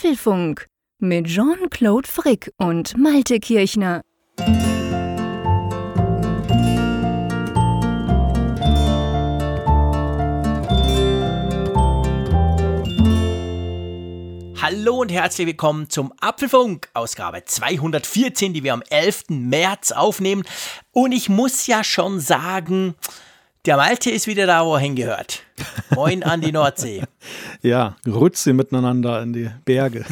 Apfelfunk mit Jean-Claude Frick und Malte Kirchner. Hallo und herzlich willkommen zum Apfelfunk, Ausgabe 214, die wir am 11. März aufnehmen. Und ich muss ja schon sagen, der Malte ist wieder da, wo er hingehört. Moin an die Nordsee. Ja, Rütze miteinander in die Berge.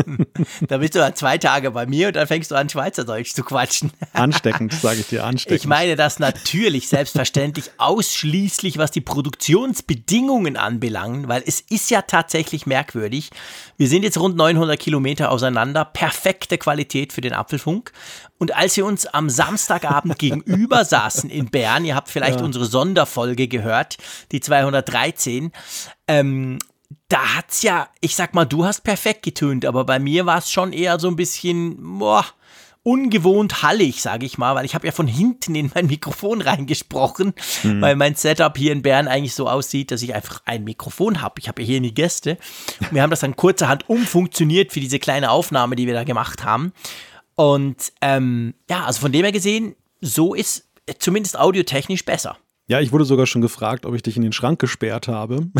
da bist du dann zwei Tage bei mir und dann fängst du an, Schweizerdeutsch zu quatschen. Ansteckend, sage ich dir, ansteckend. Ich meine das natürlich, selbstverständlich, ausschließlich, was die Produktionsbedingungen anbelangt, weil es ist ja tatsächlich merkwürdig. Wir sind jetzt rund 900 Kilometer auseinander, perfekte Qualität für den Apfelfunk. Und als wir uns am Samstagabend gegenüber saßen in Bern, ihr habt vielleicht ja. unsere Sonderfolge gehört, die 213, ähm, da hat's ja, ich sag mal, du hast perfekt getönt, aber bei mir war es schon eher so ein bisschen, boah, ungewohnt hallig, sage ich mal, weil ich habe ja von hinten in mein Mikrofon reingesprochen, mhm. weil mein Setup hier in Bern eigentlich so aussieht, dass ich einfach ein Mikrofon habe. Ich habe ja hier nie Gäste. Und wir haben das dann kurzerhand umfunktioniert für diese kleine Aufnahme, die wir da gemacht haben. Und ähm, ja, also von dem her gesehen, so ist zumindest audiotechnisch besser. Ja, ich wurde sogar schon gefragt, ob ich dich in den Schrank gesperrt habe.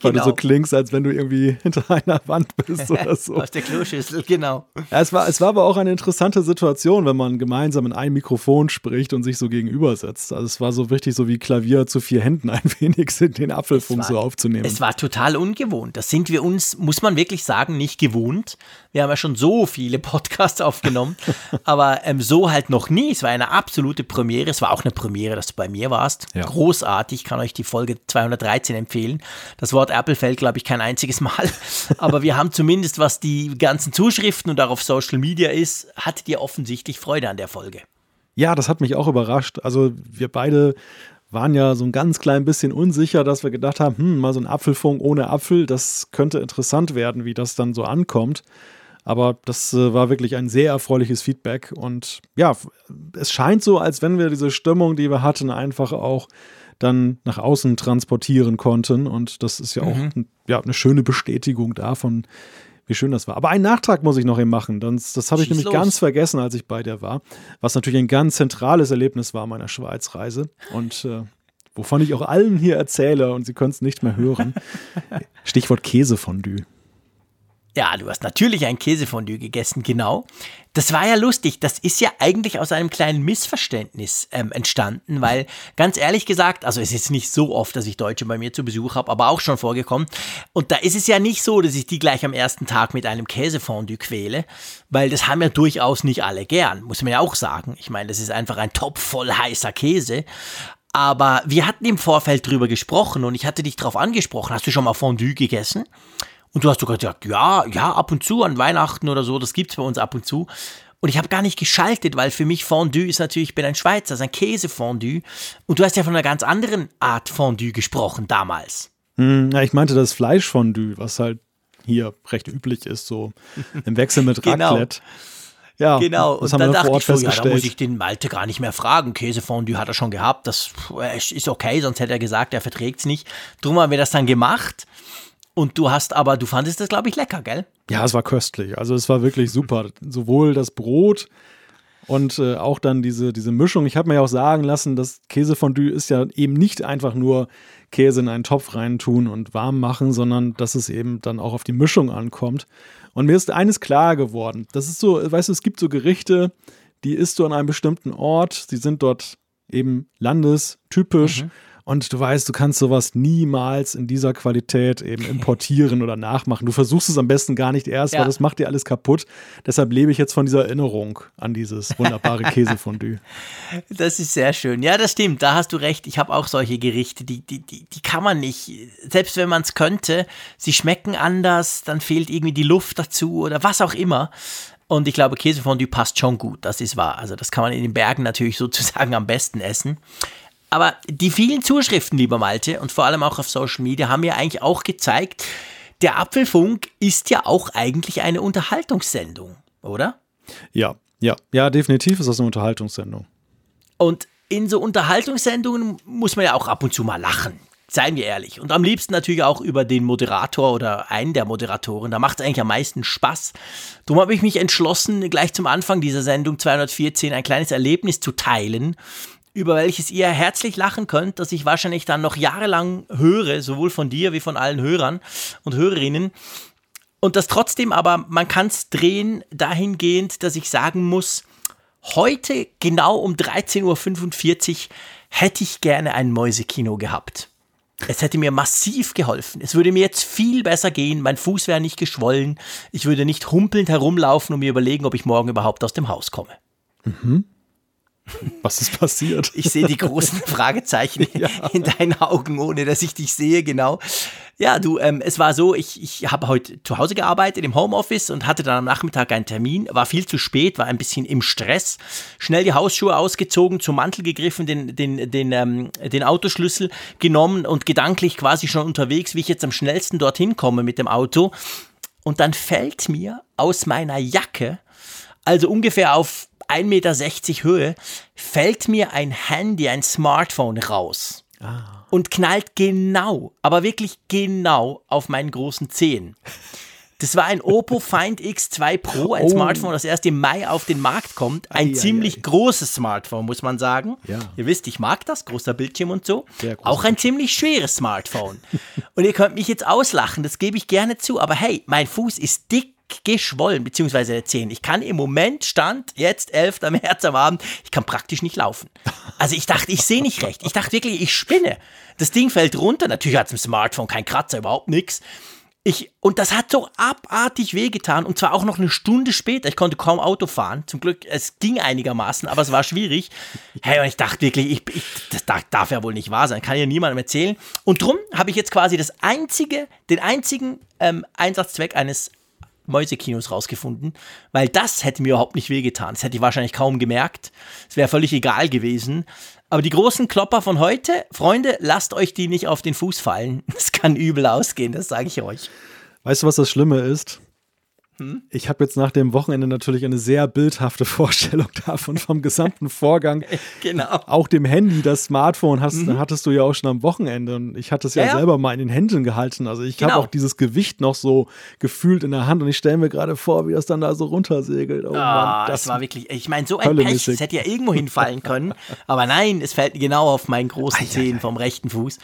Weil genau. du so genau. klingst, als wenn du irgendwie hinter einer Wand bist oder so. Aus der Kloschüssel, genau. Ja, es, war, es war aber auch eine interessante Situation, wenn man gemeinsam in ein Mikrofon spricht und sich so gegenüber setzt. Also es war so richtig so wie Klavier zu vier Händen ein wenig den Apfelfunk war, so aufzunehmen. Es war total ungewohnt. Das sind wir uns, muss man wirklich sagen, nicht gewohnt. Wir haben ja schon so viele Podcasts aufgenommen, aber ähm, so halt noch nie. Es war eine absolute Premiere. Es war auch eine Premiere dass du bei mir warst. Ja. Großartig, kann euch die Folge 213 empfehlen. Das Wort Apple fällt, glaube ich, kein einziges Mal. Aber wir haben zumindest, was die ganzen Zuschriften und auch auf Social Media ist, hattet ihr offensichtlich Freude an der Folge. Ja, das hat mich auch überrascht. Also wir beide waren ja so ein ganz klein bisschen unsicher, dass wir gedacht haben, hm, mal so ein Apfelfunk ohne Apfel, das könnte interessant werden, wie das dann so ankommt. Aber das äh, war wirklich ein sehr erfreuliches Feedback. Und ja, es scheint so, als wenn wir diese Stimmung, die wir hatten, einfach auch dann nach außen transportieren konnten. Und das ist ja auch mhm. ja, eine schöne Bestätigung davon, wie schön das war. Aber einen Nachtrag muss ich noch eben machen. Das, das habe ich nämlich los. ganz vergessen, als ich bei dir war. Was natürlich ein ganz zentrales Erlebnis war meiner Schweizreise. Und äh, wovon ich auch allen hier erzähle und sie können es nicht mehr hören. Stichwort Käsefondue. Ja, du hast natürlich ein Käsefondue gegessen, genau. Das war ja lustig. Das ist ja eigentlich aus einem kleinen Missverständnis ähm, entstanden, weil ganz ehrlich gesagt, also es ist nicht so oft, dass ich Deutsche bei mir zu Besuch habe, aber auch schon vorgekommen. Und da ist es ja nicht so, dass ich die gleich am ersten Tag mit einem Käsefondue quäle, weil das haben ja durchaus nicht alle gern, muss man ja auch sagen. Ich meine, das ist einfach ein Topf voll heißer Käse. Aber wir hatten im Vorfeld drüber gesprochen und ich hatte dich darauf angesprochen. Hast du schon mal Fondue gegessen? Und du hast sogar gesagt, ja, ja, ab und zu an Weihnachten oder so, das gibt's bei uns ab und zu. Und ich habe gar nicht geschaltet, weil für mich Fondue ist natürlich, ich bin ein Schweizer, ist ein Käsefondue. Und du hast ja von einer ganz anderen Art Fondue gesprochen damals. Hm, ja, ich meinte das Fleischfondue, was halt hier recht üblich ist, so im Wechsel mit genau. Raclette. Ja, genau. Und dann dachte ich so, ja, da muss ich den Malte gar nicht mehr fragen. Käsefondue hat er schon gehabt, das ist okay, sonst hätte er gesagt, er verträgt es nicht. Drum haben wir das dann gemacht. Und du hast aber, du fandest das, glaube ich, lecker, gell? Ja, es war köstlich. Also es war wirklich super. Sowohl das Brot und äh, auch dann diese, diese Mischung. Ich habe mir ja auch sagen lassen, das Käsefondue ist ja eben nicht einfach nur Käse in einen Topf reintun und warm machen, sondern dass es eben dann auch auf die Mischung ankommt. Und mir ist eines klar geworden. Das ist so, weißt du, es gibt so Gerichte, die isst du an einem bestimmten Ort, die sind dort eben landestypisch. Mhm. Und du weißt, du kannst sowas niemals in dieser Qualität eben importieren oder nachmachen. Du versuchst es am besten gar nicht erst, ja. weil das macht dir alles kaputt. Deshalb lebe ich jetzt von dieser Erinnerung an dieses wunderbare Käsefondue. Das ist sehr schön. Ja, das stimmt. Da hast du recht. Ich habe auch solche Gerichte, die, die, die, die kann man nicht, selbst wenn man es könnte, sie schmecken anders, dann fehlt irgendwie die Luft dazu oder was auch immer. Und ich glaube, Käsefondue passt schon gut, das ist wahr. Also das kann man in den Bergen natürlich sozusagen am besten essen. Aber die vielen Zuschriften, lieber Malte, und vor allem auch auf Social Media, haben ja eigentlich auch gezeigt, der Apfelfunk ist ja auch eigentlich eine Unterhaltungssendung, oder? Ja, ja, ja, definitiv ist das eine Unterhaltungssendung. Und in so Unterhaltungssendungen muss man ja auch ab und zu mal lachen. Seien wir ehrlich. Und am liebsten natürlich auch über den Moderator oder einen der Moderatoren. Da macht es eigentlich am meisten Spaß. Darum habe ich mich entschlossen, gleich zum Anfang dieser Sendung 214 ein kleines Erlebnis zu teilen, über welches ihr herzlich lachen könnt, dass ich wahrscheinlich dann noch jahrelang höre, sowohl von dir wie von allen Hörern und Hörerinnen. Und das trotzdem aber, man kann es drehen dahingehend, dass ich sagen muss, heute genau um 13.45 Uhr hätte ich gerne ein Mäusekino gehabt. Es hätte mir massiv geholfen. Es würde mir jetzt viel besser gehen. Mein Fuß wäre nicht geschwollen. Ich würde nicht humpelnd herumlaufen und mir überlegen, ob ich morgen überhaupt aus dem Haus komme. Mhm. Was ist passiert? Ich sehe die großen Fragezeichen ja. in deinen Augen, ohne dass ich dich sehe, genau. Ja, du, ähm, es war so, ich, ich habe heute zu Hause gearbeitet im Homeoffice und hatte dann am Nachmittag einen Termin, war viel zu spät, war ein bisschen im Stress, schnell die Hausschuhe ausgezogen, zum Mantel gegriffen, den, den, den, ähm, den Autoschlüssel genommen und gedanklich quasi schon unterwegs, wie ich jetzt am schnellsten dorthin komme mit dem Auto. Und dann fällt mir aus meiner Jacke, also ungefähr auf 1,60 Meter Höhe, fällt mir ein Handy, ein Smartphone raus. Ah. Und knallt genau, aber wirklich genau auf meinen großen Zehen. Das war ein Oppo Find X2 Pro, ein oh. Smartphone, das erst im Mai auf den Markt kommt. Ein ei, ziemlich ei, ei. großes Smartphone, muss man sagen. Ja. Ihr wisst, ich mag das, großer Bildschirm und so. Auch ein ziemlich schweres Smartphone. und ihr könnt mich jetzt auslachen, das gebe ich gerne zu. Aber hey, mein Fuß ist dick geschwollen, beziehungsweise der Zehen. Ich kann im Moment, Stand jetzt 11. März am Abend, ich kann praktisch nicht laufen. Also ich dachte, ich sehe nicht recht. Ich dachte wirklich, ich spinne. Das Ding fällt runter. Natürlich hat es im Smartphone kein Kratzer, überhaupt nichts. Ich, und das hat so abartig wehgetan und zwar auch noch eine Stunde später. Ich konnte kaum Auto fahren. Zum Glück, es ging einigermaßen, aber es war schwierig. Hey, und ich dachte wirklich, ich, ich, das darf ja wohl nicht wahr sein, kann ja niemandem erzählen. Und drum habe ich jetzt quasi das einzige, den einzigen ähm, Einsatzzweck eines Mäusekinos rausgefunden, weil das hätte mir überhaupt nicht wehgetan. Das hätte ich wahrscheinlich kaum gemerkt. Es wäre völlig egal gewesen. Aber die großen Klopper von heute, Freunde, lasst euch die nicht auf den Fuß fallen. Es kann übel ausgehen, das sage ich euch. Weißt du, was das Schlimme ist? Hm? Ich habe jetzt nach dem Wochenende natürlich eine sehr bildhafte Vorstellung davon, vom gesamten Vorgang. genau. Auch dem Handy, das Smartphone hast, mhm. hattest du ja auch schon am Wochenende. Und ich hatte es ja, ja, selber mal in den Händen gehalten. Also ich genau. habe auch dieses Gewicht noch so gefühlt in der Hand. Und ich stelle mir gerade vor, wie das dann da so runtersegelt. Oh, oh Mann, das, das war wirklich, ich meine, so ein Pech, es hätte ja irgendwo hinfallen können. aber nein, es fällt genau auf meinen großen Zehen vom rechten Fuß.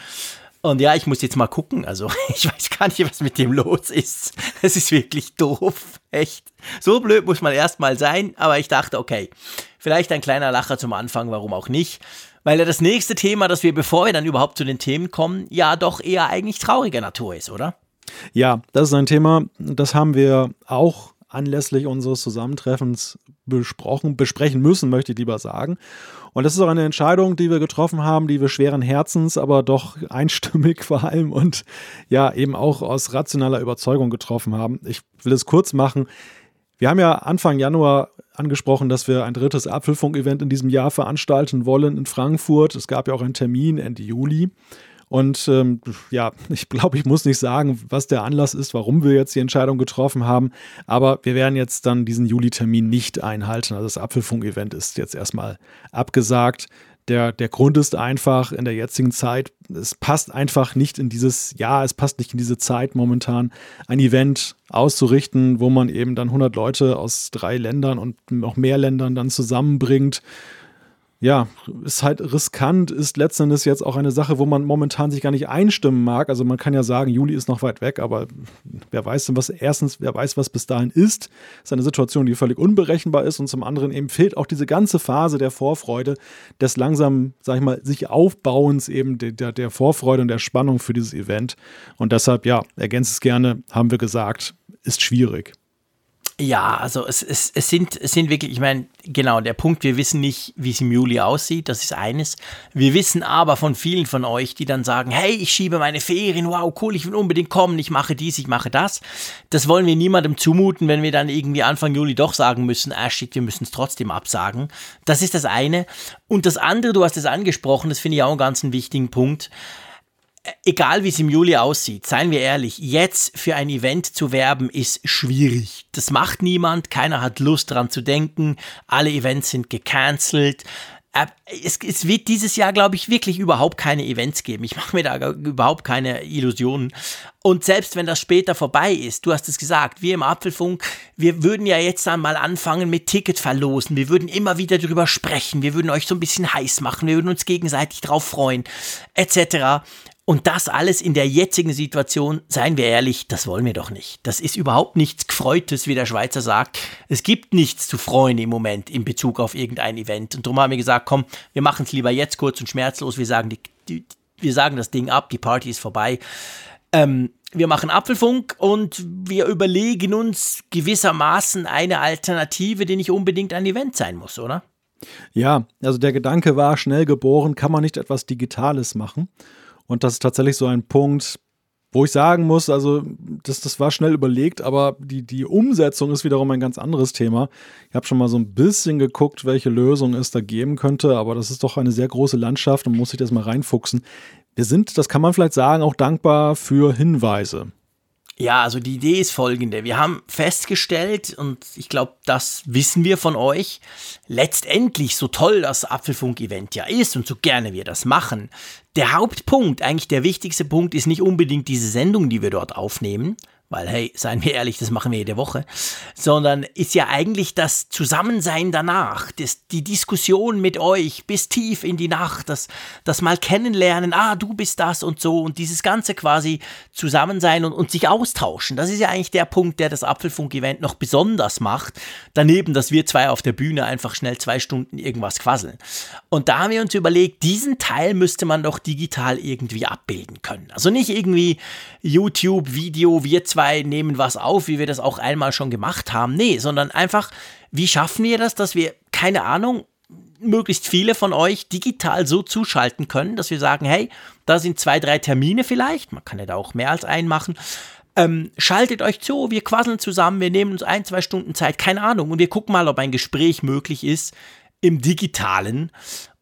Und ja, ich muss jetzt mal gucken. Also, ich weiß gar nicht, was mit dem los ist. Es ist wirklich doof. Echt. So blöd muss man erstmal sein. Aber ich dachte, okay, vielleicht ein kleiner Lacher zum Anfang, warum auch nicht. Weil ja das nächste Thema, das wir, bevor wir dann überhaupt zu den Themen kommen, ja doch eher eigentlich trauriger Natur ist, oder? Ja, das ist ein Thema, das haben wir auch anlässlich unseres Zusammentreffens besprochen, besprechen müssen, möchte ich lieber sagen. Und das ist auch eine Entscheidung, die wir getroffen haben, die wir schweren Herzens, aber doch einstimmig vor allem und ja, eben auch aus rationaler Überzeugung getroffen haben. Ich will es kurz machen. Wir haben ja Anfang Januar angesprochen, dass wir ein drittes Apfelfunk-Event in diesem Jahr veranstalten wollen in Frankfurt. Es gab ja auch einen Termin Ende Juli. Und ähm, ja, ich glaube, ich muss nicht sagen, was der Anlass ist, warum wir jetzt die Entscheidung getroffen haben. Aber wir werden jetzt dann diesen Juli-Termin nicht einhalten. Also das Apfelfunk-Event ist jetzt erstmal abgesagt. Der, der Grund ist einfach in der jetzigen Zeit, es passt einfach nicht in dieses Jahr, es passt nicht in diese Zeit momentan, ein Event auszurichten, wo man eben dann 100 Leute aus drei Ländern und noch mehr Ländern dann zusammenbringt ja, ist halt riskant, ist letztendlich jetzt auch eine Sache, wo man momentan sich gar nicht einstimmen mag. Also man kann ja sagen, Juli ist noch weit weg, aber wer weiß denn, was erstens, wer weiß, was bis dahin ist. Ist eine Situation, die völlig unberechenbar ist und zum anderen eben fehlt auch diese ganze Phase der Vorfreude, des langsam, sag ich mal, sich Aufbauens eben der, der Vorfreude und der Spannung für dieses Event. Und deshalb, ja, ergänzt es gerne, haben wir gesagt, ist schwierig. Ja, also es, es, es, sind, es sind wirklich, ich meine, genau, der Punkt, wir wissen nicht, wie es im Juli aussieht, das ist eines. Wir wissen aber von vielen von euch, die dann sagen, hey, ich schiebe meine Ferien, wow, cool, ich will unbedingt kommen, ich mache dies, ich mache das. Das wollen wir niemandem zumuten, wenn wir dann irgendwie Anfang Juli doch sagen müssen, ah shit, wir müssen es trotzdem absagen. Das ist das eine. Und das andere, du hast es angesprochen, das finde ich auch einen ganz wichtigen Punkt egal wie es im Juli aussieht, seien wir ehrlich, jetzt für ein Event zu werben ist schwierig. Das macht niemand, keiner hat Lust dran zu denken, alle Events sind gecancelt. es, es, wird dieses Jahr, glaube ich, wirklich überhaupt keine Events geben. Ich mache mir da überhaupt keine Illusionen. Und selbst wenn das später vorbei ist, du hast es gesagt, wir im Apfelfunk, wir würden ja jetzt dann mal anfangen mit Ticket verlosen. Wir würden immer wieder darüber sprechen. Wir würden euch so ein bisschen heiß machen. Wir würden uns gegenseitig drauf freuen, etc. Und das alles in der jetzigen Situation, seien wir ehrlich, das wollen wir doch nicht. Das ist überhaupt nichts Gefreutes, wie der Schweizer sagt. Es gibt nichts zu freuen im Moment in Bezug auf irgendein Event. Und darum haben wir gesagt, komm, wir machen es lieber jetzt kurz und schmerzlos. Wir sagen, die, die, wir sagen das Ding ab, die Party ist vorbei. Ähm, wir machen Apfelfunk und wir überlegen uns gewissermaßen eine Alternative, die nicht unbedingt ein Event sein muss, oder? Ja, also der Gedanke war schnell geboren, kann man nicht etwas Digitales machen? Und das ist tatsächlich so ein Punkt, wo ich sagen muss, also das, das war schnell überlegt, aber die, die Umsetzung ist wiederum ein ganz anderes Thema. Ich habe schon mal so ein bisschen geguckt, welche Lösung es da geben könnte, aber das ist doch eine sehr große Landschaft und muss sich das mal reinfuchsen. Wir sind, das kann man vielleicht sagen, auch dankbar für Hinweise. Ja, also die Idee ist folgende. Wir haben festgestellt, und ich glaube, das wissen wir von euch, letztendlich, so toll das Apfelfunk-Event ja ist und so gerne wir das machen, der Hauptpunkt, eigentlich der wichtigste Punkt, ist nicht unbedingt diese Sendung, die wir dort aufnehmen, weil hey, seien wir ehrlich, das machen wir jede Woche, sondern ist ja eigentlich das Zusammensein danach, das, die Diskussion mit euch bis tief in die Nacht, das, das mal kennenlernen, ah, du bist das und so und dieses ganze quasi Zusammensein und, und sich austauschen. Das ist ja eigentlich der Punkt, der das Apfelfunk-Event noch besonders macht, daneben, dass wir zwei auf der Bühne einfach schnell zwei Stunden irgendwas quasseln. Und da haben wir uns überlegt, diesen Teil müsste man doch digital irgendwie abbilden können. Also nicht irgendwie YouTube, Video, wir zwei zwei nehmen was auf, wie wir das auch einmal schon gemacht haben. Nee, sondern einfach, wie schaffen wir das, dass wir, keine Ahnung, möglichst viele von euch digital so zuschalten können, dass wir sagen, hey, da sind zwei, drei Termine vielleicht, man kann ja da auch mehr als einen machen. Ähm, schaltet euch zu, wir quasseln zusammen, wir nehmen uns ein, zwei Stunden Zeit, keine Ahnung, und wir gucken mal, ob ein Gespräch möglich ist im Digitalen.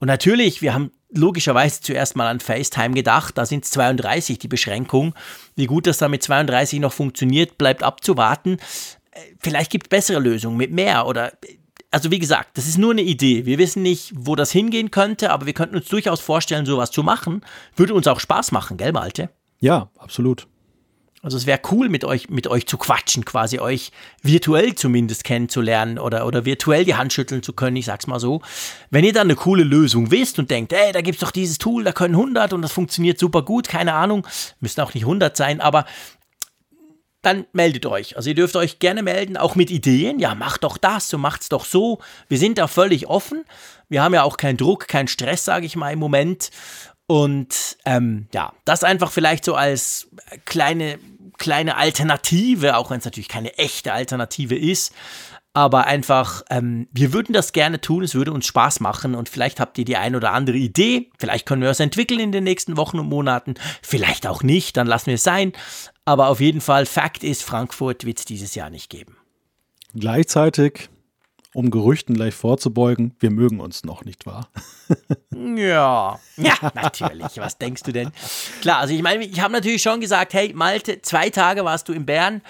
Und natürlich, wir haben logischerweise zuerst mal an FaceTime gedacht. Da sind es 32 die Beschränkung. Wie gut das da mit 32 noch funktioniert, bleibt abzuwarten. Äh, vielleicht gibt es bessere Lösungen mit mehr oder. Also wie gesagt, das ist nur eine Idee. Wir wissen nicht, wo das hingehen könnte, aber wir könnten uns durchaus vorstellen, sowas zu machen. Würde uns auch Spaß machen, gell, Malte? Ja, absolut. Also es wäre cool, mit euch, mit euch zu quatschen, quasi euch virtuell zumindest kennenzulernen oder, oder virtuell die Hand schütteln zu können, ich sag's mal so. Wenn ihr dann eine coole Lösung wisst und denkt, ey, da gibt's doch dieses Tool, da können 100 und das funktioniert super gut, keine Ahnung, müssen auch nicht 100 sein, aber dann meldet euch. Also ihr dürft euch gerne melden, auch mit Ideen. Ja, macht doch das, so macht's doch so. Wir sind da völlig offen. Wir haben ja auch keinen Druck, keinen Stress, sage ich mal im Moment. Und ähm, ja, das einfach vielleicht so als kleine kleine Alternative, auch wenn es natürlich keine echte Alternative ist. Aber einfach, ähm, wir würden das gerne tun, es würde uns Spaß machen und vielleicht habt ihr die ein oder andere Idee. Vielleicht können wir es entwickeln in den nächsten Wochen und Monaten. Vielleicht auch nicht, dann lassen wir es sein. Aber auf jeden Fall, Fakt ist, Frankfurt wird es dieses Jahr nicht geben. Gleichzeitig um Gerüchten gleich vorzubeugen, wir mögen uns noch, nicht wahr? ja, ja, natürlich. Was denkst du denn? Klar, also ich meine, ich habe natürlich schon gesagt, hey Malte, zwei Tage warst du in Bern.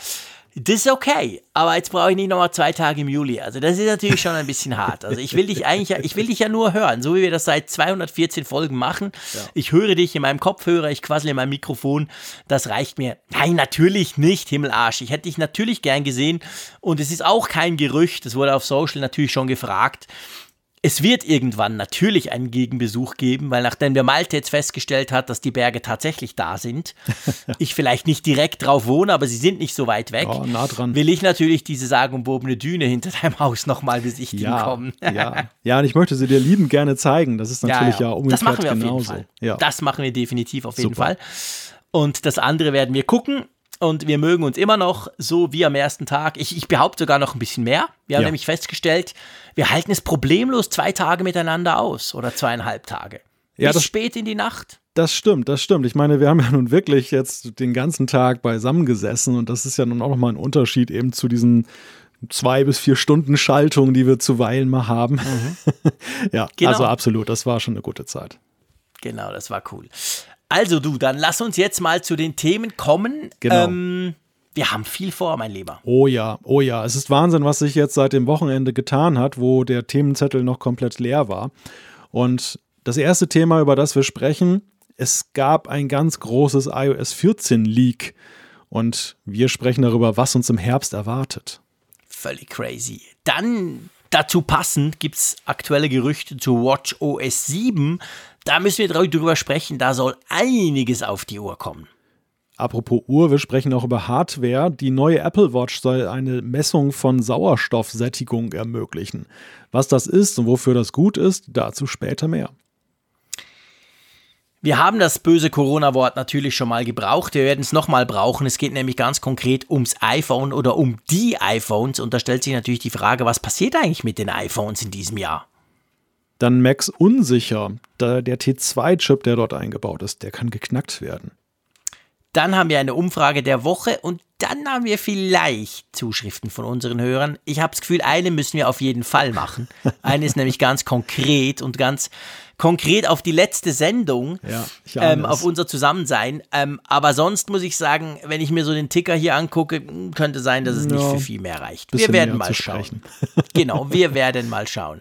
Das ist okay, aber jetzt brauche ich nicht nochmal zwei Tage im Juli. Also das ist natürlich schon ein bisschen hart. Also ich will dich eigentlich, ich will dich ja nur hören, so wie wir das seit 214 Folgen machen. Ja. Ich höre dich in meinem Kopfhörer, ich quassle in meinem Mikrofon. Das reicht mir. Nein, natürlich nicht, Himmelarsch. Ich hätte dich natürlich gern gesehen und es ist auch kein Gerücht. Es wurde auf Social natürlich schon gefragt. Es wird irgendwann natürlich einen Gegenbesuch geben, weil nachdem der Malte jetzt festgestellt hat, dass die Berge tatsächlich da sind, ich vielleicht nicht direkt drauf wohne, aber sie sind nicht so weit weg, oh, nah dran. will ich natürlich diese sagenumwobene Düne hinter deinem Haus nochmal besichtigen ja, kommen. ja. ja, und ich möchte sie dir lieben gerne zeigen. Das ist natürlich ja, ja. ja umgekehrt Das machen wir genauso. auf jeden Fall. Ja. Das machen wir definitiv auf jeden Super. Fall. Und das andere werden wir gucken. Und wir mögen uns immer noch so wie am ersten Tag. Ich, ich behaupte sogar noch ein bisschen mehr. Wir haben ja. nämlich festgestellt, wir halten es problemlos zwei Tage miteinander aus oder zweieinhalb Tage. Ja, Bis spät in die Nacht. Das stimmt, das stimmt. Ich meine, wir haben ja nun wirklich jetzt den ganzen Tag beisammen gesessen und das ist ja nun auch nochmal ein Unterschied eben zu diesen zwei bis vier Stunden Schaltungen, die wir zuweilen mal haben. Mhm. ja, genau. also absolut, das war schon eine gute Zeit. Genau, das war cool. Also du, dann lass uns jetzt mal zu den Themen kommen. Genau. Ähm, wir haben viel vor, mein Lieber. Oh ja, oh ja. Es ist Wahnsinn, was sich jetzt seit dem Wochenende getan hat, wo der Themenzettel noch komplett leer war. Und das erste Thema, über das wir sprechen, es gab ein ganz großes iOS 14 Leak und wir sprechen darüber, was uns im Herbst erwartet. Völlig crazy. Dann dazu passend gibt es aktuelle Gerüchte zu Watch OS 7. Da müssen wir drüber sprechen, da soll einiges auf die Uhr kommen. Apropos Uhr, wir sprechen auch über Hardware. Die neue Apple Watch soll eine Messung von Sauerstoffsättigung ermöglichen. Was das ist und wofür das gut ist, dazu später mehr. Wir haben das böse Corona-Wort natürlich schon mal gebraucht. Wir werden es nochmal brauchen. Es geht nämlich ganz konkret ums iPhone oder um die iPhones. Und da stellt sich natürlich die Frage, was passiert eigentlich mit den iPhones in diesem Jahr? Dann Max unsicher. Da der T2-Chip, der dort eingebaut ist, der kann geknackt werden. Dann haben wir eine Umfrage der Woche und dann haben wir vielleicht Zuschriften von unseren Hörern. Ich habe das Gefühl, eine müssen wir auf jeden Fall machen. Eine ist nämlich ganz konkret und ganz konkret auf die letzte Sendung, ja, ähm, auf unser Zusammensein. Ähm, aber sonst muss ich sagen, wenn ich mir so den Ticker hier angucke, könnte sein, dass es ja, nicht für viel mehr reicht. Wir werden mal schauen. genau, wir werden mal schauen.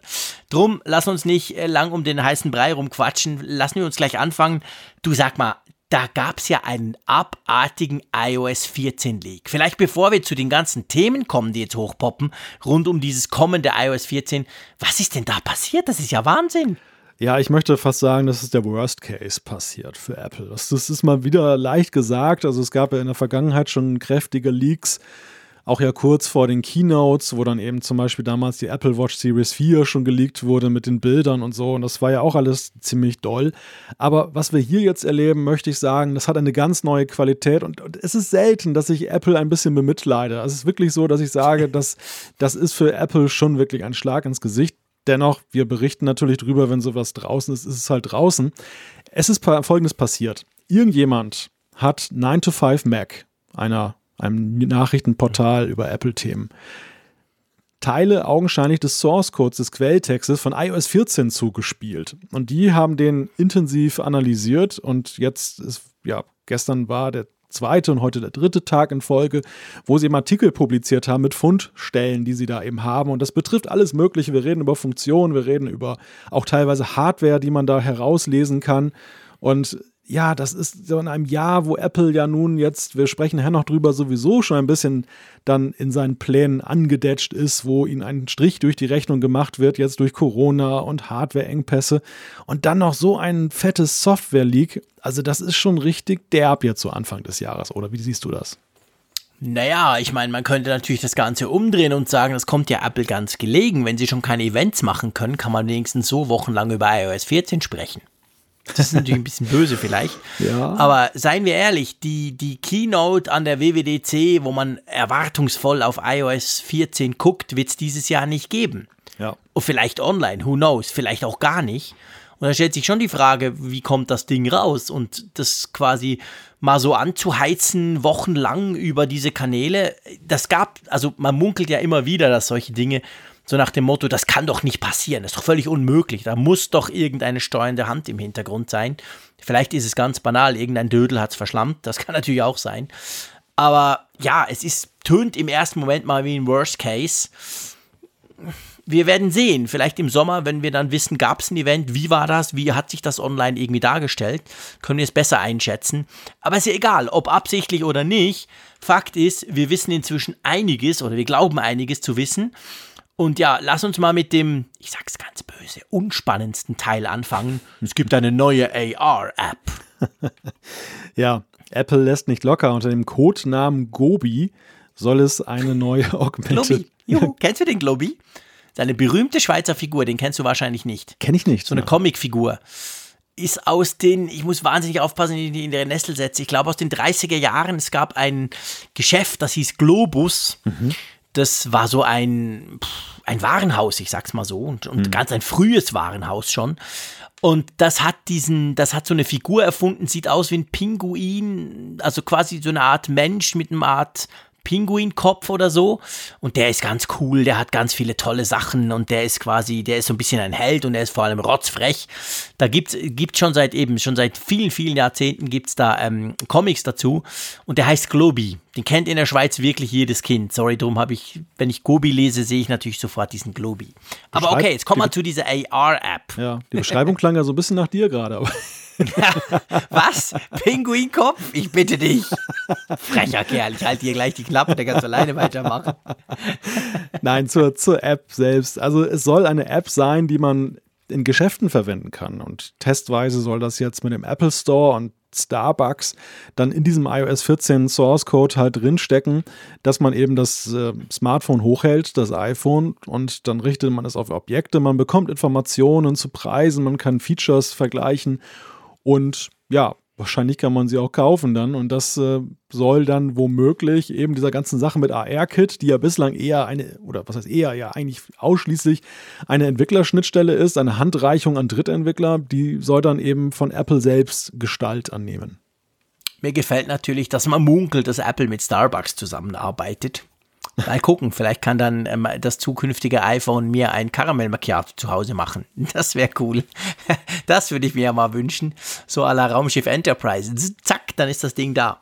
Drum, lass uns nicht äh, lang um den heißen Brei rumquatschen. Lassen wir uns gleich anfangen. Du sag mal, da gab es ja einen abartigen iOS 14 Leak. Vielleicht bevor wir zu den ganzen Themen kommen, die jetzt hochpoppen, rund um dieses kommende iOS 14, was ist denn da passiert? Das ist ja Wahnsinn. Ja, ich möchte fast sagen, das ist der Worst Case passiert für Apple. Das, das ist mal wieder leicht gesagt. Also es gab ja in der Vergangenheit schon kräftige Leaks auch ja kurz vor den Keynotes, wo dann eben zum Beispiel damals die Apple Watch Series 4 schon geleakt wurde mit den Bildern und so. Und das war ja auch alles ziemlich doll. Aber was wir hier jetzt erleben, möchte ich sagen, das hat eine ganz neue Qualität. Und, und es ist selten, dass ich Apple ein bisschen bemitleide. Es ist wirklich so, dass ich sage, dass, das ist für Apple schon wirklich ein Schlag ins Gesicht. Dennoch, wir berichten natürlich drüber, wenn sowas draußen ist, ist es halt draußen. Es ist folgendes passiert. Irgendjemand hat 9 to 5 Mac, einer einem Nachrichtenportal über Apple-Themen, Teile augenscheinlich des Source Codes des Quelltextes von iOS 14 zugespielt. Und die haben den intensiv analysiert und jetzt ist, ja, gestern war der zweite und heute der dritte Tag in Folge, wo sie eben Artikel publiziert haben mit Fundstellen, die sie da eben haben. Und das betrifft alles Mögliche. Wir reden über Funktionen, wir reden über auch teilweise Hardware, die man da herauslesen kann. Und ja, das ist so in einem Jahr, wo Apple ja nun jetzt, wir sprechen nachher noch drüber, sowieso schon ein bisschen dann in seinen Plänen angedetscht ist, wo ihnen ein Strich durch die Rechnung gemacht wird, jetzt durch Corona und Hardware-Engpässe und dann noch so ein fettes Software-Leak. Also, das ist schon richtig derb jetzt zu Anfang des Jahres, oder wie siehst du das? Naja, ich meine, man könnte natürlich das Ganze umdrehen und sagen, das kommt ja Apple ganz gelegen. Wenn sie schon keine Events machen können, kann man wenigstens so wochenlang über iOS 14 sprechen. Das ist natürlich ein bisschen böse vielleicht. Ja. Aber seien wir ehrlich, die, die Keynote an der WWDC, wo man erwartungsvoll auf iOS 14 guckt, wird es dieses Jahr nicht geben. Ja. Und vielleicht online, who knows, vielleicht auch gar nicht. Und da stellt sich schon die Frage, wie kommt das Ding raus? Und das quasi mal so anzuheizen, wochenlang über diese Kanäle, das gab, also man munkelt ja immer wieder, dass solche Dinge so nach dem Motto, das kann doch nicht passieren, das ist doch völlig unmöglich, da muss doch irgendeine steuernde Hand im Hintergrund sein. Vielleicht ist es ganz banal, irgendein Dödel hat es verschlammt, das kann natürlich auch sein. Aber ja, es ist, tönt im ersten Moment mal wie ein Worst Case. Wir werden sehen, vielleicht im Sommer, wenn wir dann wissen, gab es ein Event, wie war das, wie hat sich das online irgendwie dargestellt, können wir es besser einschätzen. Aber ist ja egal, ob absichtlich oder nicht. Fakt ist, wir wissen inzwischen einiges oder wir glauben einiges zu wissen. Und ja, lass uns mal mit dem, ich sag's ganz böse, unspannendsten Teil anfangen. Es gibt eine neue AR-App. ja, Apple lässt nicht locker. Unter dem Codenamen Gobi soll es eine neue Augmented. Globi. Juhu, kennst du den Globi? Seine berühmte Schweizer Figur, den kennst du wahrscheinlich nicht. Kenn ich nicht. So eine ja. Comicfigur. Ist aus den, ich muss wahnsinnig aufpassen, in die in der Nestel setze. Ich glaube aus den 30er Jahren. Es gab ein Geschäft, das hieß Globus. Mhm das war so ein, ein Warenhaus, ich sag's mal so, und, und mhm. ganz ein frühes Warenhaus schon. Und das hat diesen, das hat so eine Figur erfunden, sieht aus wie ein Pinguin, also quasi so eine Art Mensch mit einer Art Pinguinkopf oder so. Und der ist ganz cool, der hat ganz viele tolle Sachen und der ist quasi, der ist so ein bisschen ein Held und er ist vor allem rotzfrech. Da gibt es schon seit eben, schon seit vielen, vielen Jahrzehnten gibt es da ähm, Comics dazu. Und der heißt Globi. Den kennt in der Schweiz wirklich jedes Kind. Sorry, darum habe ich, wenn ich Gobi lese, sehe ich natürlich sofort diesen Globi. Aber okay, jetzt kommen wir zu dieser AR-App. Ja, die Beschreibung klang ja so ein bisschen nach dir gerade. Was? Pinguinkopf? Ich bitte dich. Frecher Kerl, ich halte hier gleich die Klappe, der kannst alleine weitermachen. Nein, zur, zur App selbst. Also es soll eine App sein, die man in Geschäften verwenden kann. Und testweise soll das jetzt mit dem Apple Store und Starbucks dann in diesem iOS 14 Source Code halt drinstecken, dass man eben das äh, Smartphone hochhält, das iPhone, und dann richtet man es auf Objekte. Man bekommt Informationen zu Preisen, man kann Features vergleichen und ja, wahrscheinlich kann man sie auch kaufen dann. Und das äh, soll dann womöglich eben dieser ganzen Sache mit AR-Kit, die ja bislang eher eine, oder was heißt eher, ja eigentlich ausschließlich eine Entwicklerschnittstelle ist, eine Handreichung an Drittentwickler, die soll dann eben von Apple selbst Gestalt annehmen. Mir gefällt natürlich, dass man munkelt, dass Apple mit Starbucks zusammenarbeitet. Mal gucken, vielleicht kann dann ähm, das zukünftige iPhone mir ein Karamell Macchiato zu Hause machen. Das wäre cool. Das würde ich mir ja mal wünschen. So à la Raumschiff Enterprise. Zack, dann ist das Ding da.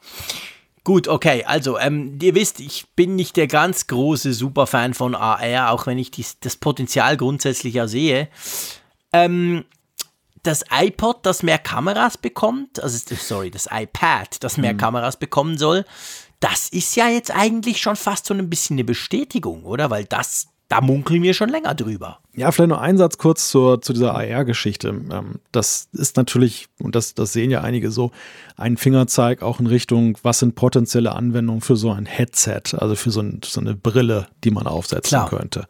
Gut, okay, also ähm, ihr wisst, ich bin nicht der ganz große Superfan von AR, auch wenn ich dies, das Potenzial grundsätzlich ja sehe. Ähm, das iPod, das mehr Kameras bekommt, also sorry, das iPad, das mehr mhm. Kameras bekommen soll, das ist ja jetzt eigentlich schon fast so ein bisschen eine Bestätigung, oder? Weil das, da munkeln wir schon länger drüber. Ja, vielleicht noch ein Satz kurz zur, zu dieser AR-Geschichte. Ähm, das ist natürlich, und das, das sehen ja einige so, ein Fingerzeig auch in Richtung, was sind potenzielle Anwendungen für so ein Headset, also für so, ein, so eine Brille, die man aufsetzen Klar. könnte.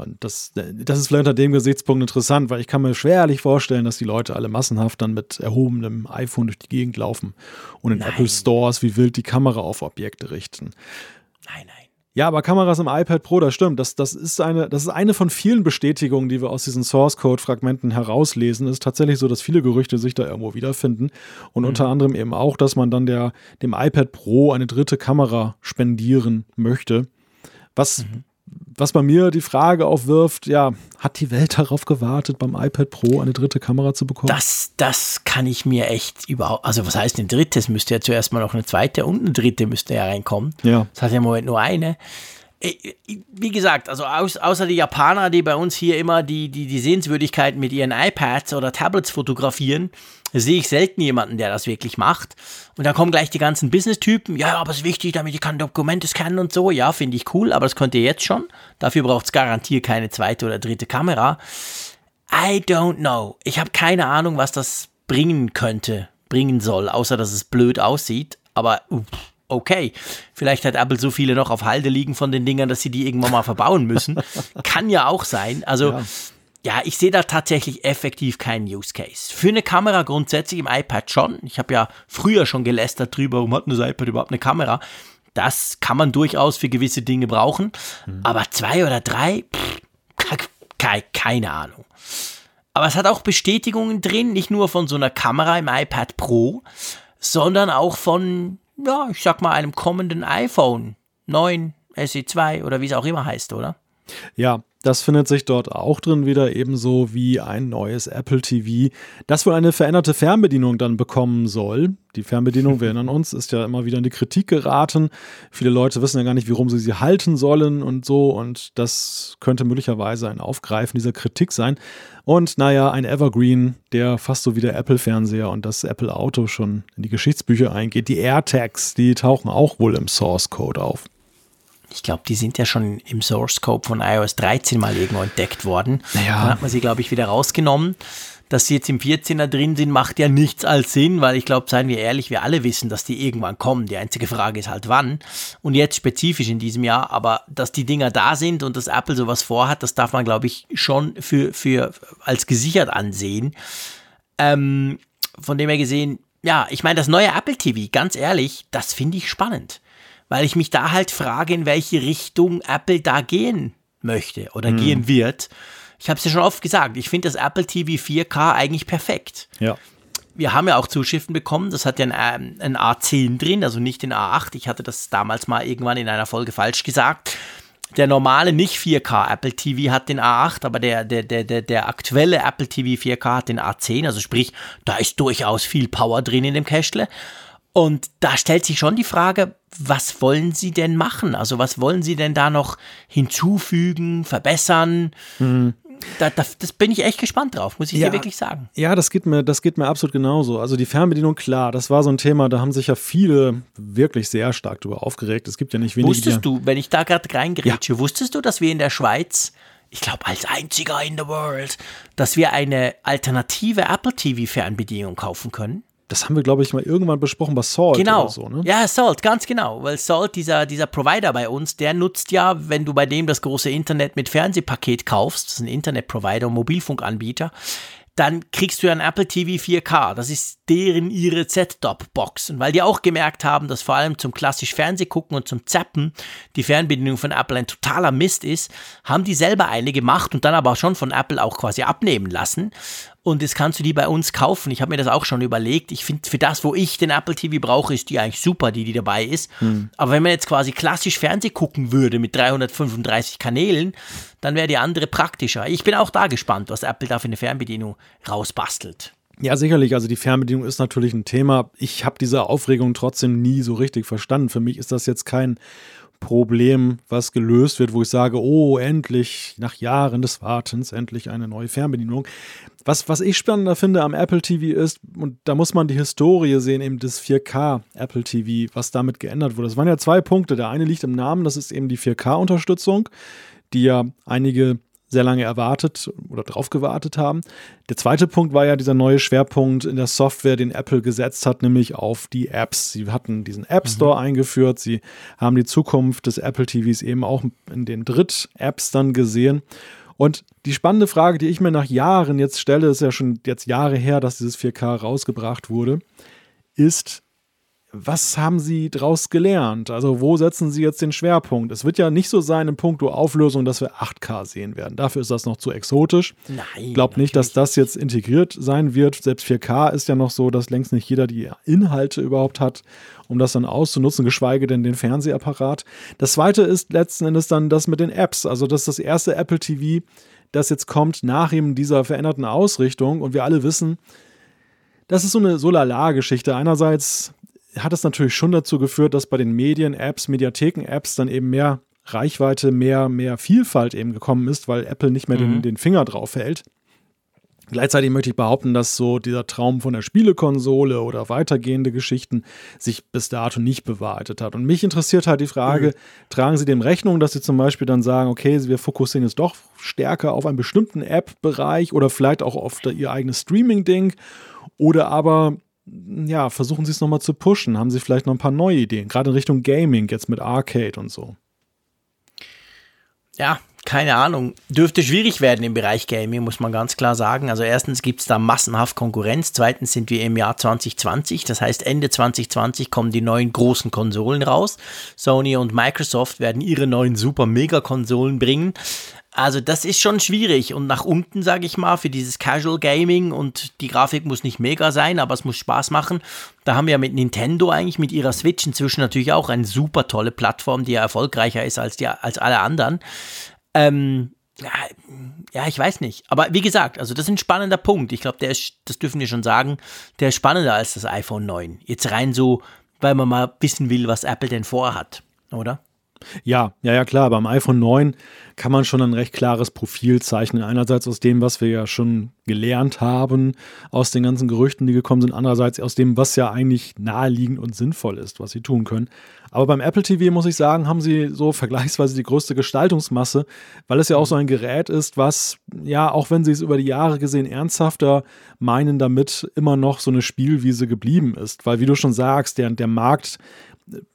Und das, das ist vielleicht unter dem Gesichtspunkt interessant, weil ich kann mir schwerlich vorstellen, dass die Leute alle massenhaft dann mit erhobenem iPhone durch die Gegend laufen und in nein. Apple Stores wie wild die Kamera auf Objekte richten. Nein, nein. Ja, aber Kameras im iPad Pro, das stimmt. Das, das, ist eine, das ist eine von vielen Bestätigungen, die wir aus diesen Source Code-Fragmenten herauslesen. Es ist tatsächlich so, dass viele Gerüchte sich da irgendwo wiederfinden. Und mhm. unter anderem eben auch, dass man dann der, dem iPad Pro eine dritte Kamera spendieren möchte. Was mhm was bei mir die Frage aufwirft, ja, hat die Welt darauf gewartet, beim iPad Pro eine dritte Kamera zu bekommen? Das, das kann ich mir echt überhaupt, also was heißt ein drittes? Müsste ja zuerst mal noch eine zweite und eine dritte müsste ja reinkommen. Ja. Das hat ja im Moment nur eine. Wie gesagt, also außer die Japaner, die bei uns hier immer die, die, die Sehenswürdigkeiten mit ihren iPads oder Tablets fotografieren, sehe ich selten jemanden, der das wirklich macht. Und da kommen gleich die ganzen Business-Typen. Ja, aber es ist wichtig, damit ich kann Dokumente scannen und so. Ja, finde ich cool, aber das könnt ihr jetzt schon. Dafür braucht es garantiert keine zweite oder dritte Kamera. I don't know. Ich habe keine Ahnung, was das bringen könnte, bringen soll, außer dass es blöd aussieht. Aber okay, vielleicht hat Apple so viele noch auf Halde liegen von den Dingern, dass sie die irgendwann mal verbauen müssen. Kann ja auch sein. Also ja ja, ich sehe da tatsächlich effektiv keinen Use Case. Für eine Kamera grundsätzlich im iPad schon. Ich habe ja früher schon gelästert drüber, warum hat das iPad überhaupt eine Kamera? Das kann man durchaus für gewisse Dinge brauchen. Mhm. Aber zwei oder drei, pff, keine Ahnung. Aber es hat auch Bestätigungen drin, nicht nur von so einer Kamera im iPad Pro, sondern auch von, ja, ich sag mal, einem kommenden iPhone 9, SE2 oder wie es auch immer heißt, oder? Ja, das findet sich dort auch drin wieder, ebenso wie ein neues Apple TV, das wohl eine veränderte Fernbedienung dann bekommen soll. Die Fernbedienung, wir erinnern uns, ist ja immer wieder in die Kritik geraten. Viele Leute wissen ja gar nicht, warum sie sie halten sollen und so. Und das könnte möglicherweise ein Aufgreifen dieser Kritik sein. Und naja, ein Evergreen, der fast so wie der Apple-Fernseher und das Apple Auto schon in die Geschichtsbücher eingeht. Die AirTags, die tauchen auch wohl im Source Code auf ich glaube, die sind ja schon im Source Code von iOS 13 mal irgendwo entdeckt worden. Ja. Dann hat man sie, glaube ich, wieder rausgenommen. Dass sie jetzt im 14er drin sind, macht ja nichts als Sinn, weil ich glaube, seien wir ehrlich, wir alle wissen, dass die irgendwann kommen. Die einzige Frage ist halt wann. Und jetzt spezifisch in diesem Jahr, aber dass die Dinger da sind und dass Apple sowas vorhat, das darf man, glaube ich, schon für, für als gesichert ansehen. Ähm, von dem her gesehen, ja, ich meine, das neue Apple TV, ganz ehrlich, das finde ich spannend weil ich mich da halt frage, in welche Richtung Apple da gehen möchte oder mhm. gehen wird. Ich habe es ja schon oft gesagt, ich finde das Apple TV 4K eigentlich perfekt. Ja. wir haben ja auch Zuschriften bekommen. Das hat ja ein, ein A10 drin, also nicht den A8. Ich hatte das damals mal irgendwann in einer Folge falsch gesagt. Der normale nicht 4K Apple TV hat den A8, aber der, der, der, der, der aktuelle Apple TV 4K hat den A10. Also sprich, da ist durchaus viel Power drin in dem Kästle. Und da stellt sich schon die Frage, was wollen Sie denn machen? Also was wollen Sie denn da noch hinzufügen, verbessern? Mhm. Da, da, das bin ich echt gespannt drauf, muss ich ja, dir wirklich sagen. Ja, das geht, mir, das geht mir absolut genauso. Also die Fernbedienung, klar, das war so ein Thema, da haben sich ja viele wirklich sehr stark darüber aufgeregt. Es gibt ja nicht wenige. Wusstest du, wenn ich da gerade reingerätsche, ja. wusstest du, dass wir in der Schweiz, ich glaube als einziger in the world, dass wir eine alternative Apple TV Fernbedienung kaufen können? Das haben wir, glaube ich, mal irgendwann besprochen bei Salt genau. oder so, ne? Ja, Salt, ganz genau. Weil Salt, dieser, dieser Provider bei uns, der nutzt ja, wenn du bei dem das große Internet mit Fernsehpaket kaufst, das ist ein Internetprovider und Mobilfunkanbieter, dann kriegst du ja ein Apple TV 4K. Das ist deren ihre Z-Top-Box. Und weil die auch gemerkt haben, dass vor allem zum klassisch Fernsehgucken und zum Zappen die Fernbedienung von Apple ein totaler Mist ist, haben die selber eine gemacht und dann aber schon von Apple auch quasi abnehmen lassen. Und jetzt kannst du die bei uns kaufen. Ich habe mir das auch schon überlegt. Ich finde, für das, wo ich den Apple TV brauche, ist die eigentlich super, die, die dabei ist. Hm. Aber wenn man jetzt quasi klassisch Fernseh gucken würde mit 335 Kanälen, dann wäre die andere praktischer. Ich bin auch da gespannt, was Apple da für eine Fernbedienung rausbastelt. Ja, sicherlich. Also die Fernbedienung ist natürlich ein Thema. Ich habe diese Aufregung trotzdem nie so richtig verstanden. Für mich ist das jetzt kein Problem, was gelöst wird, wo ich sage, oh, endlich, nach Jahren des Wartens, endlich eine neue Fernbedienung. Was, was ich spannender finde am Apple TV ist, und da muss man die Historie sehen, eben das 4K Apple TV, was damit geändert wurde. Es waren ja zwei Punkte. Der eine liegt im Namen, das ist eben die 4K-Unterstützung, die ja einige sehr lange erwartet oder drauf gewartet haben. Der zweite Punkt war ja dieser neue Schwerpunkt in der Software, den Apple gesetzt hat, nämlich auf die Apps. Sie hatten diesen App mhm. Store mhm. eingeführt, sie haben die Zukunft des Apple TVs eben auch in den Dritt-Apps dann gesehen. Und die spannende Frage, die ich mir nach Jahren jetzt stelle, ist ja schon jetzt Jahre her, dass dieses 4K rausgebracht wurde, ist, was haben Sie daraus gelernt? Also wo setzen Sie jetzt den Schwerpunkt? Es wird ja nicht so sein im Punkto Auflösung, dass wir 8K sehen werden. Dafür ist das noch zu exotisch. Nein. Ich glaube nicht, dass das jetzt integriert sein wird. Selbst 4K ist ja noch so, dass längst nicht jeder die Inhalte überhaupt hat, um das dann auszunutzen, geschweige denn den Fernsehapparat. Das zweite ist letzten Endes dann das mit den Apps. Also das ist das erste Apple TV, das jetzt kommt nach eben dieser veränderten Ausrichtung. Und wir alle wissen, das ist so eine Solala-Geschichte. Einerseits hat es natürlich schon dazu geführt, dass bei den Medien-Apps, Mediatheken-Apps dann eben mehr Reichweite, mehr, mehr Vielfalt eben gekommen ist, weil Apple nicht mehr mhm. den, den Finger drauf hält. Gleichzeitig möchte ich behaupten, dass so dieser Traum von der Spielekonsole oder weitergehende Geschichten sich bis dato nicht bewahrheitet hat. Und mich interessiert halt die Frage, mhm. tragen Sie dem Rechnung, dass Sie zum Beispiel dann sagen, okay, wir fokussieren jetzt doch stärker auf einen bestimmten App-Bereich oder vielleicht auch auf Ihr eigenes Streaming-Ding oder aber ja, versuchen Sie es nochmal zu pushen? Haben Sie vielleicht noch ein paar neue Ideen, gerade in Richtung Gaming, jetzt mit Arcade und so? Ja, keine Ahnung. Dürfte schwierig werden im Bereich Gaming, muss man ganz klar sagen. Also erstens gibt es da massenhaft Konkurrenz. Zweitens sind wir im Jahr 2020. Das heißt, Ende 2020 kommen die neuen großen Konsolen raus. Sony und Microsoft werden ihre neuen super Mega-Konsolen bringen. Also das ist schon schwierig und nach unten, sage ich mal, für dieses Casual Gaming und die Grafik muss nicht mega sein, aber es muss Spaß machen. Da haben wir mit Nintendo eigentlich mit ihrer Switch inzwischen natürlich auch eine super tolle Plattform, die ja erfolgreicher ist als, die, als alle anderen. Ähm, ja, ich weiß nicht. Aber wie gesagt, also das ist ein spannender Punkt. Ich glaube, der ist, das dürfen wir schon sagen, der ist spannender als das iPhone 9. Jetzt rein so, weil man mal wissen will, was Apple denn vorhat, oder? Ja, ja, ja, klar. Beim iPhone 9 kann man schon ein recht klares Profil zeichnen. Einerseits aus dem, was wir ja schon gelernt haben, aus den ganzen Gerüchten, die gekommen sind. Andererseits aus dem, was ja eigentlich naheliegend und sinnvoll ist, was sie tun können. Aber beim Apple TV, muss ich sagen, haben sie so vergleichsweise die größte Gestaltungsmasse, weil es ja auch so ein Gerät ist, was, ja, auch wenn sie es über die Jahre gesehen ernsthafter meinen, damit immer noch so eine Spielwiese geblieben ist. Weil, wie du schon sagst, der, der Markt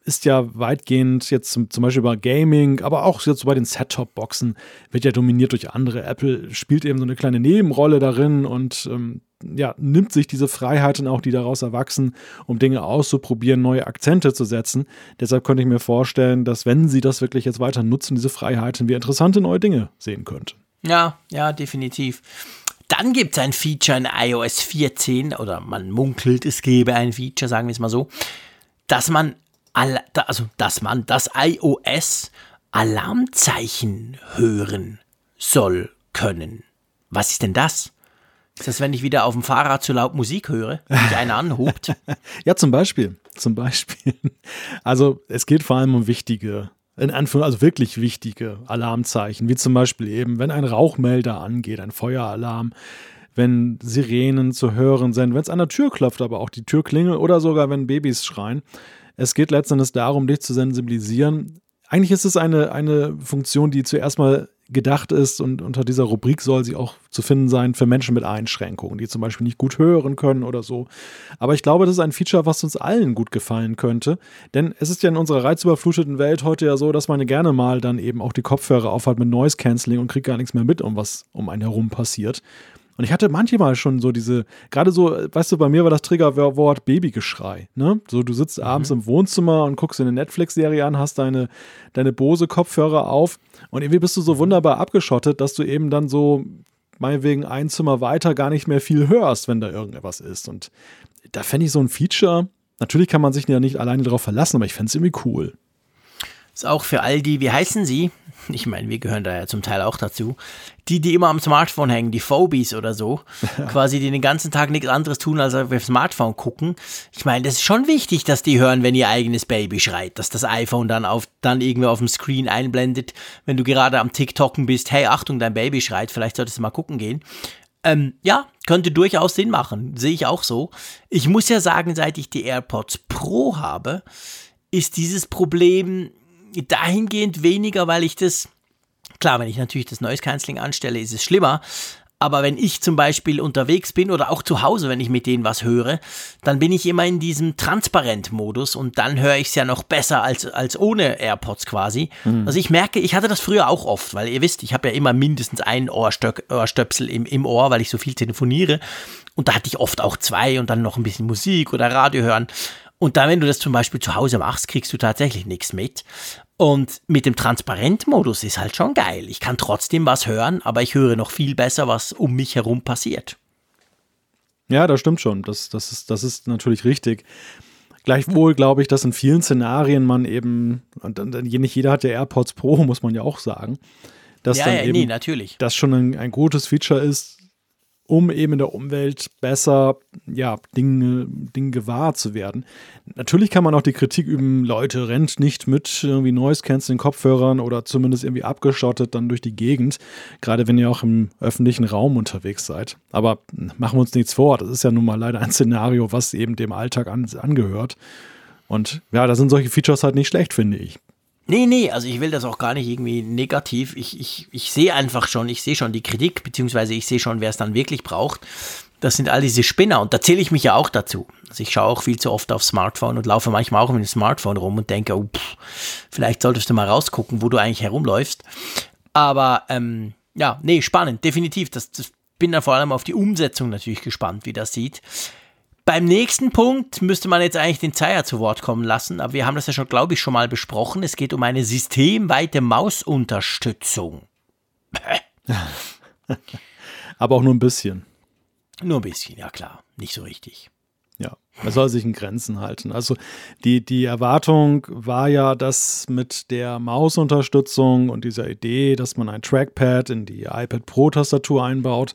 ist ja weitgehend jetzt zum, zum Beispiel bei Gaming, aber auch jetzt so bei den Set-Top-Boxen wird ja dominiert durch andere. Apple spielt eben so eine kleine Nebenrolle darin und ähm, ja, nimmt sich diese Freiheiten auch, die daraus erwachsen, um Dinge auszuprobieren, neue Akzente zu setzen. Deshalb könnte ich mir vorstellen, dass wenn sie das wirklich jetzt weiter nutzen, diese Freiheiten, wir interessante neue Dinge sehen könnten. Ja, ja, definitiv. Dann gibt es ein Feature in iOS 14, oder man munkelt, es gäbe ein Feature, sagen wir es mal so, dass man, also dass man das iOS Alarmzeichen hören soll können. Was ist denn das? Ist das, wenn ich wieder auf dem Fahrrad zu laut Musik höre, und einer anhubt? ja, zum Beispiel. Zum Beispiel. Also es geht vor allem um wichtige in Anführungszeichen, also wirklich wichtige Alarmzeichen, wie zum Beispiel eben, wenn ein Rauchmelder angeht, ein Feueralarm, wenn Sirenen zu hören sind, wenn es an der Tür klopft, aber auch die Tür klingelt oder sogar wenn Babys schreien. Es geht letztendlich darum, dich zu sensibilisieren. Eigentlich ist es eine, eine Funktion, die zuerst mal gedacht ist und unter dieser Rubrik soll sie auch zu finden sein für Menschen mit Einschränkungen, die zum Beispiel nicht gut hören können oder so. Aber ich glaube, das ist ein Feature, was uns allen gut gefallen könnte, denn es ist ja in unserer reizüberfluteten Welt heute ja so, dass man gerne mal dann eben auch die Kopfhörer aufhat mit Noise Cancelling und kriegt gar nichts mehr mit, um was um einen herum passiert. Und ich hatte manchmal schon so diese, gerade so, weißt du, bei mir war das Triggerwort Babygeschrei. Ne? So, du sitzt mhm. abends im Wohnzimmer und guckst eine Netflix-Serie an, hast deine, deine Bose-Kopfhörer auf und irgendwie bist du so wunderbar abgeschottet, dass du eben dann so, meinetwegen ein Zimmer weiter, gar nicht mehr viel hörst, wenn da irgendetwas ist. Und da fände ich so ein Feature, natürlich kann man sich ja nicht alleine darauf verlassen, aber ich fände es irgendwie cool. Ist auch für all die, wie heißen sie? Ich meine, wir gehören da ja zum Teil auch dazu. Die, die immer am Smartphone hängen, die Phobies oder so, quasi die den ganzen Tag nichts anderes tun, als auf ihr Smartphone gucken. Ich meine, das ist schon wichtig, dass die hören, wenn ihr eigenes Baby schreit, dass das iPhone dann auf, dann irgendwie auf dem Screen einblendet, wenn du gerade am TikToken bist, hey, Achtung, dein Baby schreit, vielleicht solltest du mal gucken gehen. Ähm, ja, könnte durchaus Sinn machen, sehe ich auch so. Ich muss ja sagen, seit ich die AirPods Pro habe, ist dieses Problem dahingehend weniger, weil ich das, klar, wenn ich natürlich das Noise Cancelling anstelle, ist es schlimmer. Aber wenn ich zum Beispiel unterwegs bin oder auch zu Hause, wenn ich mit denen was höre, dann bin ich immer in diesem Transparent-Modus und dann höre ich es ja noch besser als, als ohne AirPods quasi. Mhm. Also ich merke, ich hatte das früher auch oft, weil ihr wisst, ich habe ja immer mindestens einen Ohrstöck, Ohrstöpsel im, im Ohr, weil ich so viel telefoniere. Und da hatte ich oft auch zwei und dann noch ein bisschen Musik oder Radio hören. Und dann, wenn du das zum Beispiel zu Hause machst, kriegst du tatsächlich nichts mit. Und mit dem Transparent-Modus ist halt schon geil. Ich kann trotzdem was hören, aber ich höre noch viel besser, was um mich herum passiert. Ja, das stimmt schon. Das, das, ist, das ist natürlich richtig. Gleichwohl glaube ich, dass in vielen Szenarien man eben, und nicht jeder hat ja AirPods Pro, muss man ja auch sagen, dass ja, dann ja, eben nee, natürlich. das schon ein, ein gutes Feature ist, um eben in der Umwelt besser ja, Dinge, Dinge gewahr zu werden. Natürlich kann man auch die Kritik üben, Leute, rennt nicht mit irgendwie Noise Canceling Kopfhörern oder zumindest irgendwie abgeschottet dann durch die Gegend, gerade wenn ihr auch im öffentlichen Raum unterwegs seid. Aber machen wir uns nichts vor, das ist ja nun mal leider ein Szenario, was eben dem Alltag an, angehört. Und ja, da sind solche Features halt nicht schlecht, finde ich. Nee, nee, also ich will das auch gar nicht irgendwie negativ. Ich, ich, ich sehe einfach schon, ich sehe schon die Kritik, beziehungsweise ich sehe schon, wer es dann wirklich braucht. Das sind all diese Spinner und da zähle ich mich ja auch dazu. Also ich schaue auch viel zu oft aufs Smartphone und laufe manchmal auch mit dem Smartphone rum und denke, oh, pff, vielleicht solltest du mal rausgucken, wo du eigentlich herumläufst. Aber ähm, ja, nee, spannend, definitiv. Das, das bin dann vor allem auf die Umsetzung natürlich gespannt, wie das sieht. Beim nächsten Punkt müsste man jetzt eigentlich den Zeier zu Wort kommen lassen, aber wir haben das ja schon, glaube ich, schon mal besprochen. Es geht um eine systemweite Mausunterstützung. aber auch nur ein bisschen. Nur ein bisschen, ja klar, nicht so richtig. Ja, man soll sich in Grenzen halten. Also die, die Erwartung war ja, dass mit der Mausunterstützung und dieser Idee, dass man ein Trackpad in die iPad Pro-Tastatur einbaut,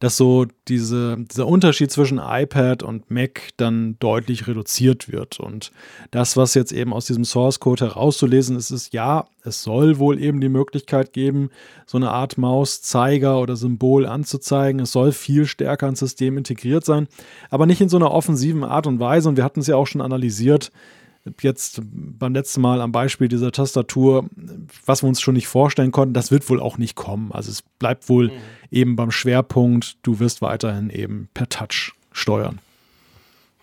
dass so diese, dieser Unterschied zwischen iPad und Mac dann deutlich reduziert wird. Und das, was jetzt eben aus diesem Source Code herauszulesen ist, ist ja, es soll wohl eben die Möglichkeit geben, so eine Art Mauszeiger oder Symbol anzuzeigen. Es soll viel stärker ins System integriert sein, aber nicht in so einer offensiven Art und Weise. Und wir hatten es ja auch schon analysiert jetzt beim letzten Mal am Beispiel dieser Tastatur, was wir uns schon nicht vorstellen konnten, das wird wohl auch nicht kommen. Also es bleibt wohl mhm. eben beim Schwerpunkt, du wirst weiterhin eben per Touch steuern.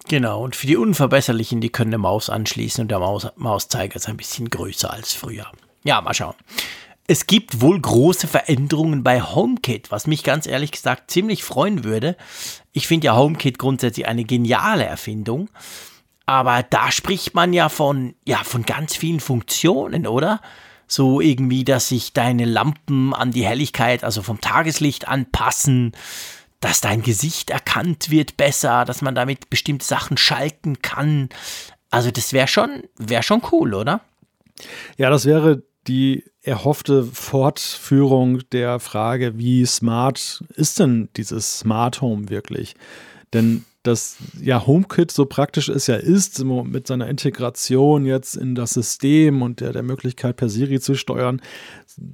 Genau, und für die Unverbesserlichen, die können eine Maus anschließen und der Maus Mauszeiger ist ein bisschen größer als früher. Ja, mal schauen. Es gibt wohl große Veränderungen bei HomeKit, was mich ganz ehrlich gesagt ziemlich freuen würde. Ich finde ja HomeKit grundsätzlich eine geniale Erfindung. Aber da spricht man ja von, ja, von ganz vielen Funktionen, oder? So irgendwie, dass sich deine Lampen an die Helligkeit, also vom Tageslicht anpassen, dass dein Gesicht erkannt wird besser, dass man damit bestimmte Sachen schalten kann. Also das wäre schon, wäre schon cool, oder? Ja, das wäre die erhoffte Fortführung der Frage, wie smart ist denn dieses Smart Home wirklich? Denn dass ja HomeKit so praktisch es ja ist, mit seiner Integration jetzt in das System und der, der Möglichkeit per Siri zu steuern,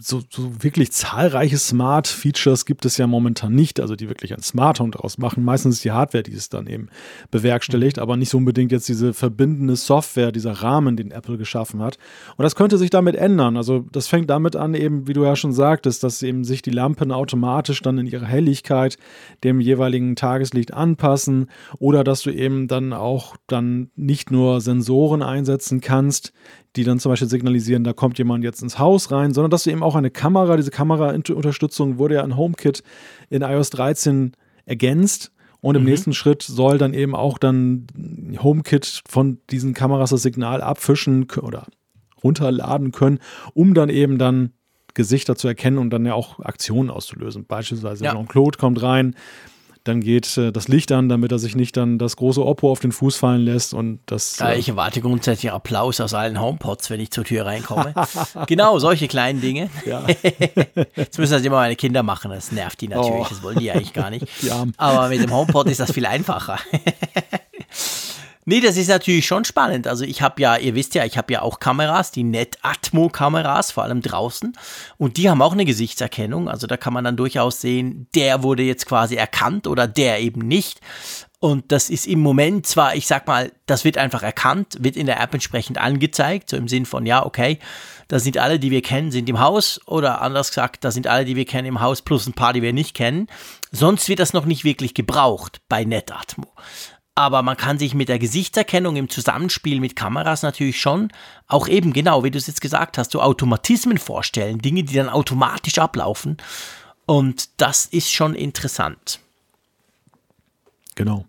so, so wirklich zahlreiche Smart-Features gibt es ja momentan nicht, also die wirklich ein Smart Home daraus machen. Meistens ist die Hardware, die es dann eben bewerkstelligt, aber nicht so unbedingt jetzt diese verbindende Software, dieser Rahmen, den Apple geschaffen hat. Und das könnte sich damit ändern. Also das fängt damit an, eben, wie du ja schon sagtest, dass eben sich die Lampen automatisch dann in ihrer Helligkeit dem jeweiligen Tageslicht anpassen oder dass du eben dann auch dann nicht nur Sensoren einsetzen kannst, die dann zum Beispiel signalisieren, da kommt jemand jetzt ins Haus rein, sondern dass du eben auch eine Kamera, diese Kameraunterstützung wurde ja in HomeKit in iOS 13 ergänzt. Und im mhm. nächsten Schritt soll dann eben auch dann HomeKit von diesen Kameras das Signal abfischen oder runterladen können, um dann eben dann Gesichter zu erkennen und dann ja auch Aktionen auszulösen. Beispielsweise ja. Jean-Claude kommt rein, dann geht äh, das Licht an, damit er sich nicht dann das große Oppo auf den Fuß fallen lässt und das. Ja, äh, ich erwarte grundsätzlich Applaus aus allen HomePods, wenn ich zur Tür reinkomme. genau, solche kleinen Dinge. Ja. Jetzt müssen das immer meine Kinder machen, das nervt die natürlich, oh. das wollen die eigentlich gar nicht. Aber mit dem HomePod ist das viel einfacher. Nee, das ist natürlich schon spannend. Also ich habe ja, ihr wisst ja, ich habe ja auch Kameras, die Net-Atmo-Kameras, vor allem draußen. Und die haben auch eine Gesichtserkennung. Also da kann man dann durchaus sehen, der wurde jetzt quasi erkannt oder der eben nicht. Und das ist im Moment zwar, ich sag mal, das wird einfach erkannt, wird in der App entsprechend angezeigt, so im Sinn von, ja, okay, da sind alle, die wir kennen, sind im Haus oder anders gesagt, da sind alle, die wir kennen, im Haus plus ein paar, die wir nicht kennen. Sonst wird das noch nicht wirklich gebraucht bei NetAtmo. Aber man kann sich mit der Gesichtserkennung im Zusammenspiel mit Kameras natürlich schon auch eben genau, wie du es jetzt gesagt hast, so Automatismen vorstellen, Dinge, die dann automatisch ablaufen. Und das ist schon interessant. Genau.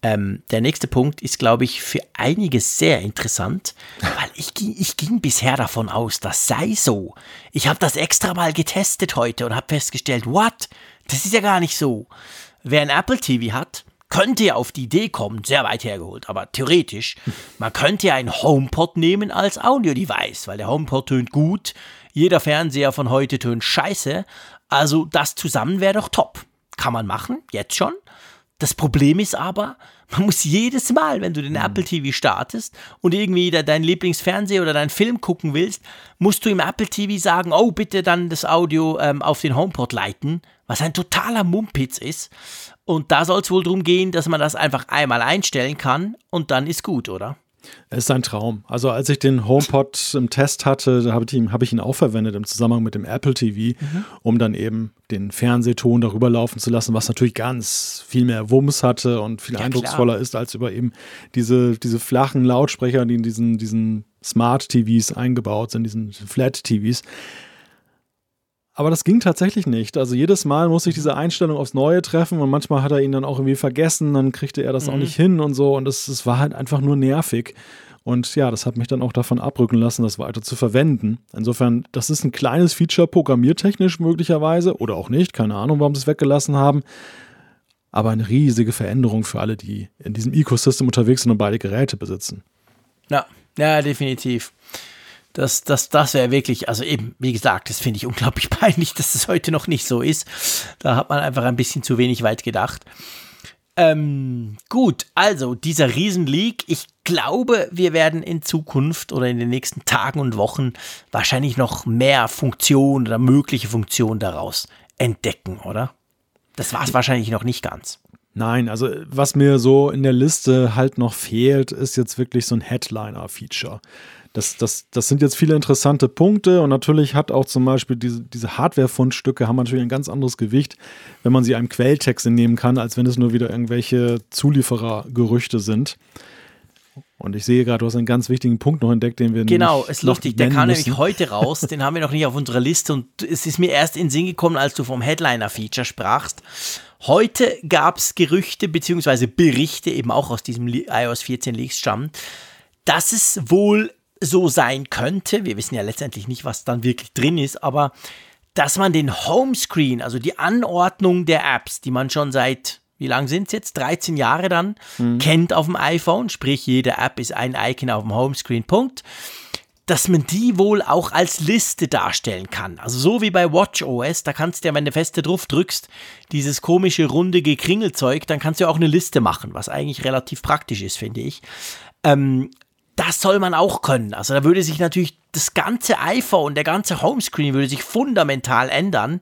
Ähm, der nächste Punkt ist, glaube ich, für einige sehr interessant, weil ich, ich ging bisher davon aus, das sei so. Ich habe das extra mal getestet heute und habe festgestellt, what? Das ist ja gar nicht so. Wer ein Apple TV hat, könnte ja auf die Idee kommen, sehr weit hergeholt, aber theoretisch, man könnte ja ein HomePod nehmen als Audio-Device, weil der HomePod tönt gut, jeder Fernseher von heute tönt scheiße, also das zusammen wäre doch top. Kann man machen, jetzt schon. Das Problem ist aber, man muss jedes Mal, wenn du den mhm. Apple TV startest und irgendwie deinen Lieblingsfernseher oder deinen Film gucken willst, musst du im Apple TV sagen, oh, bitte dann das Audio ähm, auf den HomePod leiten, was ein totaler Mumpitz ist. Und da soll es wohl darum gehen, dass man das einfach einmal einstellen kann und dann ist gut, oder? Es ist ein Traum. Also als ich den HomePod im Test hatte, habe ich, ihn, hab ich ihn auch verwendet im Zusammenhang mit dem Apple TV, mhm. um dann eben den Fernsehton darüber laufen zu lassen, was natürlich ganz viel mehr Wumms hatte und viel ja, eindrucksvoller klar. ist als über eben diese, diese flachen Lautsprecher, die in diesen, diesen Smart TVs eingebaut sind, diesen Flat TVs. Aber das ging tatsächlich nicht. Also jedes Mal musste ich diese Einstellung aufs Neue treffen und manchmal hat er ihn dann auch irgendwie vergessen, dann kriegte er das mhm. auch nicht hin und so. Und es war halt einfach nur nervig. Und ja, das hat mich dann auch davon abrücken lassen, das weiter zu verwenden. Insofern, das ist ein kleines Feature, programmiertechnisch möglicherweise oder auch nicht. Keine Ahnung, warum sie es weggelassen haben. Aber eine riesige Veränderung für alle, die in diesem Ecosystem unterwegs sind und beide Geräte besitzen. Ja, ja, definitiv. Das, das, das wäre wirklich, also eben, wie gesagt, das finde ich unglaublich peinlich, dass das heute noch nicht so ist. Da hat man einfach ein bisschen zu wenig weit gedacht. Ähm, gut, also dieser Riesenleak, ich glaube, wir werden in Zukunft oder in den nächsten Tagen und Wochen wahrscheinlich noch mehr Funktionen oder mögliche Funktionen daraus entdecken, oder? Das war es wahrscheinlich noch nicht ganz. Nein, also was mir so in der Liste halt noch fehlt, ist jetzt wirklich so ein Headliner-Feature das, das, das sind jetzt viele interessante Punkte und natürlich hat auch zum Beispiel diese, diese Hardware-Fundstücke haben natürlich ein ganz anderes Gewicht, wenn man sie einem Quelltext entnehmen kann, als wenn es nur wieder irgendwelche Zulieferergerüchte sind. Und ich sehe gerade, du hast einen ganz wichtigen Punkt noch entdeckt, den wir Genau, ist lustig. Der kam müssen. nämlich heute raus. Den haben wir noch nicht auf unserer Liste. Und es ist mir erst in den Sinn gekommen, als du vom Headliner-Feature sprachst. Heute gab es Gerüchte bzw. Berichte, eben auch aus diesem iOS 14 Leaks stammen, dass es wohl so sein könnte, wir wissen ja letztendlich nicht, was dann wirklich drin ist, aber dass man den Homescreen, also die Anordnung der Apps, die man schon seit, wie lang sind es jetzt? 13 Jahre dann, mhm. kennt auf dem iPhone, sprich jede App ist ein Icon auf dem Homescreen, Punkt dass man die wohl auch als Liste darstellen kann. Also so wie bei WatchOS, da kannst du ja, wenn du feste drauf drückst, dieses komische runde Gekringelzeug, dann kannst du ja auch eine Liste machen, was eigentlich relativ praktisch ist, finde ich. Ähm, das soll man auch können. Also da würde sich natürlich das ganze iPhone, der ganze Homescreen würde sich fundamental ändern.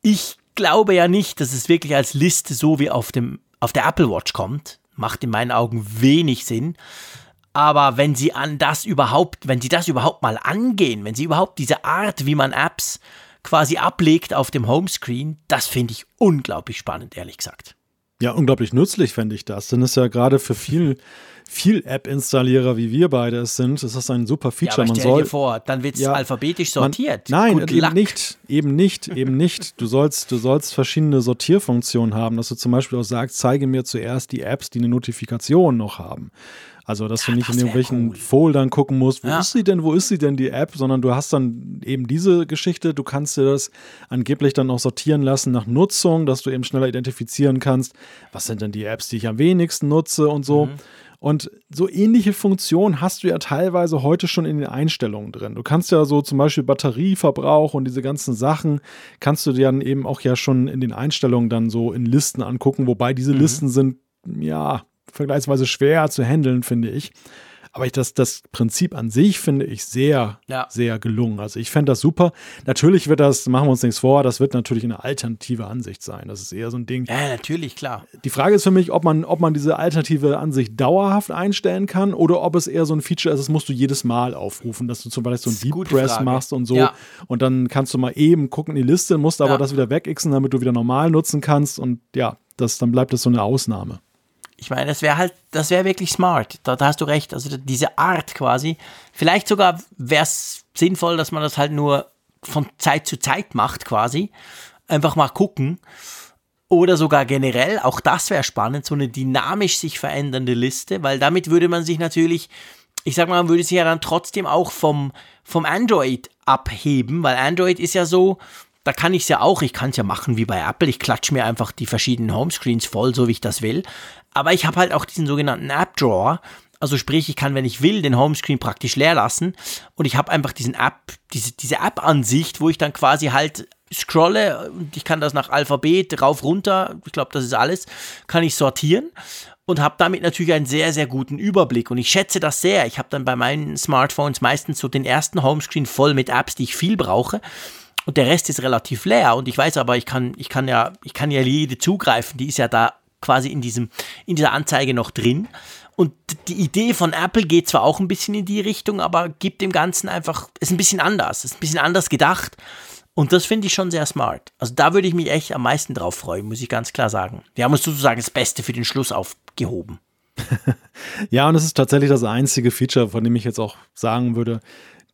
Ich glaube ja nicht, dass es wirklich als Liste so wie auf dem auf der Apple Watch kommt. Macht in meinen Augen wenig Sinn. Aber wenn sie an das überhaupt, wenn sie das überhaupt mal angehen, wenn sie überhaupt diese Art, wie man Apps quasi ablegt auf dem Homescreen, das finde ich unglaublich spannend, ehrlich gesagt. Ja, unglaublich nützlich fände ich das. Denn es ist ja gerade für viel, viel App-Installierer, wie wir beide es sind, ist das ein super Feature. Ja, aber stell man soll, dir vor, dann wird es ja, alphabetisch sortiert. Man, nein, eben nicht, eben nicht, eben nicht. Du sollst, du sollst verschiedene Sortierfunktionen haben, dass du zum Beispiel auch sagst, zeige mir zuerst die Apps, die eine Notifikation noch haben. Also, dass ja, du nicht das in irgendwelchen cool. Foldern gucken musst, wo ja. ist sie denn, wo ist sie denn, die App, sondern du hast dann eben diese Geschichte, du kannst dir das angeblich dann auch sortieren lassen nach Nutzung, dass du eben schneller identifizieren kannst, was sind denn die Apps, die ich am wenigsten nutze und so. Mhm. Und so ähnliche Funktionen hast du ja teilweise heute schon in den Einstellungen drin. Du kannst ja so zum Beispiel Batterieverbrauch und diese ganzen Sachen kannst du dir dann eben auch ja schon in den Einstellungen dann so in Listen angucken, wobei diese mhm. Listen sind ja vergleichsweise schwer zu handeln, finde ich. Aber ich, das, das Prinzip an sich finde ich sehr, ja. sehr gelungen. Also ich fände das super. Natürlich wird das, machen wir uns nichts vor, das wird natürlich eine alternative Ansicht sein. Das ist eher so ein Ding. Ja, natürlich, klar. Die Frage ist für mich, ob man, ob man diese alternative Ansicht dauerhaft einstellen kann oder ob es eher so ein Feature ist, das musst du jedes Mal aufrufen, dass du zum Beispiel so ein Deep Press Frage. machst und so. Ja. Und dann kannst du mal eben gucken in die Liste, musst aber ja. das wieder wegixen, damit du wieder normal nutzen kannst. Und ja, das, dann bleibt das so eine Ausnahme. Ich meine, das wäre halt, das wäre wirklich smart. Da, da, hast du recht. Also diese Art quasi. Vielleicht sogar wäre es sinnvoll, dass man das halt nur von Zeit zu Zeit macht quasi. Einfach mal gucken. Oder sogar generell, auch das wäre spannend, so eine dynamisch sich verändernde Liste, weil damit würde man sich natürlich, ich sag mal, man würde sich ja dann trotzdem auch vom, vom Android abheben, weil Android ist ja so, da kann ich es ja auch, ich kann es ja machen wie bei Apple, ich klatsche mir einfach die verschiedenen Homescreens voll, so wie ich das will. Aber ich habe halt auch diesen sogenannten App Drawer. Also sprich, ich kann, wenn ich will, den Homescreen praktisch leer lassen und ich habe einfach diesen App, diese, diese App-Ansicht, wo ich dann quasi halt scrolle und ich kann das nach Alphabet rauf, runter, ich glaube, das ist alles, kann ich sortieren und habe damit natürlich einen sehr, sehr guten Überblick. Und ich schätze das sehr. Ich habe dann bei meinen Smartphones meistens so den ersten Homescreen voll mit Apps, die ich viel brauche. Und der Rest ist relativ leer. Und ich weiß aber, ich kann, ich kann ja, ich kann ja jede zugreifen, die ist ja da quasi in, diesem, in dieser Anzeige noch drin. Und die Idee von Apple geht zwar auch ein bisschen in die Richtung, aber gibt dem Ganzen einfach, ist ein bisschen anders, ist ein bisschen anders gedacht. Und das finde ich schon sehr smart. Also da würde ich mich echt am meisten drauf freuen, muss ich ganz klar sagen. Wir haben uns sozusagen das Beste für den Schluss aufgehoben. ja, und es ist tatsächlich das einzige Feature, von dem ich jetzt auch sagen würde,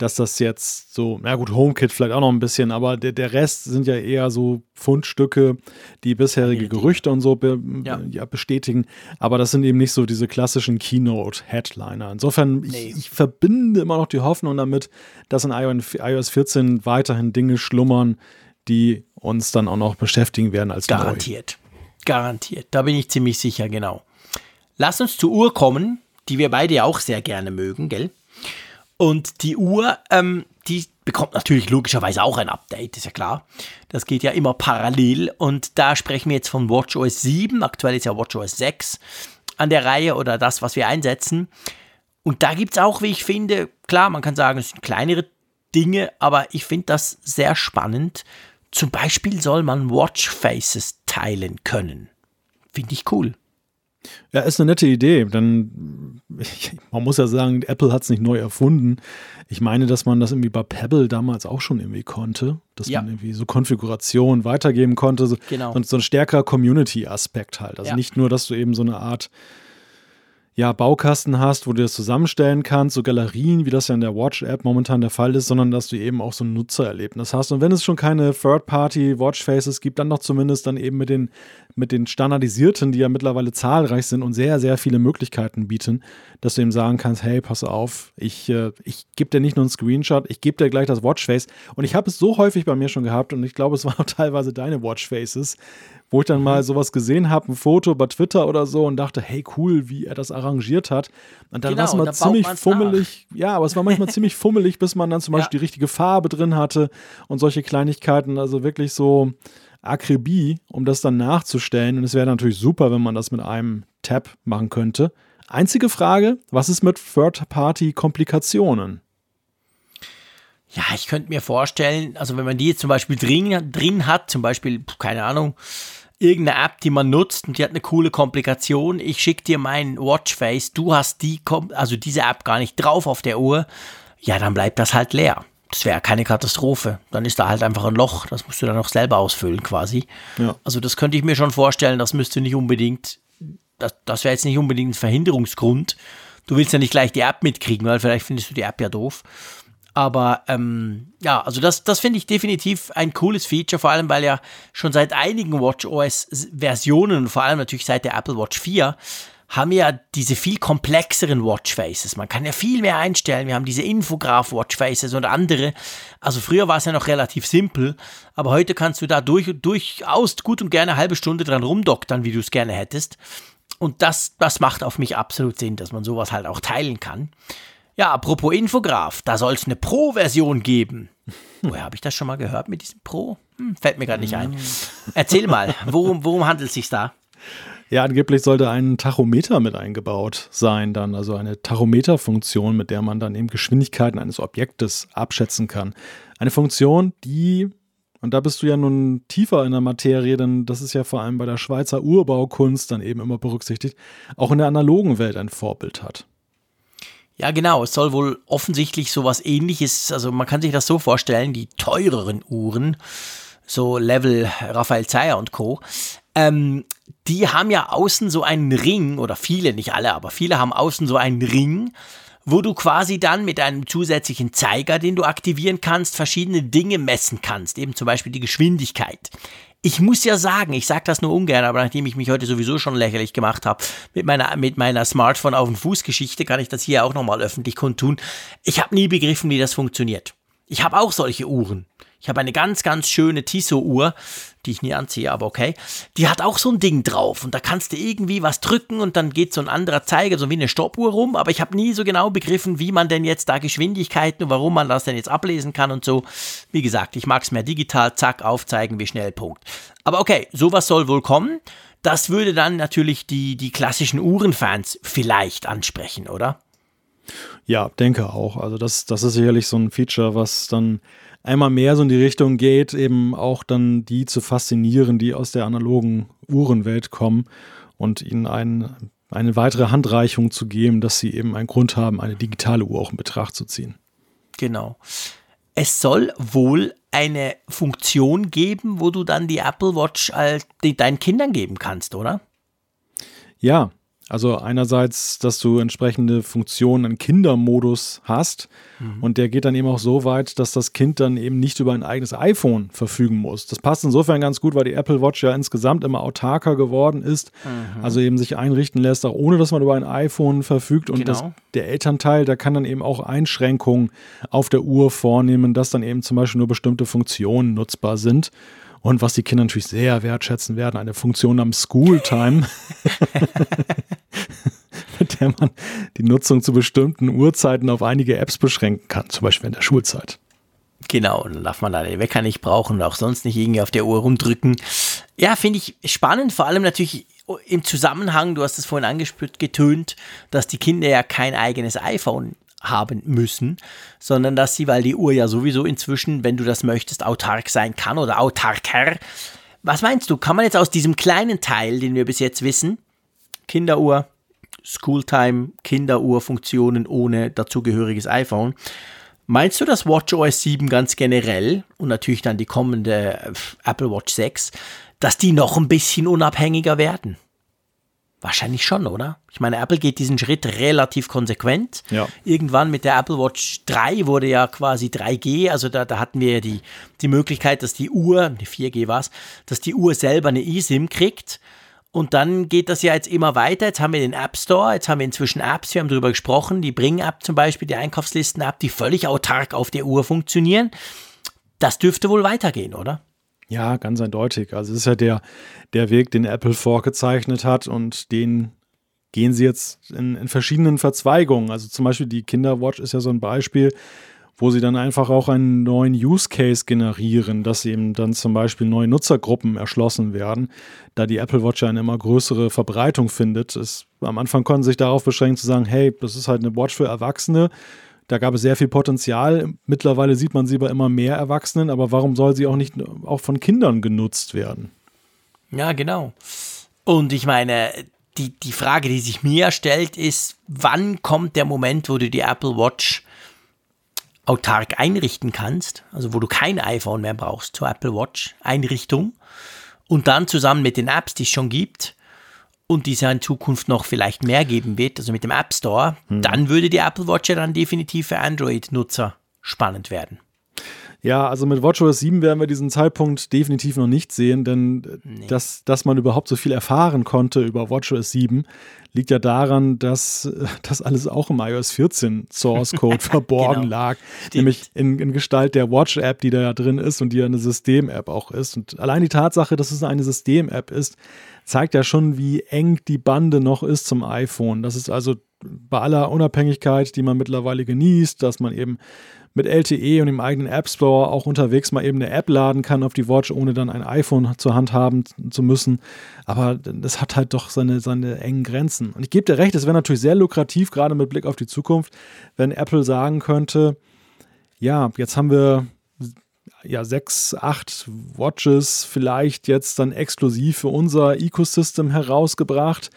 dass das jetzt so, na gut, HomeKit vielleicht auch noch ein bisschen, aber der, der Rest sind ja eher so Fundstücke, die bisherige Gerüchte und so be, ja. Ja, bestätigen. Aber das sind eben nicht so diese klassischen Keynote-Headliner. Insofern, nee. ich, ich, verbinde immer noch die Hoffnung damit, dass in iOS 14 weiterhin Dinge schlummern, die uns dann auch noch beschäftigen werden als Garantiert. Neu. Garantiert. Da bin ich ziemlich sicher, genau. Lass uns zur Uhr kommen, die wir beide ja auch sehr gerne mögen, gell? Und die Uhr, ähm, die bekommt natürlich logischerweise auch ein Update, ist ja klar. Das geht ja immer parallel. Und da sprechen wir jetzt von WatchOS 7. Aktuell ist ja WatchOS 6 an der Reihe oder das, was wir einsetzen. Und da gibt es auch, wie ich finde, klar, man kann sagen, es sind kleinere Dinge, aber ich finde das sehr spannend. Zum Beispiel soll man Watchfaces teilen können. Finde ich cool. Ja, ist eine nette Idee. Dann, man muss ja sagen, Apple hat es nicht neu erfunden. Ich meine, dass man das irgendwie bei Pebble damals auch schon irgendwie konnte, dass ja. man irgendwie so Konfiguration weitergeben konnte. So, genau. Und so ein stärkerer Community-Aspekt halt. Also ja. nicht nur, dass du eben so eine Art ja, Baukasten hast, wo du das zusammenstellen kannst, so Galerien, wie das ja in der Watch-App momentan der Fall ist, sondern dass du eben auch so ein Nutzererlebnis hast. Und wenn es schon keine Third-Party-Watchfaces gibt, dann doch zumindest dann eben mit den, mit den standardisierten, die ja mittlerweile zahlreich sind und sehr, sehr viele Möglichkeiten bieten, dass du eben sagen kannst, hey, pass auf, ich, äh, ich gebe dir nicht nur einen Screenshot, ich gebe dir gleich das Watchface. Und ich habe es so häufig bei mir schon gehabt und ich glaube, es waren auch teilweise deine Watchfaces, wo ich dann mal mhm. sowas gesehen habe, ein Foto bei Twitter oder so und dachte, hey, cool, wie er das arrangiert hat. Und dann genau, war es mal ziemlich fummelig. Nach. Ja, aber es war manchmal ziemlich fummelig, bis man dann zum Beispiel ja. die richtige Farbe drin hatte und solche Kleinigkeiten. Also wirklich so Akribie, um das dann nachzustellen. Und es wäre natürlich super, wenn man das mit einem Tab machen könnte. Einzige Frage, was ist mit Third-Party-Komplikationen? Ja, ich könnte mir vorstellen, also wenn man die jetzt zum Beispiel drin, drin hat, zum Beispiel, keine Ahnung, irgendeine App, die man nutzt und die hat eine coole Komplikation. Ich schicke dir meinen Watchface, du hast die, also diese App gar nicht drauf auf der Uhr. Ja, dann bleibt das halt leer. Das wäre keine Katastrophe. Dann ist da halt einfach ein Loch. Das musst du dann noch selber ausfüllen quasi. Ja. Also das könnte ich mir schon vorstellen. Das müsste nicht unbedingt, das, das wäre jetzt nicht unbedingt ein Verhinderungsgrund. Du willst ja nicht gleich die App mitkriegen, weil vielleicht findest du die App ja doof. Aber ähm, ja, also das, das finde ich definitiv ein cooles Feature, vor allem weil ja schon seit einigen WatchOS-Versionen vor allem natürlich seit der Apple Watch 4 haben wir ja diese viel komplexeren Watchfaces. Man kann ja viel mehr einstellen. Wir haben diese Infograph-Watchfaces und andere. Also früher war es ja noch relativ simpel, aber heute kannst du da durch, durchaus gut und gerne eine halbe Stunde dran rumdoktern, wie du es gerne hättest. Und das, das macht auf mich absolut Sinn, dass man sowas halt auch teilen kann. Ja, apropos Infograph, da soll es eine Pro-Version geben. Woher habe ich das schon mal gehört mit diesem Pro? Hm, fällt mir gerade nicht ein. Erzähl mal, worum, worum handelt es sich da? Ja, angeblich sollte ein Tachometer mit eingebaut sein, dann also eine Tachometerfunktion, mit der man dann eben Geschwindigkeiten eines Objektes abschätzen kann. Eine Funktion, die, und da bist du ja nun tiefer in der Materie, denn das ist ja vor allem bei der Schweizer Urbaukunst dann eben immer berücksichtigt, auch in der analogen Welt ein Vorbild hat. Ja, genau. Es soll wohl offensichtlich sowas ähnliches, also man kann sich das so vorstellen, die teureren Uhren, so Level Raphael Zeyer und Co., ähm, die haben ja außen so einen Ring, oder viele, nicht alle, aber viele haben außen so einen Ring, wo du quasi dann mit einem zusätzlichen Zeiger, den du aktivieren kannst, verschiedene Dinge messen kannst, eben zum Beispiel die Geschwindigkeit. Ich muss ja sagen, ich sage das nur ungern, aber nachdem ich mich heute sowieso schon lächerlich gemacht habe mit meiner, mit meiner Smartphone auf dem Fuß-Geschichte, kann ich das hier auch nochmal öffentlich kundtun. Ich habe nie begriffen, wie das funktioniert. Ich habe auch solche Uhren. Ich habe eine ganz, ganz schöne Tissot-Uhr, die ich nie anziehe, aber okay. Die hat auch so ein Ding drauf und da kannst du irgendwie was drücken und dann geht so ein anderer Zeiger, so wie eine Stoppuhr rum, aber ich habe nie so genau begriffen, wie man denn jetzt da Geschwindigkeiten und warum man das denn jetzt ablesen kann und so. Wie gesagt, ich mag es mehr digital, zack, aufzeigen, wie schnell, Punkt. Aber okay, sowas soll wohl kommen. Das würde dann natürlich die, die klassischen Uhrenfans vielleicht ansprechen, oder? Ja, denke auch. Also das, das ist sicherlich so ein Feature, was dann einmal mehr so in die Richtung geht, eben auch dann die zu faszinieren, die aus der analogen Uhrenwelt kommen und ihnen ein, eine weitere Handreichung zu geben, dass sie eben einen Grund haben, eine digitale Uhr auch in Betracht zu ziehen. Genau. Es soll wohl eine Funktion geben, wo du dann die Apple Watch äh, deinen Kindern geben kannst, oder? Ja, also einerseits, dass du entsprechende Funktionen im Kindermodus hast mhm. und der geht dann eben auch so weit, dass das Kind dann eben nicht über ein eigenes iPhone verfügen muss. Das passt insofern ganz gut, weil die Apple Watch ja insgesamt immer autarker geworden ist, mhm. also eben sich einrichten lässt, auch ohne dass man über ein iPhone verfügt und genau. das, der Elternteil, der kann dann eben auch Einschränkungen auf der Uhr vornehmen, dass dann eben zum Beispiel nur bestimmte Funktionen nutzbar sind. Und was die Kinder natürlich sehr wertschätzen werden, eine Funktion namens Schooltime, mit der man die Nutzung zu bestimmten Uhrzeiten auf einige Apps beschränken kann, zum Beispiel in der Schulzeit. Genau, dann darf man da den Wecker nicht brauchen und auch sonst nicht irgendwie auf der Uhr rumdrücken. Ja, finde ich spannend, vor allem natürlich im Zusammenhang, du hast es vorhin angespürt, getönt, dass die Kinder ja kein eigenes iPhone haben müssen, sondern dass sie, weil die Uhr ja sowieso inzwischen, wenn du das möchtest, autark sein kann oder autarker. Was meinst du, kann man jetzt aus diesem kleinen Teil, den wir bis jetzt wissen, Kinderuhr, Schooltime, Kinderuhr-Funktionen ohne dazugehöriges iPhone, meinst du, dass WatchOS 7 ganz generell und natürlich dann die kommende äh, Apple Watch 6, dass die noch ein bisschen unabhängiger werden? Wahrscheinlich schon, oder? Ich meine, Apple geht diesen Schritt relativ konsequent. Ja. Irgendwann mit der Apple Watch 3 wurde ja quasi 3G, also da, da hatten wir ja die, die Möglichkeit, dass die Uhr, die 4G war es, dass die Uhr selber eine eSIM kriegt. Und dann geht das ja jetzt immer weiter. Jetzt haben wir den App Store, jetzt haben wir inzwischen Apps, wir haben darüber gesprochen, die Bring-App zum Beispiel, die Einkaufslisten-App, die völlig autark auf der Uhr funktionieren. Das dürfte wohl weitergehen, oder? Ja, ganz eindeutig. Also es ist ja der, der Weg, den Apple vorgezeichnet hat und den gehen sie jetzt in, in verschiedenen Verzweigungen. Also zum Beispiel die Kinderwatch ist ja so ein Beispiel, wo sie dann einfach auch einen neuen Use Case generieren, dass eben dann zum Beispiel neue Nutzergruppen erschlossen werden, da die Apple Watch ja eine immer größere Verbreitung findet. Es, am Anfang konnten sie sich darauf beschränken zu sagen, hey, das ist halt eine Watch für Erwachsene da gab es sehr viel Potenzial. Mittlerweile sieht man sie bei immer mehr Erwachsenen, aber warum soll sie auch nicht auch von Kindern genutzt werden? Ja, genau. Und ich meine, die, die Frage, die sich mir stellt, ist, wann kommt der Moment, wo du die Apple Watch autark einrichten kannst, also wo du kein iPhone mehr brauchst zur Apple Watch Einrichtung und dann zusammen mit den Apps, die es schon gibt, und die es ja in Zukunft noch vielleicht mehr geben wird, also mit dem App Store, hm. dann würde die Apple Watch ja dann definitiv für Android-Nutzer spannend werden. Ja, also mit WatchOS 7 werden wir diesen Zeitpunkt definitiv noch nicht sehen, denn nee. dass, dass man überhaupt so viel erfahren konnte über WatchOS 7, liegt ja daran, dass das alles auch im iOS 14 Source Code verborgen genau. lag. Stimmt. Nämlich in, in, Gestalt der Watch-App, die da ja drin ist und die ja eine System-App auch ist. Und allein die Tatsache, dass es eine System-App ist, zeigt ja schon, wie eng die Bande noch ist zum iPhone. Das ist also bei aller Unabhängigkeit, die man mittlerweile genießt, dass man eben mit LTE und dem eigenen App Store auch unterwegs mal eben eine App laden kann auf die Watch, ohne dann ein iPhone zur Hand haben zu müssen. Aber das hat halt doch seine, seine engen Grenzen. Und ich gebe dir recht, es wäre natürlich sehr lukrativ, gerade mit Blick auf die Zukunft, wenn Apple sagen könnte, ja, jetzt haben wir ja, sechs, acht Watches vielleicht jetzt dann exklusiv für unser Ecosystem herausgebracht.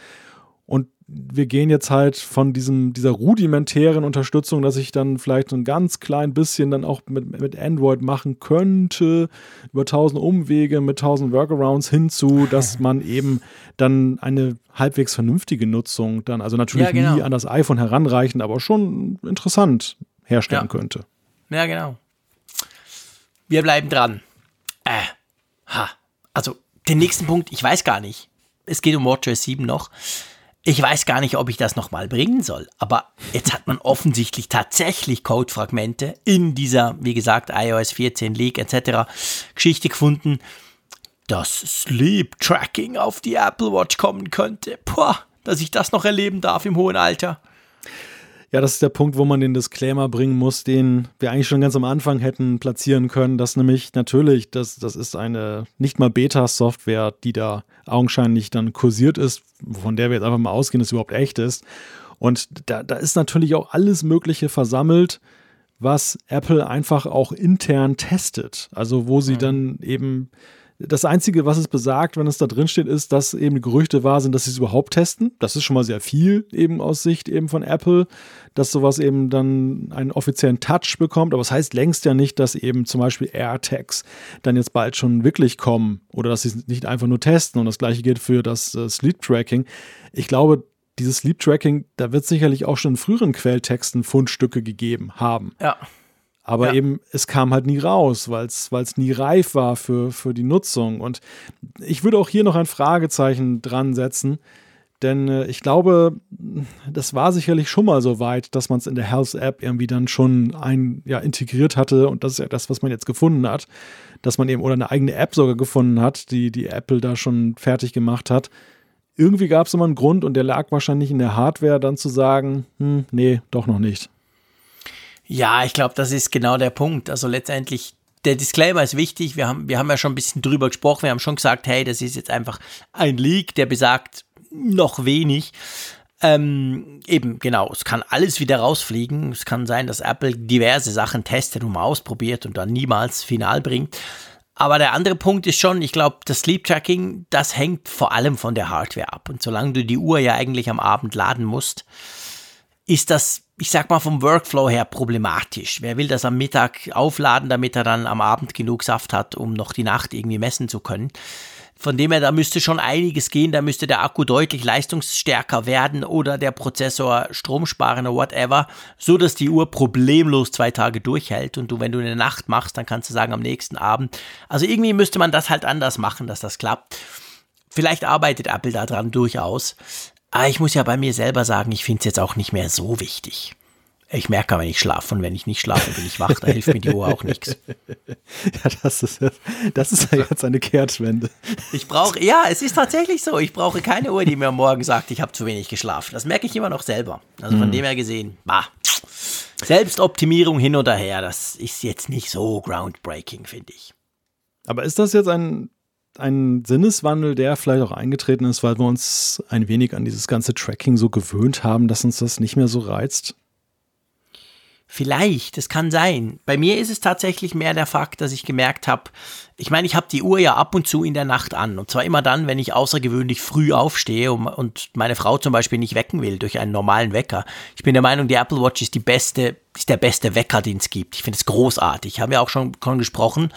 Und wir gehen jetzt halt von diesem, dieser rudimentären Unterstützung, dass ich dann vielleicht so ein ganz klein bisschen dann auch mit, mit Android machen könnte, über tausend Umwege, mit tausend Workarounds hinzu, dass man eben dann eine halbwegs vernünftige Nutzung dann, also natürlich ja, genau. nie an das iPhone heranreichen, aber schon interessant herstellen ja. könnte. Ja, genau. Wir bleiben dran. Äh, ha. Also, den nächsten Punkt, ich weiß gar nicht. Es geht um WatchOS 7 noch. Ich weiß gar nicht, ob ich das nochmal bringen soll, aber jetzt hat man offensichtlich tatsächlich Codefragmente in dieser, wie gesagt, iOS 14 Leak etc. Geschichte gefunden, dass Sleep Tracking auf die Apple Watch kommen könnte. Boah, dass ich das noch erleben darf im hohen Alter. Ja, das ist der Punkt, wo man den Disclaimer bringen muss, den wir eigentlich schon ganz am Anfang hätten platzieren können, dass nämlich natürlich, das, das ist eine nicht mal Beta-Software, die da augenscheinlich dann kursiert ist, von der wir jetzt einfach mal ausgehen, dass sie überhaupt echt ist. Und da, da ist natürlich auch alles Mögliche versammelt, was Apple einfach auch intern testet. Also wo sie mhm. dann eben das Einzige, was es besagt, wenn es da drin steht, ist, dass eben Gerüchte wahr sind, dass sie es überhaupt testen. Das ist schon mal sehr viel eben aus Sicht eben von Apple, dass sowas eben dann einen offiziellen Touch bekommt. Aber es das heißt längst ja nicht, dass eben zum Beispiel AirTags dann jetzt bald schon wirklich kommen oder dass sie es nicht einfach nur testen. Und das gleiche gilt für das äh, Sleep Tracking. Ich glaube, dieses Sleep Tracking, da wird sicherlich auch schon in früheren Quelltexten Fundstücke gegeben haben. Ja. Aber ja. eben, es kam halt nie raus, weil es nie reif war für, für die Nutzung. Und ich würde auch hier noch ein Fragezeichen dran setzen, denn äh, ich glaube, das war sicherlich schon mal so weit, dass man es in der Health-App irgendwie dann schon ein, ja, integriert hatte. Und das ist ja das, was man jetzt gefunden hat, dass man eben oder eine eigene App sogar gefunden hat, die, die Apple da schon fertig gemacht hat. Irgendwie gab es immer einen Grund und der lag wahrscheinlich in der Hardware, dann zu sagen, hm, nee, doch noch nicht. Ja, ich glaube, das ist genau der Punkt. Also letztendlich, der Disclaimer ist wichtig. Wir haben, wir haben ja schon ein bisschen drüber gesprochen. Wir haben schon gesagt, hey, das ist jetzt einfach ein Leak, der besagt noch wenig. Ähm, eben, genau, es kann alles wieder rausfliegen. Es kann sein, dass Apple diverse Sachen testet und mal ausprobiert und dann niemals final bringt. Aber der andere Punkt ist schon, ich glaube, das Sleep Tracking, das hängt vor allem von der Hardware ab. Und solange du die Uhr ja eigentlich am Abend laden musst, ist das ich sag mal vom Workflow her problematisch. Wer will das am Mittag aufladen, damit er dann am Abend genug Saft hat, um noch die Nacht irgendwie messen zu können? Von dem her, da müsste schon einiges gehen, da müsste der Akku deutlich leistungsstärker werden oder der Prozessor stromsparender, whatever, so dass die Uhr problemlos zwei Tage durchhält und du, wenn du eine Nacht machst, dann kannst du sagen am nächsten Abend. Also irgendwie müsste man das halt anders machen, dass das klappt. Vielleicht arbeitet Apple daran durchaus. Aber ich muss ja bei mir selber sagen, ich finde es jetzt auch nicht mehr so wichtig. Ich merke, wenn ich schlafe und wenn ich nicht schlafe, bin ich wach. Da hilft mir die Uhr auch nichts. Ja, das ist, das ist ja jetzt eine Kehrtwende. Ich brauche, ja, es ist tatsächlich so. Ich brauche keine Uhr, die mir morgen sagt, ich habe zu wenig geschlafen. Das merke ich immer noch selber. Also von mhm. dem her gesehen, bah. Selbstoptimierung hin oder her, das ist jetzt nicht so groundbreaking, finde ich. Aber ist das jetzt ein, ein Sinneswandel, der vielleicht auch eingetreten ist, weil wir uns ein wenig an dieses ganze Tracking so gewöhnt haben, dass uns das nicht mehr so reizt? Vielleicht, das kann sein. Bei mir ist es tatsächlich mehr der Fakt, dass ich gemerkt habe, ich meine, ich habe die Uhr ja ab und zu in der Nacht an. Und zwar immer dann, wenn ich außergewöhnlich früh aufstehe und meine Frau zum Beispiel nicht wecken will durch einen normalen Wecker. Ich bin der Meinung, die Apple Watch ist die beste, ist der beste Wecker, den es gibt. Ich finde es großartig. Haben wir auch schon, schon gesprochen.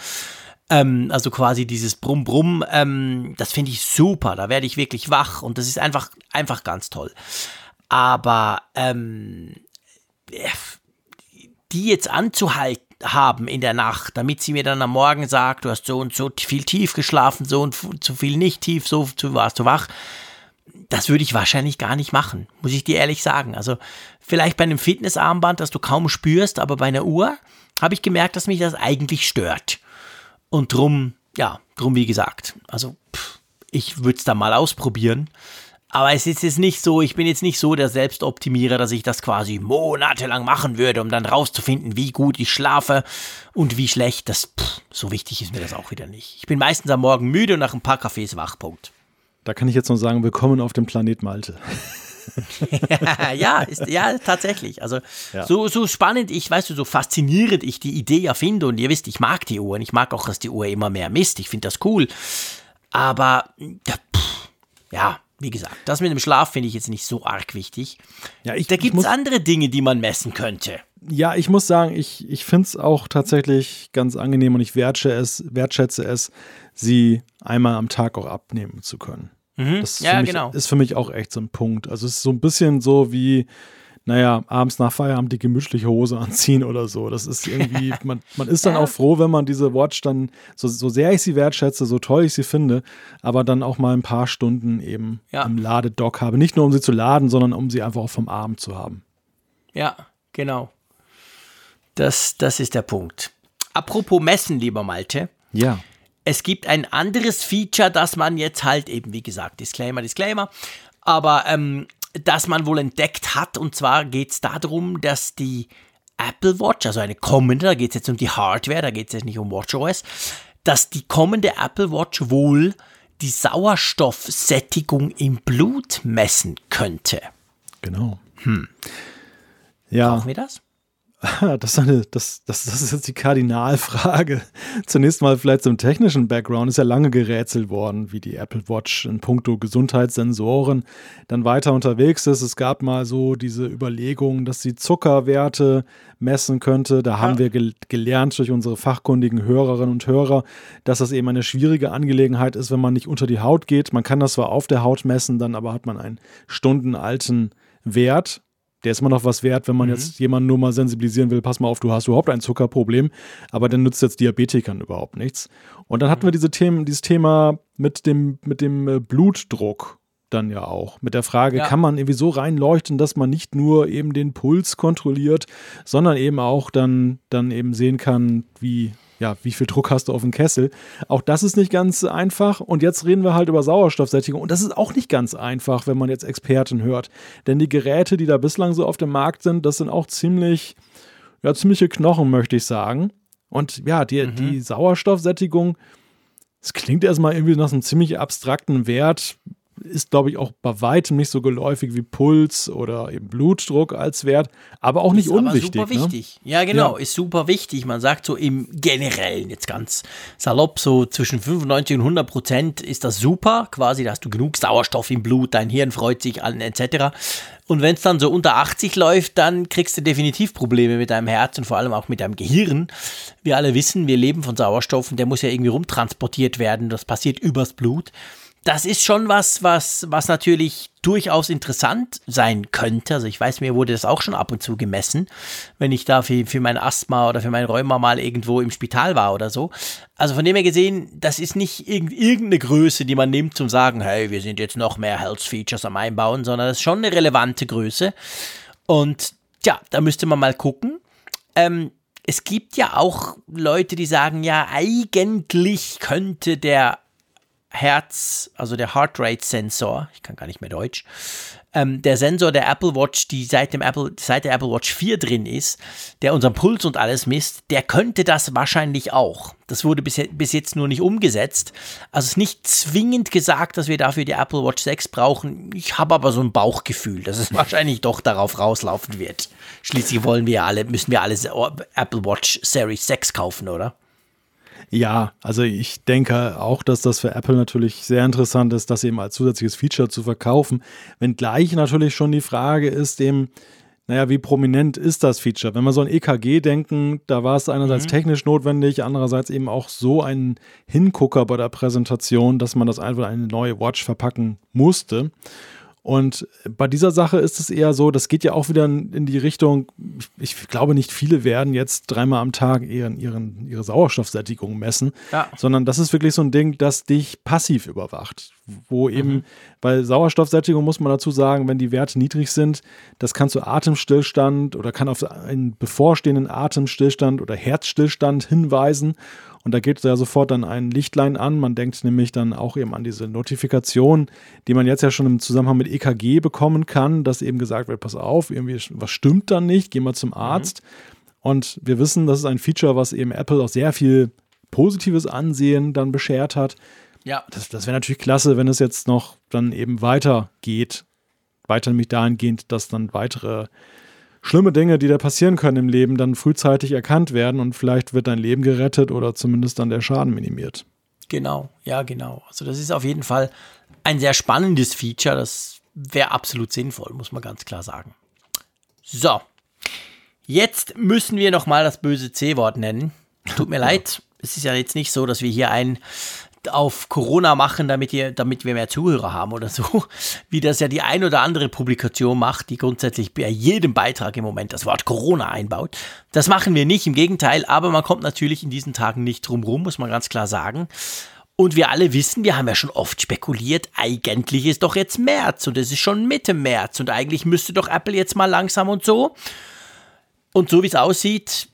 Ähm, also quasi dieses Brumm Brumm, ähm, das finde ich super. Da werde ich wirklich wach und das ist einfach, einfach ganz toll. Aber ähm, die jetzt anzuhalten haben in der Nacht, damit sie mir dann am Morgen sagt, du hast so und so viel tief geschlafen, so und so viel nicht tief, so warst du wach. Das würde ich wahrscheinlich gar nicht machen, muss ich dir ehrlich sagen. Also vielleicht bei einem Fitnessarmband, das du kaum spürst, aber bei einer Uhr habe ich gemerkt, dass mich das eigentlich stört. Und drum, ja, drum wie gesagt, also pff, ich würde es da mal ausprobieren. Aber es ist jetzt nicht so, ich bin jetzt nicht so der Selbstoptimierer, dass ich das quasi monatelang machen würde, um dann rauszufinden, wie gut ich schlafe und wie schlecht. Das, pff, so wichtig ist mir das auch wieder nicht. Ich bin meistens am Morgen müde und nach ein paar Kaffees wach. Punkt. Da kann ich jetzt nur sagen, willkommen auf dem Planet Malte. ja, ist, ja, tatsächlich. Also ja. So, so spannend ich, weißt du, so faszinierend ich die Idee erfinde und ihr wisst, ich mag die Uhr und ich mag auch, dass die Uhr immer mehr misst. Ich finde das cool. Aber ja, pff, ja, wie gesagt, das mit dem Schlaf finde ich jetzt nicht so arg wichtig. Ja, ich, da gibt es andere Dinge, die man messen könnte. Ja, ich muss sagen, ich, ich finde es auch tatsächlich ganz angenehm und ich wertschätze es, wertschätze es, sie einmal am Tag auch abnehmen zu können. Mhm. Das ja, mich, genau. ist für mich auch echt so ein Punkt. Also es ist so ein bisschen so wie, naja, abends nach Feierabend die gemütliche Hose anziehen oder so. Das ist irgendwie, man, man ist dann auch froh, wenn man diese Watch dann, so, so sehr ich sie wertschätze, so toll ich sie finde, aber dann auch mal ein paar Stunden eben ja. im Ladedock habe. Nicht nur, um sie zu laden, sondern um sie einfach auch vom Abend zu haben. Ja, genau. Das, das ist der Punkt. Apropos Messen, lieber Malte. Ja. Es gibt ein anderes Feature, das man jetzt halt eben, wie gesagt, Disclaimer, Disclaimer, aber ähm, das man wohl entdeckt hat. Und zwar geht es darum, dass die Apple Watch, also eine kommende, da geht es jetzt um die Hardware, da geht es jetzt nicht um WatchOS, dass die kommende Apple Watch wohl die Sauerstoffsättigung im Blut messen könnte. Genau. Hm. Ja. Brauchen wir das? Das ist, eine, das, das, das ist jetzt die Kardinalfrage. Zunächst mal vielleicht zum technischen Background. Ist ja lange gerätselt worden, wie die Apple Watch in puncto Gesundheitssensoren dann weiter unterwegs ist. Es gab mal so diese Überlegung, dass sie Zuckerwerte messen könnte. Da ja. haben wir gel gelernt durch unsere fachkundigen Hörerinnen und Hörer, dass das eben eine schwierige Angelegenheit ist, wenn man nicht unter die Haut geht. Man kann das zwar auf der Haut messen, dann aber hat man einen stundenalten Wert der ist immer noch was wert, wenn man mhm. jetzt jemanden nur mal sensibilisieren will, pass mal auf, du hast überhaupt ein Zuckerproblem, aber dann nützt jetzt Diabetikern überhaupt nichts. Und dann hatten wir diese Themen, dieses Thema mit dem, mit dem äh, Blutdruck dann ja auch. Mit der Frage, ja. kann man irgendwie so reinleuchten, dass man nicht nur eben den Puls kontrolliert, sondern eben auch dann, dann eben sehen kann, wie ja, wie viel Druck hast du auf dem Kessel? Auch das ist nicht ganz einfach. Und jetzt reden wir halt über Sauerstoffsättigung. Und das ist auch nicht ganz einfach, wenn man jetzt Experten hört. Denn die Geräte, die da bislang so auf dem Markt sind, das sind auch ziemlich, ja, ziemliche Knochen, möchte ich sagen. Und ja, die, mhm. die Sauerstoffsättigung, es klingt erstmal irgendwie nach einem ziemlich abstrakten Wert. Ist, glaube ich, auch bei weitem nicht so geläufig wie Puls oder eben Blutdruck als Wert, aber auch nicht ist unwichtig. Aber super ne? wichtig. Ja, genau, Ja. ist super wichtig. Man sagt so im Generellen, jetzt ganz salopp, so zwischen 95 und 100 Prozent ist das super. Quasi, da hast du genug Sauerstoff im Blut, dein Hirn freut sich an, etc. Und wenn es dann so unter 80 läuft, dann kriegst du definitiv Probleme mit deinem Herz und vor allem auch mit deinem Gehirn. Wir alle wissen, wir leben von Sauerstoff und der muss ja irgendwie rumtransportiert werden. Das passiert übers Blut. Das ist schon was, was, was natürlich durchaus interessant sein könnte. Also ich weiß, mir wurde das auch schon ab und zu gemessen, wenn ich da für, für mein Asthma oder für mein Rheuma mal irgendwo im Spital war oder so. Also von dem her gesehen, das ist nicht irg irgendeine Größe, die man nimmt zum sagen, hey, wir sind jetzt noch mehr Health Features am Einbauen, sondern das ist schon eine relevante Größe. Und ja, da müsste man mal gucken. Ähm, es gibt ja auch Leute, die sagen, ja, eigentlich könnte der Herz, also der Heart Rate Sensor, ich kann gar nicht mehr Deutsch, ähm, der Sensor der Apple Watch, die seit, dem Apple, seit der Apple Watch 4 drin ist, der unseren Puls und alles misst, der könnte das wahrscheinlich auch. Das wurde bis, bis jetzt nur nicht umgesetzt. Also es ist nicht zwingend gesagt, dass wir dafür die Apple Watch 6 brauchen. Ich habe aber so ein Bauchgefühl, dass es wahrscheinlich doch darauf rauslaufen wird. Schließlich wollen wir alle, müssen wir alle Apple Watch Series 6 kaufen, oder? Ja, also ich denke auch, dass das für Apple natürlich sehr interessant ist, das eben als zusätzliches Feature zu verkaufen. Wenngleich natürlich schon die Frage ist, eben, naja, wie prominent ist das Feature? Wenn wir so ein EKG denken, da war es einerseits Mhm. technisch notwendig, andererseits eben auch so ein Hingucker bei der Präsentation, dass man das einfach in eine neue Watch verpacken musste. Und bei dieser Sache ist es eher so, das geht ja auch wieder in die Richtung, ich, ich glaube nicht viele werden jetzt dreimal am Tag ihren, ihren, ihre Sauerstoffsättigung messen, Ja. sondern das ist wirklich so ein Ding, das dich passiv überwacht. Wo eben, weil Sauerstoffsättigung muss man dazu sagen, wenn die Werte niedrig sind, das kann zu Atemstillstand oder kann auf einen bevorstehenden Atemstillstand oder Herzstillstand hinweisen. Und da geht ja sofort dann ein Lichtlein an. Man denkt nämlich dann auch eben an diese Notifikation, die man jetzt ja schon im Zusammenhang mit EKG bekommen kann, dass eben gesagt wird, pass auf, irgendwie was stimmt dann nicht, geh mal zum Arzt. Und wir wissen, das ist ein Feature, was eben Apple auch sehr viel positives Ansehen dann beschert hat. Ja. Das, das wäre natürlich klasse, wenn es jetzt noch dann eben weitergeht. Weiter nämlich dahingehend, dass dann weitere schlimme Dinge, die da passieren können im Leben, dann frühzeitig erkannt werden und vielleicht wird dein Leben gerettet oder zumindest dann der Schaden minimiert. Genau, ja, genau. Also das ist auf jeden Fall ein sehr spannendes Feature. Das wäre absolut sinnvoll, muss man ganz klar sagen. So, jetzt müssen wir noch mal das böse C-Wort nennen. Tut mir leid, es ist ja jetzt nicht so, dass wir hier ein auf Corona machen, damit, ihr, damit wir mehr Zuhörer haben oder so, wie das ja die ein oder andere Publikation macht, die grundsätzlich bei jedem Beitrag im Moment das Wort Corona einbaut. Das machen wir nicht, im Gegenteil, aber man kommt natürlich in diesen Tagen nicht drum rum, muss man ganz klar sagen. Und wir alle wissen, wir haben ja schon oft spekuliert, eigentlich ist doch jetzt März und es ist schon Mitte März und eigentlich müsste doch Apple jetzt mal langsam und so. Und so wie es aussieht,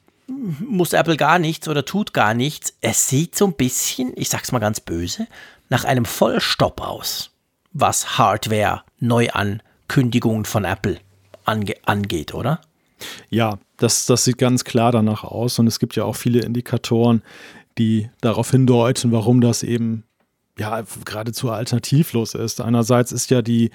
muss Apple gar nichts oder tut gar nichts. Es sieht so ein bisschen, ich sag's mal ganz böse, nach einem Vollstopp aus, was Hardware-Neuankündigungen von Apple ange angeht, oder? Ja, das, das sieht ganz klar danach aus und es gibt ja auch viele Indikatoren, die darauf hindeuten, warum das eben ja geradezu alternativlos ist. Einerseits ist ja die,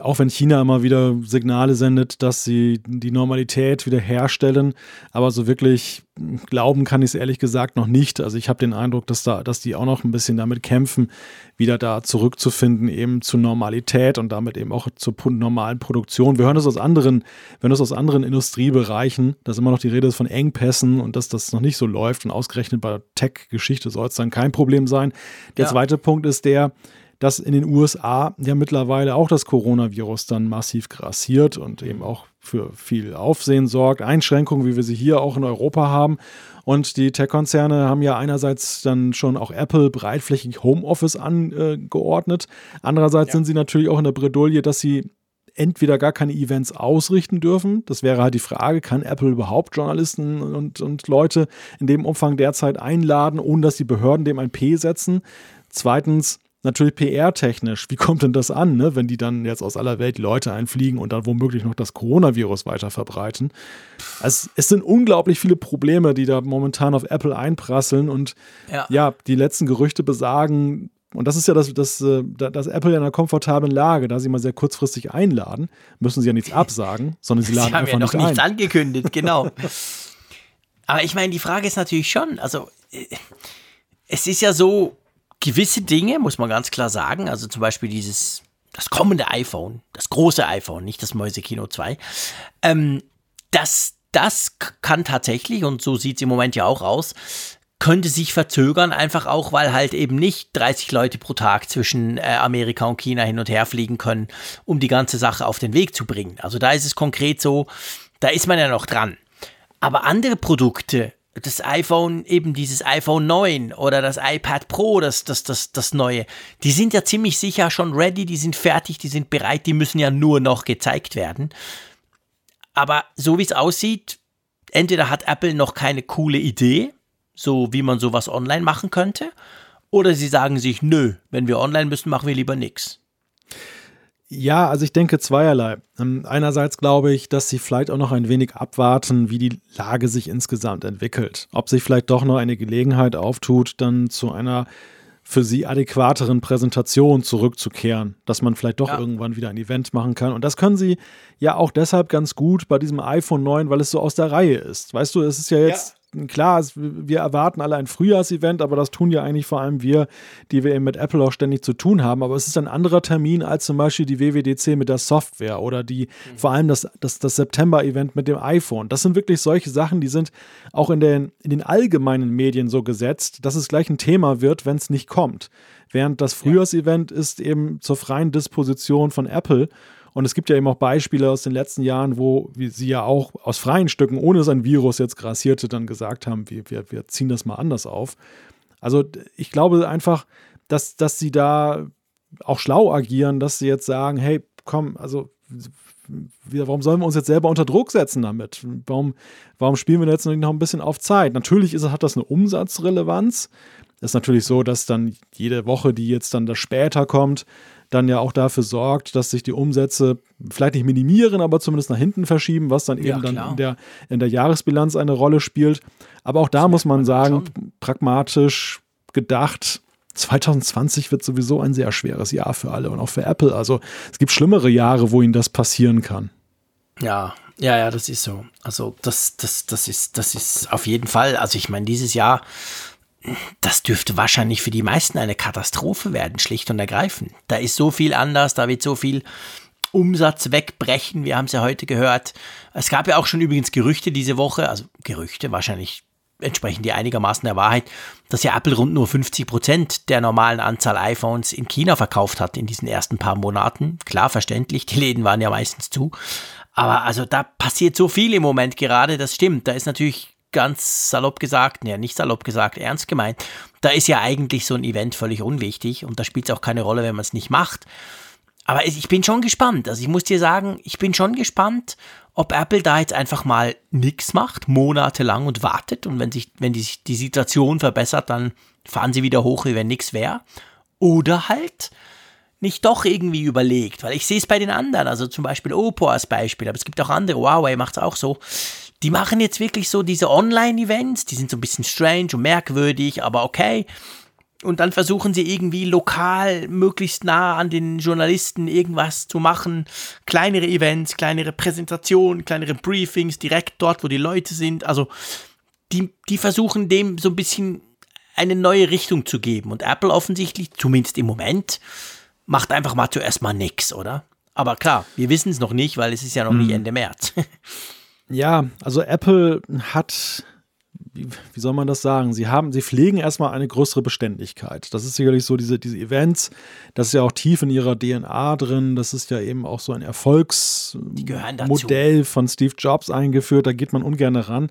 auch wenn China immer wieder Signale sendet, dass sie die Normalität wieder herstellen, aber so wirklich glauben kann ich es ehrlich gesagt noch nicht. Also ich habe den Eindruck, dass da, dass die auch noch ein bisschen damit kämpfen, wieder da zurückzufinden, eben zur Normalität und damit eben auch zur normalen Produktion. Wir hören das aus anderen, hören das aus anderen Industriebereichen, dass immer noch die Rede ist von Engpässen und dass das noch nicht so läuft. Und ausgerechnet bei der Tech-Geschichte soll es dann kein Problem sein. Der Ja. zweite Punkt ist der, dass in den USA ja mittlerweile auch das Coronavirus dann massiv grassiert und eben auch für viel Aufsehen sorgt. Einschränkungen, wie wir sie hier auch in Europa haben. Und die Tech-Konzerne haben ja einerseits dann schon auch Apple breitflächig Homeoffice angeordnet. Andererseits sind sie natürlich auch in der Bredouille, dass sie entweder gar keine Events ausrichten dürfen. Das wäre halt die Frage, kann Apple überhaupt Journalisten und, und Leute in dem Umfang derzeit einladen, ohne dass die Behörden dem ein P setzen? Zweitens, natürlich PR-technisch, wie kommt denn das an, ne? wenn die dann jetzt aus aller Welt Leute einfliegen und dann womöglich noch das Coronavirus weiter verbreiten? Also, es sind unglaublich viele Probleme, die da momentan auf Apple einprasseln und Ja. ja, die letzten Gerüchte besagen, und das ist ja das, das, äh, das Apple in einer komfortablen Lage, da sie mal sehr kurzfristig einladen, müssen sie ja nichts absagen, sondern sie laden sie haben einfach ja noch nicht nichts ein. angekündigt, genau. Aber ich meine, die Frage ist natürlich schon, also äh, es ist ja so, gewisse Dinge, muss man ganz klar sagen, also zum Beispiel dieses, das kommende iPhone, das große iPhone, nicht das Mäusekino 2, ähm, das, das kann tatsächlich, und so sieht es im Moment ja auch aus, könnte sich verzögern, einfach auch, weil halt eben nicht 30 Leute pro Tag zwischen äh, Amerika und China hin und her fliegen können, um die ganze Sache auf den Weg zu bringen. Also da ist es konkret so, da ist man ja noch dran. Aber andere Produkte, das iPhone, eben dieses iPhone 9 oder das iPad Pro, das, das, das, das neue, die sind ja ziemlich sicher schon ready, die sind fertig, die sind bereit, die müssen ja nur noch gezeigt werden. Aber so wie es aussieht, entweder hat Apple noch keine coole Idee, so wie man sowas online machen könnte, oder sie sagen sich, nö, wenn wir online müssen, machen wir lieber nichts. Ja, also ich denke zweierlei. Ähm, einerseits glaube ich, dass sie vielleicht auch noch ein wenig abwarten, wie die Lage sich insgesamt entwickelt. Ob sich vielleicht doch noch eine Gelegenheit auftut, dann zu einer für sie adäquateren Präsentation zurückzukehren, dass man vielleicht doch ja. irgendwann wieder ein Event machen kann. Und das können sie ja auch deshalb ganz gut bei diesem iPhone 9, weil es so aus der Reihe ist. Weißt du, es ist ja jetzt klar, es, wir erwarten alle ein Frühjahrsevent, aber das tun ja eigentlich vor allem wir, die wir eben mit Apple auch ständig zu tun haben. Aber es ist ein anderer Termin als zum Beispiel die WWDC mit der Software oder die mhm. vor allem das, das, das September-Event mit dem iPhone. Das sind wirklich solche Sachen, die sind auch in den, in den allgemeinen Medien so gesetzt, dass es gleich ein Thema wird, wenn es nicht kommt. Während das Frühjahrsevent ist eben zur freien Disposition von Apple und es gibt ja eben auch Beispiele aus den letzten Jahren, wo sie ja auch aus freien Stücken, ohne dass ein Virus jetzt grassierte, dann gesagt haben, wir, wir, wir ziehen das mal anders auf. Also ich glaube einfach, dass, dass sie da auch schlau agieren, dass sie jetzt sagen, hey, komm, also warum sollen wir uns jetzt selber unter Druck setzen damit? Warum, warum spielen wir jetzt noch ein bisschen auf Zeit? Natürlich ist, hat das eine Umsatzrelevanz. Es ist natürlich so, dass dann jede Woche, die jetzt dann da später kommt, dann ja auch dafür sorgt, dass sich die Umsätze vielleicht nicht minimieren, aber zumindest nach hinten verschieben, was dann eben ja, dann in der, in der Jahresbilanz eine Rolle spielt. Aber auch da das muss man sagen, schon. pragmatisch gedacht, 2020 wird sowieso ein sehr schweres Jahr für alle und auch für Apple. Also es gibt schlimmere Jahre, wo ihnen das passieren kann. Ja, ja, ja, das ist so. Also das, das, das ist, das ist auf jeden Fall. Also ich meine, dieses Jahr das dürfte wahrscheinlich für die meisten eine Katastrophe werden, schlicht und ergreifend. Da ist so viel anders, da wird so viel Umsatz wegbrechen. Wir haben es ja heute gehört. Es gab ja auch schon übrigens Gerüchte diese Woche, also Gerüchte, wahrscheinlich entsprechen die einigermaßen der Wahrheit, dass ja Apple rund nur 50 Prozent der normalen Anzahl iPhones in China verkauft hat in diesen ersten paar Monaten. Klar, verständlich, die Läden waren ja meistens zu. Aber also da passiert so viel im Moment gerade, das stimmt. Da ist natürlich ganz salopp gesagt, ne, nicht salopp gesagt, ernst gemeint, da ist ja eigentlich so ein Event völlig unwichtig und da spielt es auch keine Rolle, wenn man es nicht macht. Aber ich bin schon gespannt. Also ich muss dir sagen, ich bin schon gespannt, ob Apple da jetzt einfach mal nichts macht, monatelang und wartet. Und wenn sich, wenn die, die Situation verbessert, dann fahren sie wieder hoch, wie wenn nichts wäre. Oder halt nicht doch irgendwie überlegt, weil ich sehe es bei den anderen, also zum Beispiel Oppo als Beispiel, aber es gibt auch andere, Huawei macht es auch so die machen jetzt wirklich so diese Online-Events, die sind so ein bisschen strange und merkwürdig, aber okay. Und dann versuchen sie irgendwie lokal, möglichst nah an den Journalisten irgendwas zu machen. Kleinere Events, kleinere Präsentationen, kleinere Briefings, direkt dort, wo die Leute sind. Also, die, die versuchen dem so ein bisschen eine neue Richtung zu geben. Und Apple offensichtlich, zumindest im Moment, macht einfach mal zuerst mal nichts, oder? Aber klar, wir wissen es noch nicht, weil es ist ja noch mhm. nicht Ende März. Ja, also Apple hat, wie, wie, soll man das sagen? Sie haben, sie pflegen erstmal eine größere Beständigkeit. Das ist sicherlich so, diese, diese Events, das ist ja auch tief in ihrer DNA drin. Das ist ja eben auch so ein Erfolgsmodell von Steve Jobs eingeführt. Da geht man ungern ran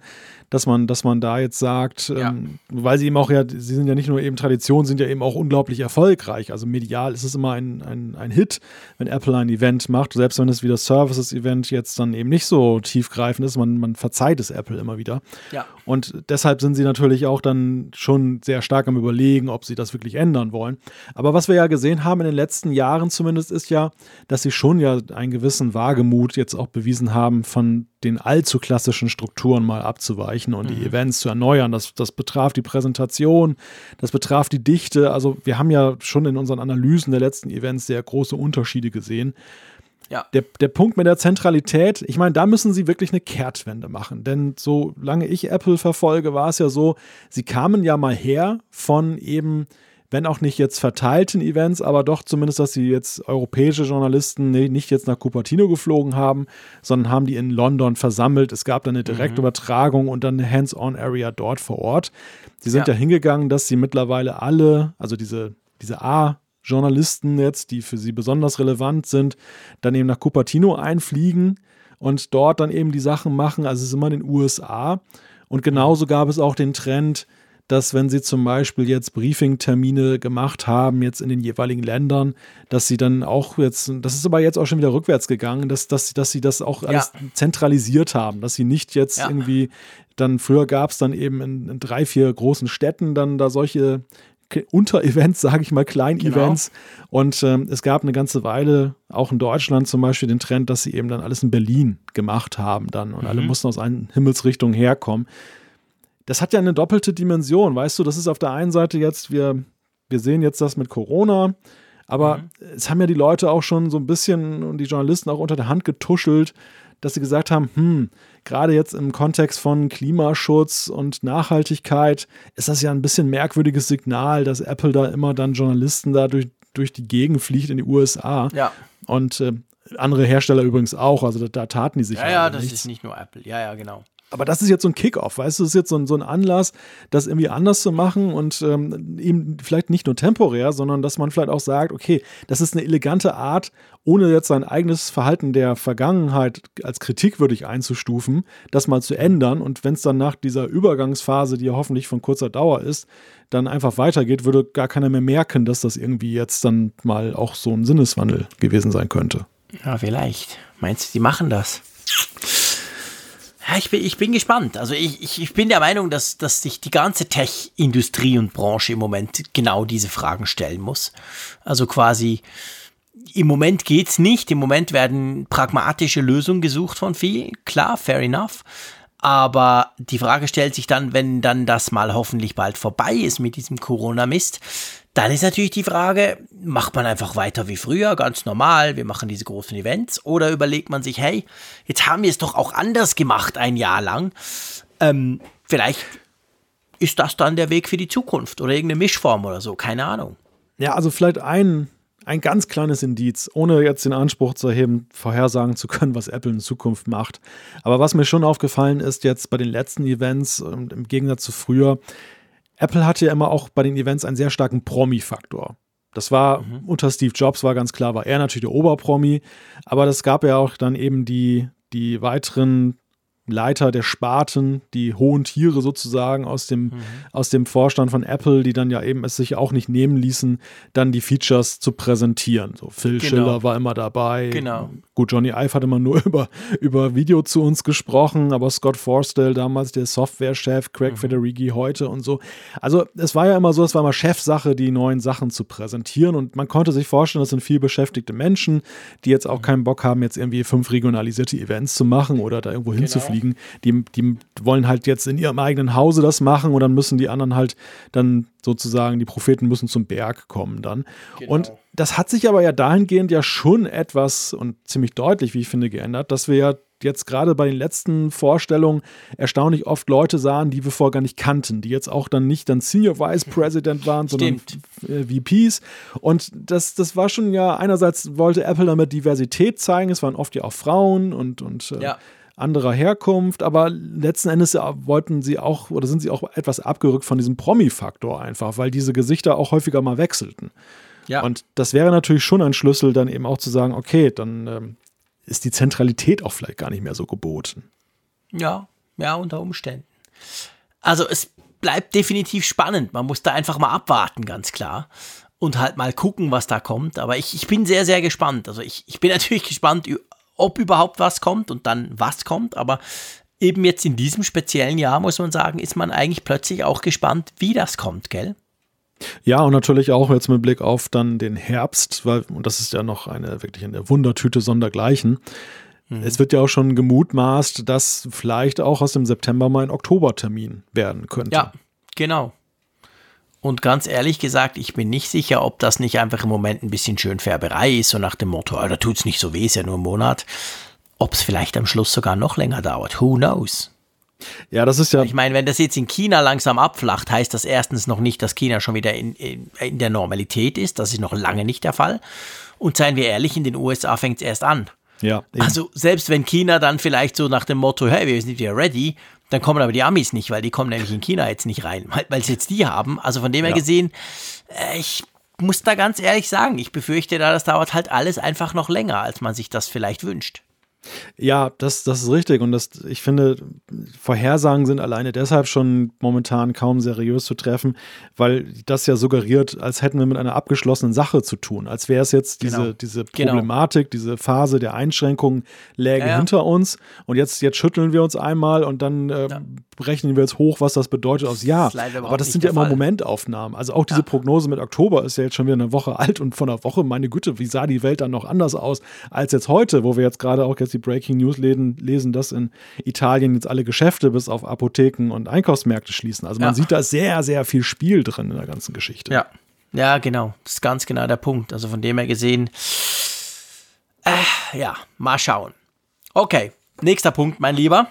dass man, dass man da jetzt sagt, ja. ähm, weil sie eben auch ja, sie sind ja nicht nur eben Tradition, sind ja eben auch unglaublich erfolgreich. Also medial ist es immer ein, ein, ein Hit, wenn Apple ein Event macht, selbst wenn es wie das Services-Event jetzt dann eben nicht so tiefgreifend ist, man, man verzeiht es Apple immer wieder. Ja. Und deshalb sind sie natürlich auch dann schon sehr stark am Überlegen, ob sie das wirklich ändern wollen. Aber was wir ja gesehen haben in den letzten Jahren zumindest ist ja, dass sie schon ja einen gewissen Wagemut jetzt auch bewiesen haben, von den allzu klassischen Strukturen mal abzuweichen und mhm. die Events zu erneuern. Das, das betraf die Präsentation, das betraf die Dichte. Also wir haben ja schon in unseren Analysen der letzten Events sehr große Unterschiede gesehen. Ja. Der, der Punkt mit der Zentralität, ich meine, da müssen sie wirklich eine Kehrtwende machen. Denn solange ich Apple verfolge, war es ja so, sie kamen ja mal her von eben, wenn auch nicht jetzt verteilten Events, aber doch zumindest, dass sie jetzt europäische Journalisten nicht jetzt nach Cupertino geflogen haben, sondern haben die in London versammelt. Es gab dann eine Direktübertragung mhm. und dann eine Hands-on-Area dort vor Ort. Sie sind ja. ja hingegangen, dass sie mittlerweile alle, also diese, diese A- Journalisten jetzt, die für sie besonders relevant sind, dann eben nach Cupertino einfliegen und dort dann eben die Sachen machen. Also es ist immer in den USA. Und genauso gab es auch den Trend, dass wenn sie zum Beispiel jetzt Briefing-Termine gemacht haben, jetzt in den jeweiligen Ländern, dass sie dann auch jetzt, das ist aber jetzt auch schon wieder rückwärts gegangen, dass, dass, dass sie das auch alles ja. zentralisiert haben, dass sie nicht jetzt ja. irgendwie, dann früher gab es dann eben in, in, drei, vier großen Städten dann da solche Unterevents, sage ich mal, Klein-Events. Genau. Und ähm, es gab eine ganze Weile, auch in Deutschland zum Beispiel, den Trend, dass sie eben dann alles in Berlin gemacht haben dann und mhm. alle mussten aus allen Himmelsrichtungen herkommen. Das hat ja eine doppelte Dimension, weißt du, das ist auf der einen Seite jetzt, wir, wir sehen jetzt das mit Corona, aber mhm. es haben ja die Leute auch schon so ein bisschen und die Journalisten auch unter der Hand getuschelt, dass sie gesagt haben, hm, gerade jetzt im Kontext von Klimaschutz und Nachhaltigkeit ist das ja ein bisschen merkwürdiges Signal, dass Apple da immer dann Journalisten da durch, durch die Gegend fliegt in die USA. Ja. Und äh, andere Hersteller übrigens auch, also da, da taten die sich ja. Ja, das nichts. ist nicht nur Apple. Ja, ja, genau. Aber das ist jetzt so ein Kickoff, weißt du, das ist jetzt so ein, so ein Anlass, das irgendwie anders zu machen und ähm, eben vielleicht nicht nur temporär, sondern dass man vielleicht auch sagt, okay, das ist eine elegante Art, ohne jetzt sein eigenes Verhalten der Vergangenheit als kritikwürdig einzustufen, das mal zu ändern und wenn es dann nach dieser Übergangsphase, die ja hoffentlich von kurzer Dauer ist, dann einfach weitergeht, würde gar keiner mehr merken, dass das irgendwie jetzt dann mal auch so ein Sinneswandel gewesen sein könnte. Ja, vielleicht. Meinst du, die machen das? Ja, ich bin, ich bin gespannt. Also ich, ich, ich bin der Meinung, dass, dass sich die ganze Tech-Industrie und Branche im Moment genau diese Fragen stellen muss. Also quasi, im Moment geht's nicht. Im Moment werden pragmatische Lösungen gesucht von vielen. Klar, fair enough. Aber die Frage stellt sich dann, wenn dann das mal hoffentlich bald vorbei ist mit diesem Corona-Mist, dann ist natürlich die Frage, macht man einfach weiter wie früher, ganz normal, wir machen diese großen Events, oder überlegt man sich, hey, jetzt haben wir es doch auch anders gemacht ein Jahr lang. Ähm, vielleicht ist das dann der Weg für die Zukunft oder irgendeine Mischform oder so, keine Ahnung. Ja, also vielleicht ein, ein ganz kleines Indiz, ohne jetzt den Anspruch zu erheben, vorhersagen zu können, was Apple in Zukunft macht. Aber was mir schon aufgefallen ist, jetzt bei den letzten Events, im Gegensatz zu früher, Apple hatte ja immer auch bei den Events einen sehr starken Promi-Faktor. Das war mhm. unter Steve Jobs, war ganz klar, war er natürlich der Oberpromi, aber das gab ja auch dann eben die, die weiteren Leiter der Sparten, die hohen Tiere sozusagen aus dem, mhm. aus dem Vorstand von Apple, die dann ja eben es sich auch nicht nehmen ließen, dann die Features zu präsentieren. So Phil genau. Schiller war immer dabei. Genau. Gut, Johnny Ive hat immer nur über, über Video zu uns gesprochen, aber Scott Forstall, damals der Softwarechef, Craig mhm. Federighi heute und so. Also es war ja immer so, es war immer Chefsache, die neuen Sachen zu präsentieren und man konnte sich vorstellen, das sind viel beschäftigte Menschen, die jetzt auch mhm. keinen Bock haben, jetzt irgendwie fünf regionalisierte Events zu machen oder da irgendwo genau. hinzufliegen fliegen. Die, die wollen halt jetzt in ihrem eigenen Hause das machen und dann müssen die anderen halt dann sozusagen, die Propheten müssen zum Berg kommen dann. Genau. Und das hat sich aber ja dahingehend ja schon etwas und ziemlich deutlich, wie ich finde, geändert, dass wir ja jetzt gerade bei den letzten Vorstellungen erstaunlich oft Leute sahen, die wir vorher gar nicht kannten, die jetzt auch dann nicht dann Senior Vice President waren, sondern äh, VPs. Und das, das war schon ja, einerseits wollte Apple damit Diversität zeigen, es waren oft ja auch Frauen und, und äh, ja anderer Herkunft, aber letzten Endes wollten sie auch oder sind sie auch etwas abgerückt von diesem Promi-Faktor einfach, weil diese Gesichter auch häufiger mal wechselten. Ja. Und das wäre natürlich schon ein Schlüssel, dann eben auch zu sagen, okay, dann ähm, ist die Zentralität auch vielleicht gar nicht mehr so geboten. Ja, ja, unter Umständen. Also es bleibt definitiv spannend. Man muss da einfach mal abwarten, ganz klar. Und halt mal gucken, was da kommt. Aber ich, ich bin sehr, sehr gespannt. Also ich, ich bin natürlich gespannt ob überhaupt was kommt und dann was kommt, aber eben jetzt in diesem speziellen Jahr, muss man sagen, ist man eigentlich plötzlich auch gespannt, wie das kommt, gell? Ja, und natürlich auch jetzt mit Blick auf dann den Herbst, weil, und das ist ja noch eine wirklich eine Wundertüte sondergleichen. Mhm. Es wird ja auch schon gemutmaßt, dass vielleicht auch aus dem September mal ein Oktobertermin werden könnte. Ja, genau. Und ganz ehrlich gesagt, ich bin nicht sicher, ob das nicht einfach im Moment ein bisschen schön Färberei ist, so nach dem Motto, da tut es nicht so weh, ist ja nur ein Monat. Ob es vielleicht am Schluss sogar noch länger dauert. Who knows? Ja, das ist ja. Ich meine, wenn das jetzt in China langsam abflacht, heißt das erstens noch nicht, dass China schon wieder in, in, in der Normalität ist. Das ist noch lange nicht der Fall. Und seien wir ehrlich, in den USA fängt es erst an. Ja. Eben. Also selbst wenn China dann vielleicht so nach dem Motto, hey, wir sind wieder ready, dann kommen aber die Amis nicht, weil die kommen nämlich in China jetzt nicht rein, weil es jetzt die haben. Also von dem her ja. gesehen, äh, ich muss da ganz ehrlich sagen, ich befürchte da, das dauert halt alles einfach noch länger, als man sich das vielleicht wünscht. Ja, das, das ist richtig. Und das, ich finde, Vorhersagen sind alleine deshalb schon momentan kaum seriös zu treffen, weil das ja suggeriert, als hätten wir mit einer abgeschlossenen Sache zu tun. Als wäre es jetzt diese, genau. diese genau. Problematik, genau. diese Phase der Einschränkungen läge ja, ja. hinter uns. Und jetzt, jetzt schütteln wir uns einmal und dann äh, ja. rechnen wir jetzt hoch, was das bedeutet aufs Jahr. Das Aber das sind ja immer Fall. Momentaufnahmen. Also auch diese Prognose mit Oktober ist ja jetzt schon wieder eine Woche alt und von einer Woche, meine Güte, wie sah die Welt dann noch anders aus als jetzt heute, wo wir jetzt gerade auch jetzt die Breaking News lesen, dass in Italien jetzt alle Geschäfte bis auf Apotheken und Einkaufsmärkte schließen. Also man ja. sieht da sehr, sehr viel Spiel drin in der ganzen Geschichte. Ja. Ja, genau. Das ist ganz genau der Punkt. Also von dem her gesehen, äh, ja, mal schauen. Okay, nächster Punkt, mein Lieber.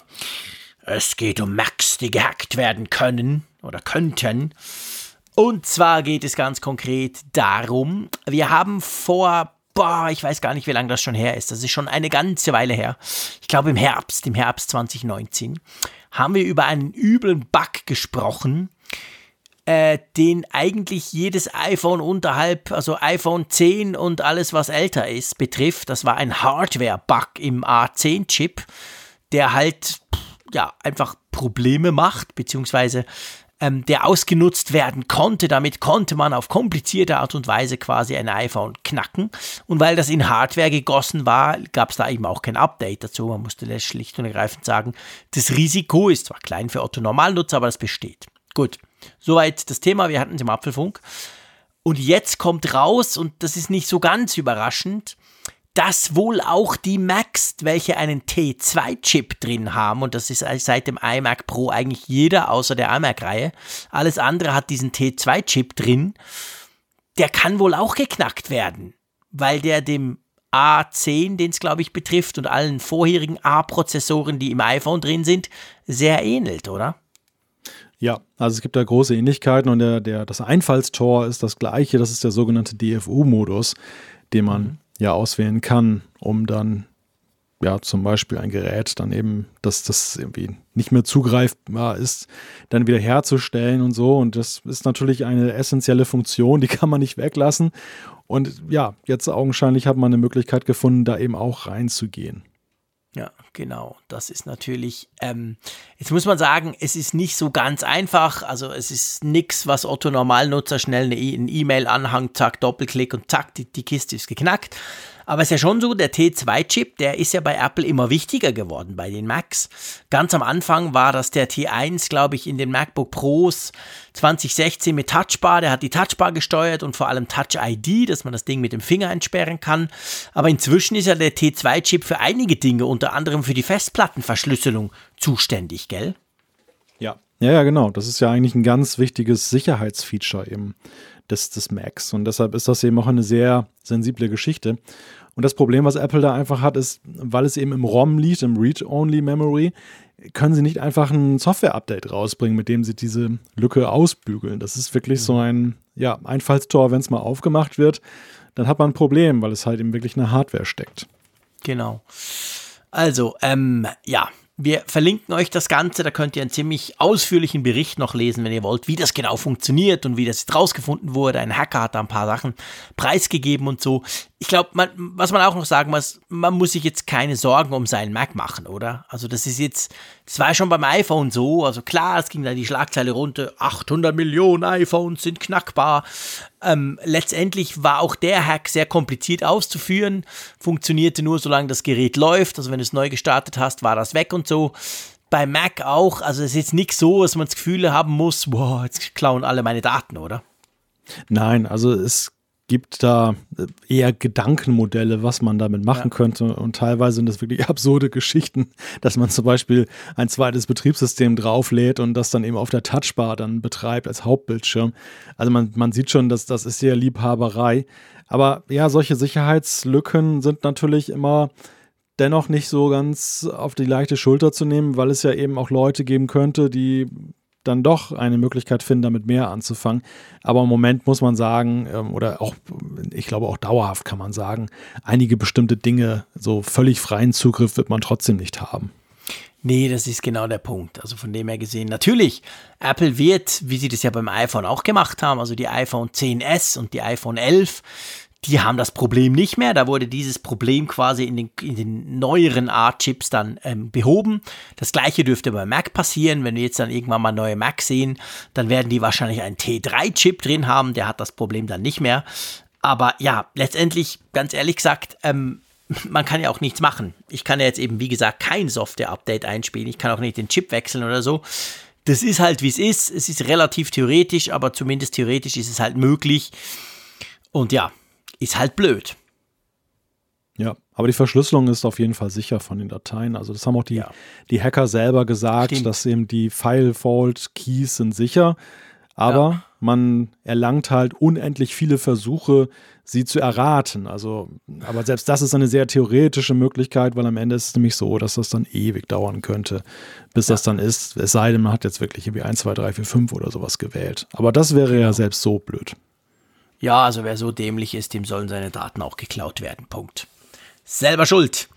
Es geht um Macs, die gehackt werden können oder könnten. Und zwar geht es ganz konkret darum, wir haben vor boah, ich weiß gar nicht, wie lange das schon her ist. Das ist schon eine ganze Weile her. Ich glaube im Herbst, im Herbst 2019, haben wir über einen üblen Bug gesprochen, äh, den eigentlich jedes iPhone unterhalb, also iPhone 10 und alles, was älter ist, betrifft. Das war ein Hardware-Bug im A10-Chip, der halt ja einfach Probleme macht, beziehungsweise ähm, der ausgenutzt werden konnte. Damit konnte man auf komplizierte Art und Weise quasi ein iPhone knacken. Und weil das in Hardware gegossen war, gab es da eben auch kein Update dazu. Man musste schlicht und ergreifend sagen, das Risiko ist zwar klein für Otto Normalnutzer, aber das besteht. Gut, soweit das Thema. Wir hatten es im Apfelfunk. Und jetzt kommt raus, und das ist nicht so ganz überraschend, dass wohl auch die Macs, welche einen T2-Chip drin haben, und das ist seit dem iMac Pro eigentlich jeder außer der iMac-Reihe, alles andere hat diesen T2-Chip drin, der kann wohl auch geknackt werden, weil der dem A10, den es glaube ich betrifft, und allen vorherigen A-Prozessoren, die im iPhone drin sind, sehr ähnelt, oder? Ja, also es gibt da große Ähnlichkeiten und der, der, das Einfallstor ist das gleiche, das ist der sogenannte DFU-Modus, den man mhm ja auswählen kann, um dann ja zum Beispiel ein Gerät dann eben, dass das irgendwie nicht mehr zugreifbar ist, dann wieder herzustellen und so. Und das ist natürlich eine essentielle Funktion, die kann man nicht weglassen. Und ja, jetzt augenscheinlich hat man eine Möglichkeit gefunden, da eben auch reinzugehen. Ja, genau. Das ist natürlich, ähm, jetzt muss man sagen, es ist nicht so ganz einfach. Also es ist nichts, was Otto Normalnutzer schnell eine E-Mail anhangt, zack, Doppelklick und zack, die, die Kiste ist geknackt. Aber es ist ja schon so, der T2-Chip, der ist ja bei Apple immer wichtiger geworden, bei den Macs. Ganz am Anfang war das der T1, glaube ich, in den MacBook Pros 2016 mit Touchbar. Der hat die Touchbar gesteuert und vor allem Touch ID, dass man das Ding mit dem Finger entsperren kann. Aber inzwischen ist ja der T2-Chip für einige Dinge, unter anderem für die Festplattenverschlüsselung, zuständig, gell? Ja. Ja, genau. Das ist ja eigentlich ein ganz wichtiges Sicherheitsfeature eben des, des Macs. Und deshalb ist das eben auch eine sehr sensible Geschichte. Und das Problem, was Apple da einfach hat, ist, weil es eben im ROM liegt, im Read-Only-Memory, können sie nicht einfach ein Software-Update rausbringen, mit dem sie diese Lücke ausbügeln. Das ist wirklich mhm. so ein ja, Einfallstor, wenn es mal aufgemacht wird, dann hat man ein Problem, weil es halt eben wirklich eine Hardware steckt. Genau. Also, ähm, ja, wir verlinken euch das Ganze, da könnt ihr einen ziemlich ausführlichen Bericht noch lesen, wenn ihr wollt, wie das genau funktioniert und wie das jetzt rausgefunden wurde. Ein Hacker hat da ein paar Sachen preisgegeben und so. Ich glaube, was man auch noch sagen muss, man muss sich jetzt keine Sorgen um seinen Mac machen, oder? Also das ist jetzt, das war schon beim iPhone so, also klar, es ging da die Schlagzeile runter, 800 Millionen iPhones sind knackbar. Ähm, letztendlich war auch der Hack sehr kompliziert auszuführen, funktionierte nur, solange das Gerät läuft. Also wenn du es neu gestartet hast, war das weg und so. bei Mac auch. Also es ist jetzt nicht so, dass man das Gefühl haben muss, boah, jetzt klauen alle meine Daten, oder? Nein, also es gibt da äh, eher Gedankenmodelle, was man damit machen ja. könnte. Und teilweise sind das wirklich absurde Geschichten, dass man zum Beispiel ein zweites Betriebssystem drauflädt und das dann eben auf der Touchbar dann betreibt als Hauptbildschirm. Also man, man sieht schon, dass das ist sehr Liebhaberei. Aber ja, solche Sicherheitslücken sind natürlich immer dennoch nicht so ganz auf die leichte Schulter zu nehmen, weil es ja eben auch Leute geben könnte, die dann doch eine Möglichkeit finden, damit mehr anzufangen. Aber im Moment muss man sagen, ähm, oder auch, ich glaube auch dauerhaft kann man sagen, einige bestimmte Dinge, so völlig freien Zugriff wird man trotzdem nicht haben. Nee, das ist genau der Punkt. Also von dem her gesehen, natürlich, Apple wird, wie sie das ja beim iPhone auch gemacht haben, also die iPhone 10s und die iPhone 11, die haben das Problem nicht mehr. Da wurde dieses Problem quasi in den, in den neueren Art-Chips dann ähm, behoben. Das gleiche dürfte bei Mac passieren. Wenn wir jetzt dann irgendwann mal neue Mac sehen, dann werden die wahrscheinlich einen T3-Chip drin haben. Der hat das Problem dann nicht mehr. Aber ja, letztendlich, ganz ehrlich gesagt, ähm, man kann ja auch nichts machen. Ich kann ja jetzt eben, wie gesagt, kein Software-Update einspielen. Ich kann auch nicht den Chip wechseln oder so. Das ist halt, wie es ist. Es ist relativ theoretisch, aber zumindest theoretisch ist es halt möglich. Und ja, ist halt blöd. Ja, aber die Verschlüsselung ist auf jeden Fall sicher von den Dateien. Also das haben auch die, ja. die Hacker selber gesagt, Stimmt. dass eben die File-Vault-Keys sind sicher. Aber ja. man erlangt halt unendlich viele Versuche, sie zu erraten. Also, aber selbst das ist eine sehr theoretische Möglichkeit, weil am Ende ist es nämlich so, dass das dann ewig dauern könnte, bis ja. das dann ist. Es sei denn, man hat jetzt wirklich irgendwie 1, 2, 3, 4, 5 oder sowas gewählt. Aber das wäre genau. ja selbst so blöd. Ja, also wer so dämlich ist, dem sollen seine Daten auch geklaut werden. Punkt. Selber schuld.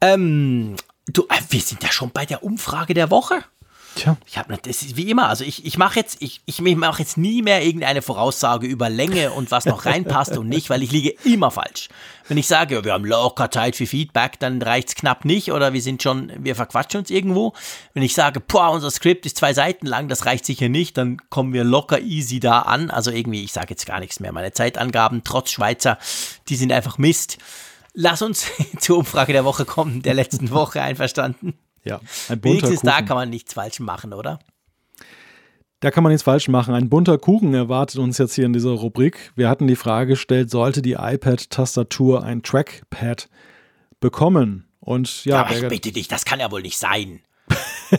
Ähm, du, äh, wir sind ja schon bei der Umfrage der Woche. Tja. Ich habe das ist wie immer, also ich, ich mache jetzt, ich, ich mache jetzt nie mehr irgendeine Voraussage über Länge und was noch reinpasst und nicht, weil ich liege immer falsch. Wenn ich sage, wir haben locker Zeit für Feedback, dann reicht es knapp nicht oder wir sind schon, wir verquatschen uns irgendwo. Wenn ich sage, boah, unser Skript ist zwei Seiten lang, das reicht sicher nicht, dann kommen wir locker easy da an. Also irgendwie, ich sage jetzt gar nichts mehr. Meine Zeitangaben, trotz Schweizer, die sind einfach Mist. Lass uns zur Umfrage der Woche kommen, der letzten Woche, einverstanden? Ja, ein bunter Wenigstens Kuchen. da kann man nichts falsch machen, oder? Da kann man nichts falsch machen. Ein bunter Kuchen erwartet uns jetzt hier in dieser Rubrik. Wir hatten die Frage gestellt, sollte die iPad-Tastatur ein Trackpad bekommen? Und ja, Aber ich bitte dich, das kann ja wohl nicht sein.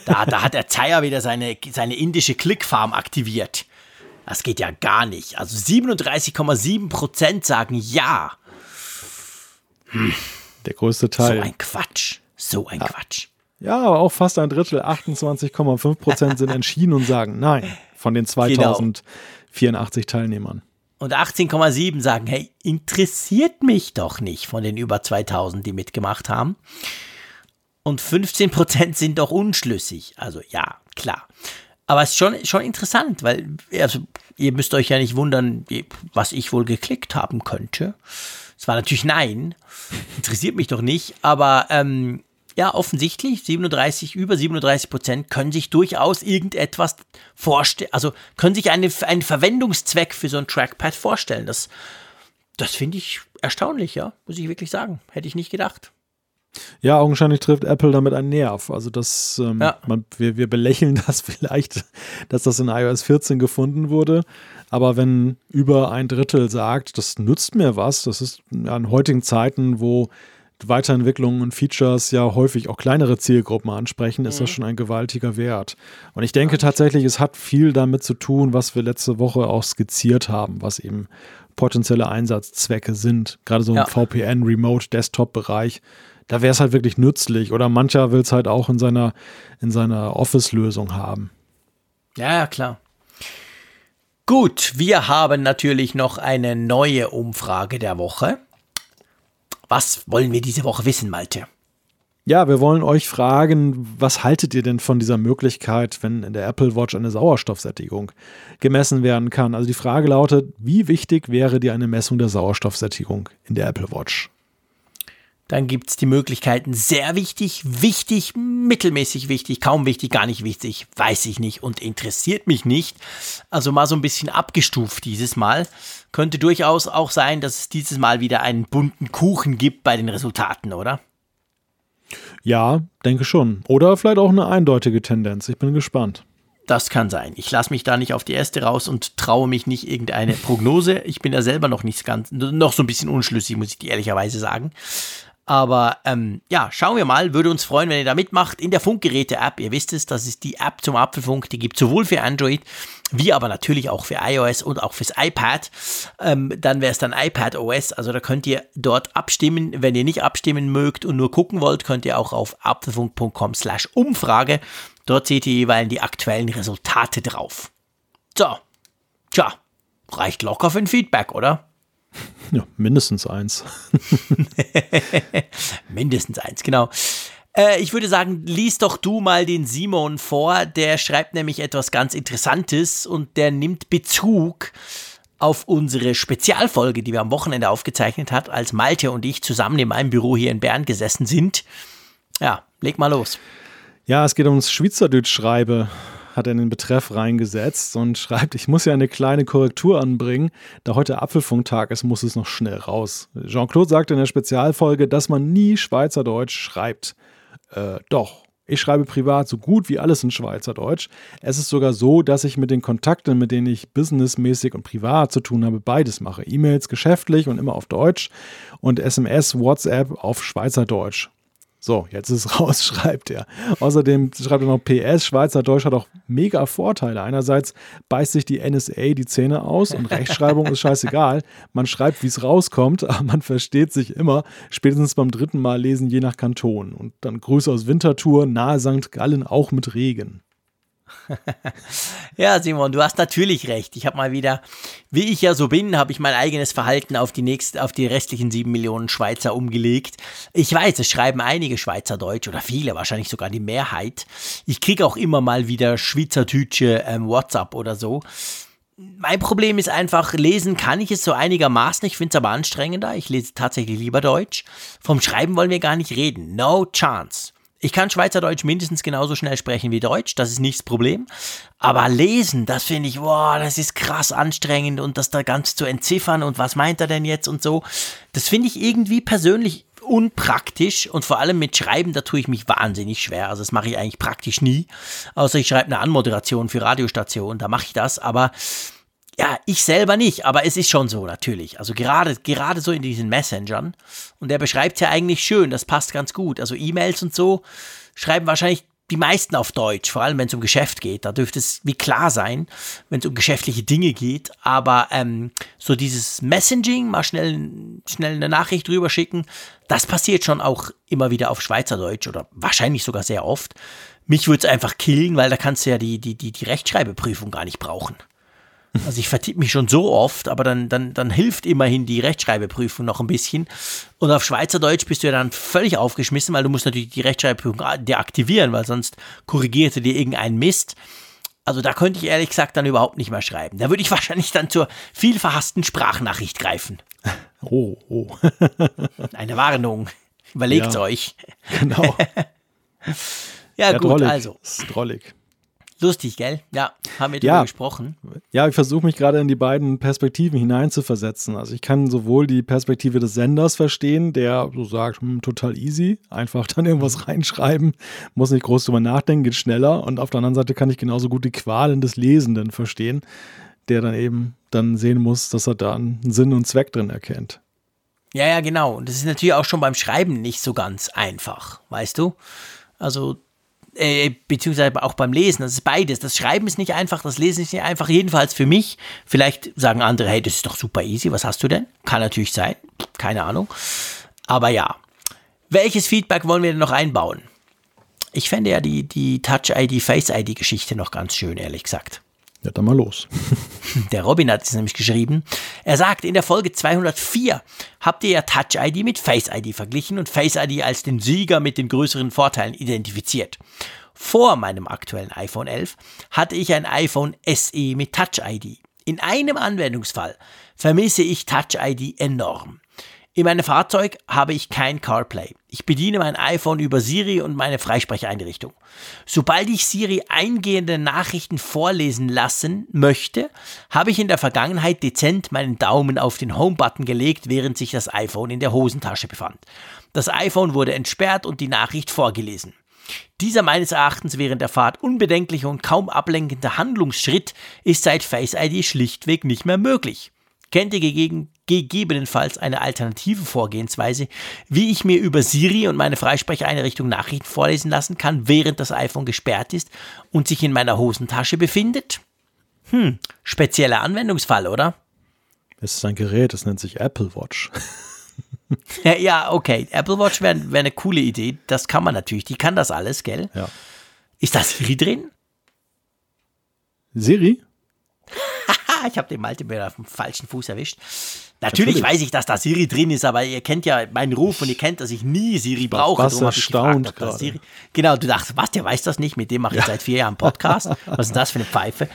da, da hat der Zeier wieder seine, seine indische Clickfarm aktiviert. Das geht ja gar nicht. Also 37,7% sagen ja. Hm. Der größte Teil. So ein Quatsch. So ein ja. Quatsch. Ja, aber auch fast ein Drittel, 28,5 Prozent sind entschieden und sagen nein von den 2084 genau. Teilnehmern. Und 18,7 sagen, hey, interessiert mich doch nicht von den über 2000, die mitgemacht haben. Und 15 Prozent sind doch unschlüssig. Also ja, klar. Aber es ist schon, schon interessant, weil also, ihr müsst euch ja nicht wundern, was ich wohl geklickt haben könnte. Es war natürlich nein, interessiert mich doch nicht, aber ähm, ja, offensichtlich, 37, über 37 Prozent können sich durchaus irgendetwas vorstellen, also können sich eine, einen Verwendungszweck für so ein Trackpad vorstellen. Das, das finde ich erstaunlich, ja, muss ich wirklich sagen. Hätte ich nicht gedacht. Ja, augenscheinlich trifft Apple damit einen Nerv. Also das, ähm, ja. man, wir, wir belächeln das vielleicht, dass das in iOS 14 gefunden wurde. Aber wenn über ein Drittel sagt, das nützt mir was, das ist ja, in heutigen Zeiten, wo Weiterentwicklungen und Features ja häufig auch kleinere Zielgruppen ansprechen, ist das mhm. schon ein gewaltiger Wert. Und ich denke tatsächlich, es hat viel damit zu tun, was wir letzte Woche auch skizziert haben, was eben potenzielle Einsatzzwecke sind. Gerade so im ja. VPN, Remote, Desktop-Bereich. Da wäre es halt wirklich nützlich. Oder mancher will es halt auch in seiner, in seiner Office-Lösung haben. Ja, klar. Gut, wir haben natürlich noch eine neue Umfrage der Woche. Was wollen wir diese Woche wissen, Malte? Ja, wir wollen euch fragen, was haltet ihr denn von dieser Möglichkeit, wenn in der Apple Watch eine Sauerstoffsättigung gemessen werden kann? Also die Frage lautet, wie wichtig wäre dir eine Messung der Sauerstoffsättigung in der Apple Watch? Dann gibt es die Möglichkeiten sehr wichtig, wichtig, mittelmäßig wichtig, kaum wichtig, gar nicht wichtig, weiß ich nicht und interessiert mich nicht. Also mal so ein bisschen abgestuft dieses Mal. Könnte durchaus auch sein, dass es dieses Mal wieder einen bunten Kuchen gibt bei den Resultaten, oder? Ja, denke schon. Oder vielleicht auch eine eindeutige Tendenz. Ich bin gespannt. Das kann sein. Ich lasse mich da nicht auf die erste raus und traue mich nicht irgendeine Prognose. Ich bin da selber noch nicht ganz, noch so ein bisschen unschlüssig, muss ich dir ehrlicherweise sagen. Aber ähm, ja, schauen wir mal. Würde uns freuen, wenn ihr da mitmacht. In der Funkgeräte-App, ihr wisst es, das ist die App zum Apfelfunk. Die gibt sowohl für Android wie aber natürlich auch für iOS und auch fürs iPad. Ähm, dann wäre es dann iPad OS. Also da könnt ihr dort abstimmen. Wenn ihr nicht abstimmen mögt und nur gucken wollt, könnt ihr auch auf apfelfunk.com slash Umfrage. Dort seht ihr jeweils die aktuellen Resultate drauf. So, tja, reicht locker für ein Feedback, oder? Ja, mindestens eins. mindestens eins, genau. Äh, ich würde sagen, lies doch du mal den Simon vor. Der schreibt nämlich etwas ganz Interessantes und der nimmt Bezug auf unsere Spezialfolge, die wir am Wochenende aufgezeichnet hat, als Malte und ich zusammen in meinem Büro hier in Bern gesessen sind. Ja, leg mal los. Ja, es geht ums Schweizerdeutsch schreibe hat er in den Betreff reingesetzt und schreibt, ich muss ja eine kleine Korrektur anbringen. Da heute Apfelfunktag ist, muss es noch schnell raus. Jean-Claude sagte in der Spezialfolge, dass man nie Schweizerdeutsch schreibt. Äh, doch. Ich schreibe privat so gut wie alles in Schweizerdeutsch. Es ist sogar so, dass ich mit den Kontakten, mit denen ich businessmäßig und privat zu tun habe, beides mache. E-Mails geschäftlich und immer auf Deutsch und SMS, WhatsApp auf Schweizerdeutsch. So, jetzt ist es raus, schreibt er. Außerdem schreibt er noch PS, Schweizerdeutsch hat auch mega Vorteile. Einerseits beißt sich die NSA die Zähne aus und Rechtschreibung ist scheißegal. Man schreibt, wie es rauskommt, aber man versteht sich immer. Spätestens beim dritten Mal lesen, je nach Kanton. Und dann Grüße aus Winterthur, nahe St. Gallen, auch mit Regen. ja, Simon, du hast natürlich recht. Ich habe mal wieder, wie ich ja so bin, habe ich mein eigenes Verhalten auf die nächsten, auf die restlichen sieben Millionen Schweizer umgelegt. Ich weiß, es schreiben einige Schweizer Deutsch oder viele, wahrscheinlich sogar die Mehrheit. Ich kriege auch immer mal wieder Schweizertütsche ähm, WhatsApp oder so. Mein Problem ist einfach, lesen kann ich es so einigermaßen. Ich finde es aber anstrengender. Ich lese tatsächlich lieber Deutsch. Vom Schreiben wollen wir gar nicht reden. No chance. Ich kann Schweizerdeutsch mindestens genauso schnell sprechen wie Deutsch, das ist nicht das Problem. Aber lesen, das finde ich, boah, das ist krass anstrengend und das da ganz zu entziffern und was meint er denn jetzt und so. Das finde ich irgendwie persönlich unpraktisch und vor allem mit Schreiben, da tue ich mich wahnsinnig schwer. Also das mache ich eigentlich praktisch nie. Außer ich schreibe eine Anmoderation für Radiostationen, da mache ich das, aber ja, ich selber nicht, aber es ist schon so natürlich. Also gerade, gerade so in diesen Messengern. Und er beschreibt es ja eigentlich schön, das passt ganz gut. Also E-Mails und so schreiben wahrscheinlich die meisten auf Deutsch, vor allem wenn es um Geschäft geht. Da dürfte es wie klar sein, wenn es um geschäftliche Dinge geht. Aber ähm, so dieses Messaging, mal schnell, schnell eine Nachricht drüber schicken, das passiert schon auch immer wieder auf Schweizerdeutsch oder wahrscheinlich sogar sehr oft. Mich würde es einfach killen, weil da kannst du ja die, die, die, die Rechtschreibeprüfung gar nicht brauchen. Also ich vertippe mich schon so oft, aber dann, dann, dann hilft immerhin die Rechtschreibeprüfung noch ein bisschen. Und auf Schweizerdeutsch bist du ja dann völlig aufgeschmissen, weil du musst natürlich die Rechtschreibprüfung deaktivieren, weil sonst korrigiert er dir irgendeinen Mist. Also da könnte ich ehrlich gesagt dann überhaupt nicht mehr schreiben. Da würde ich wahrscheinlich dann zur viel verhassten Sprachnachricht greifen. Oh, oh. Eine Warnung. Überlegt ja, euch. Genau. ja, ja, gut, drollig. also. Drollig. Lustig, gell? Ja, haben wir darüber gesprochen. Ja, ich versuche mich gerade in die beiden Perspektiven hineinzuversetzen. Also ich kann sowohl die Perspektive des Senders verstehen, der so sagt, hm, total easy, einfach dann irgendwas reinschreiben, muss nicht groß drüber nachdenken, geht schneller. Und auf der anderen Seite kann ich genauso gut die Qualen des Lesenden verstehen, der dann eben dann sehen muss, dass er da einen Sinn und Zweck drin erkennt. Ja, ja, genau. Und das ist natürlich auch schon beim Schreiben nicht so ganz einfach, weißt du? Also äh, beziehungsweise auch beim Lesen. Das ist beides. Das Schreiben ist nicht einfach, das Lesen ist nicht einfach. Jedenfalls für mich. Vielleicht sagen andere, hey, das ist doch super easy. Was hast du denn? Kann natürlich sein. Keine Ahnung. Aber ja. Welches Feedback wollen wir denn noch einbauen? Ich fände ja die, die Touch-ID, Face-ID-Geschichte noch ganz schön, ehrlich gesagt. Ja, dann mal los. Der Robin hat es nämlich geschrieben. Er sagt, in der Folge 204 habt ihr ja Touch ID mit Face ID verglichen und Face ID als den Sieger mit den größeren Vorteilen identifiziert. Vor meinem aktuellen iPhone 11 hatte ich ein iPhone SE mit Touch ID. In einem Anwendungsfall vermisse ich Touch ID enorm. In meinem Fahrzeug habe ich kein CarPlay. Ich bediene mein iPhone über Siri und meine Freisprecheinrichtung. Sobald ich Siri eingehende Nachrichten vorlesen lassen möchte, habe ich in der Vergangenheit dezent meinen Daumen auf den Home-Button gelegt, während sich das iPhone in der Hosentasche befand. Das iPhone wurde entsperrt und die Nachricht vorgelesen. Dieser meines Erachtens während der Fahrt unbedenkliche und kaum ablenkende Handlungsschritt ist seit Face ID schlichtweg nicht mehr möglich. Kennt ihr gegen, gegebenenfalls eine alternative Vorgehensweise, wie ich mir über Siri und meine Freisprecheinrichtung Nachrichten vorlesen lassen kann, während das iPhone gesperrt ist und sich in meiner Hosentasche befindet? Hm, spezieller Anwendungsfall, oder? Es ist ein Gerät, es nennt sich Apple Watch. ja, ja, okay. Apple Watch wäre wär eine coole Idee. Das kann man natürlich. Die kann das alles, gell? Ja. Ist da Siri drin? Siri? ich habe den Malte mir auf dem falschen Fuß erwischt. Natürlich, Natürlich, weiß ich, dass da Siri drin ist, aber ihr kennt ja meinen Ruf und ihr kennt, dass ich nie Siri brauche. Was erstaunt gefragt, Siri, Genau, du dachtest, was, der weiß das nicht, mit dem mache ich ja. seit vier Jahren Podcast. Was ist das für eine Pfeife?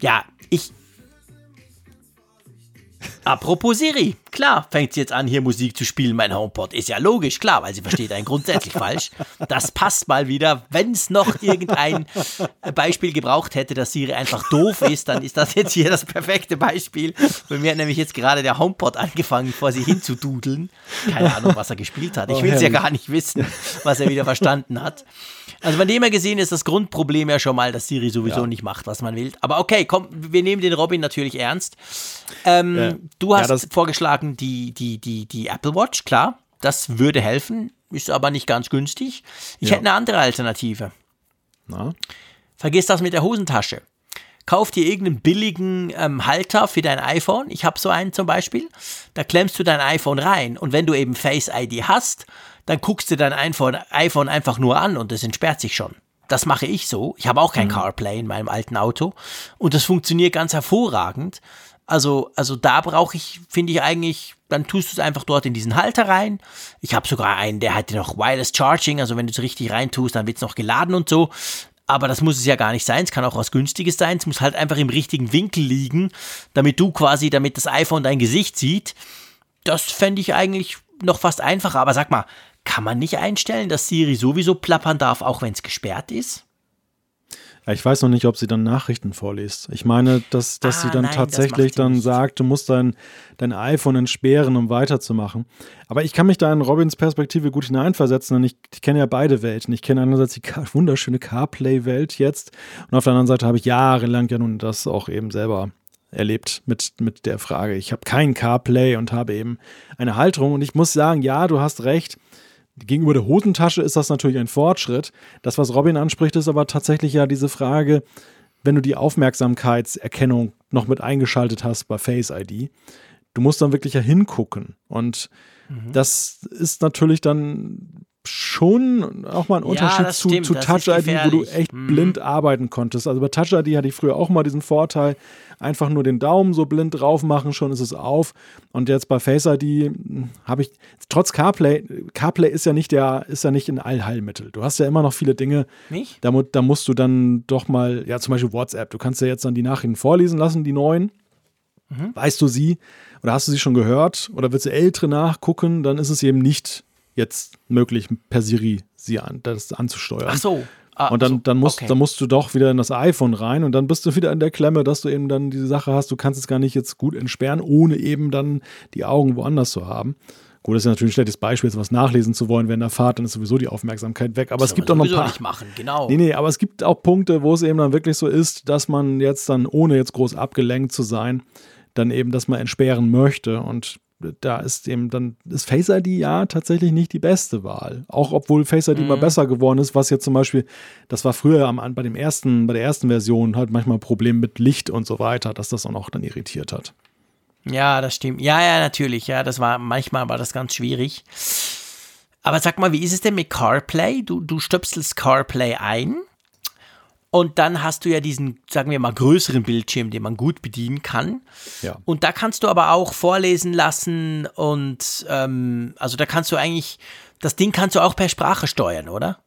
Ja, ich, Apropos Siri, klar, fängt sie jetzt an, hier Musik zu spielen, mein HomePod. Ist ja logisch, klar, weil sie versteht einen grundsätzlich falsch. Das passt mal wieder. Wenn es noch irgendein Beispiel gebraucht hätte, dass Siri einfach doof ist, dann ist das jetzt hier das perfekte Beispiel. Bei mir hat nämlich jetzt gerade der HomePod angefangen, vor sie hinzududeln. Keine Ahnung, was er gespielt hat. Ich oh, will es ja gar nicht wissen, was er wieder verstanden hat. Also von dem her gesehen ist das Grundproblem ja schon mal, dass Siri sowieso ja. nicht macht, was man will. Aber okay, komm, wir nehmen den Robin natürlich ernst. Ähm, ja. Du hast ja, vorgeschlagen die, die, die, die Apple Watch, klar. Das würde helfen, ist aber nicht ganz günstig. Ich hätte eine andere Alternative. Na? Vergiss das mit der Hosentasche. Kauf dir irgendeinen billigen ähm, Halter für dein iPhone. Ich habe so einen zum Beispiel. Da klemmst du dein iPhone rein und wenn du eben Face ID hast, dann guckst du dein iPhone, iPhone einfach nur an und es entsperrt sich schon. Das mache ich so. Ich habe auch kein mhm. CarPlay in meinem alten Auto und das funktioniert ganz hervorragend. Also, also da brauche ich, finde ich eigentlich, dann tust du es einfach dort in diesen Halter rein. Ich habe sogar einen, der hat noch Wireless Charging, also wenn du es richtig reintust, dann wird es noch geladen und so. Aber das muss es ja gar nicht sein. Es kann auch was Günstiges sein. Es muss halt einfach im richtigen Winkel liegen, damit du quasi, damit das iPhone dein Gesicht sieht. Das fände ich eigentlich noch fast einfacher. Aber sag mal, kann man nicht einstellen, dass Siri sowieso plappern darf, auch wenn es gesperrt ist? Ja, ich weiß noch nicht, ob sie dann Nachrichten vorliest. Ich meine, dass, dass ah, sie dann nein, tatsächlich dann sagt, du musst dein, dein iPhone entsperren, um weiterzumachen. Aber ich kann mich da in Robins Perspektive gut hineinversetzen, denn ich, ich kenne ja beide Welten. Ich kenne einerseits die wunderschöne CarPlay-Welt jetzt und auf der anderen Seite habe ich jahrelang ja nun das auch eben selber erlebt mit, mit der Frage. Ich habe kein CarPlay und habe eben eine Halterung und ich muss sagen, ja, du hast recht Gegenüber der Hosentasche ist das natürlich ein Fortschritt. Das, was Robin anspricht, ist aber tatsächlich ja diese Frage, wenn du die Aufmerksamkeitserkennung noch mit eingeschaltet hast bei Face ID, du musst dann wirklich ja hingucken. Und mhm. das ist natürlich dann schon auch mal ein Unterschied ja, zu, zu Touch ID, wo du echt mhm. blind arbeiten konntest. Also bei Touch ID hatte ich früher auch mal diesen Vorteil, einfach nur den Daumen so blind drauf machen, schon ist es auf. Und jetzt bei Face ID hm, habe ich, trotz CarPlay, CarPlay ist ja nicht der, ist ja nicht ein Allheilmittel. Du hast ja immer noch viele Dinge. Nicht? Da, da musst du dann doch mal, ja, zum Beispiel WhatsApp, du kannst ja jetzt dann die Nachrichten vorlesen lassen, die neuen. Mhm. Weißt du sie oder hast du sie schon gehört oder willst du ältere nachgucken, dann ist es eben nicht jetzt möglich, per Siri sie an, das anzusteuern. Ach so. Ah, und dann, dann, musst, okay. dann musst du doch wieder in das iPhone rein und dann bist du wieder in der Klemme, dass du eben dann diese Sache hast, du kannst es gar nicht jetzt gut entsperren, ohne eben dann die Augen woanders zu haben. Gut, das ist natürlich ein schlechtes Beispiel, jetzt was nachlesen zu wollen während der Fahrt, dann ist sowieso die Aufmerksamkeit weg. Aber das es gibt auch noch ein paar. Nicht machen, genau. Nee, nee, aber es gibt auch Punkte, wo es eben dann wirklich so ist, dass man jetzt dann, ohne jetzt groß abgelenkt zu sein, dann eben das mal entsperren möchte. Und da ist eben dann ist Face ID ja tatsächlich nicht die beste Wahl. Auch obwohl Face ID mhm. immer besser geworden ist, was jetzt zum Beispiel, das war früher am, bei dem ersten, bei der ersten Version halt manchmal ein Problem mit Licht und so weiter, dass das auch noch dann irritiert hat. Ja, das stimmt. Ja, ja, natürlich. Ja, das war manchmal war das ganz schwierig. Aber sag mal, wie ist es denn mit CarPlay? Du, du stöpselst CarPlay ein und dann hast du ja diesen, sagen wir mal, größeren Bildschirm, den man gut bedienen kann. Ja. Und da kannst du aber auch vorlesen lassen und ähm, also da kannst du eigentlich, das Ding kannst du auch per Sprache steuern, oder?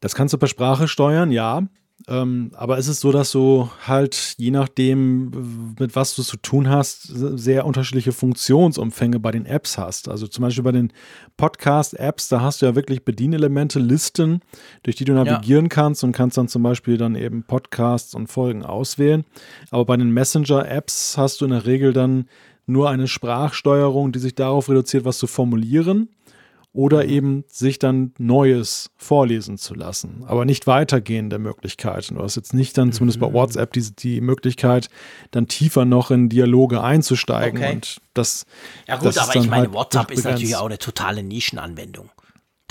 Das kannst du per Sprache steuern, ja. Ähm, aber es ist so, dass du halt je nachdem, mit was du zu tun hast, sehr unterschiedliche Funktionsumfänge bei den Apps hast. Also zum Beispiel bei den Podcast-Apps, da hast du ja wirklich Bedienelemente, Listen, durch die du navigieren ja. kannst und kannst dann zum Beispiel dann eben Podcasts und Folgen auswählen. Aber bei den Messenger-Apps hast du in der Regel dann nur eine Sprachsteuerung, die sich darauf reduziert, was zu formulieren oder eben sich dann Neues vorlesen zu lassen, aber nicht weitergehende Möglichkeiten. Du hast jetzt nicht dann, zumindest bei mhm. WhatsApp, die, die Möglichkeit, dann tiefer noch in Dialoge einzusteigen. Okay. Und das, ja gut, das aber ich meine, halt WhatsApp ist natürlich auch eine totale Nischenanwendung.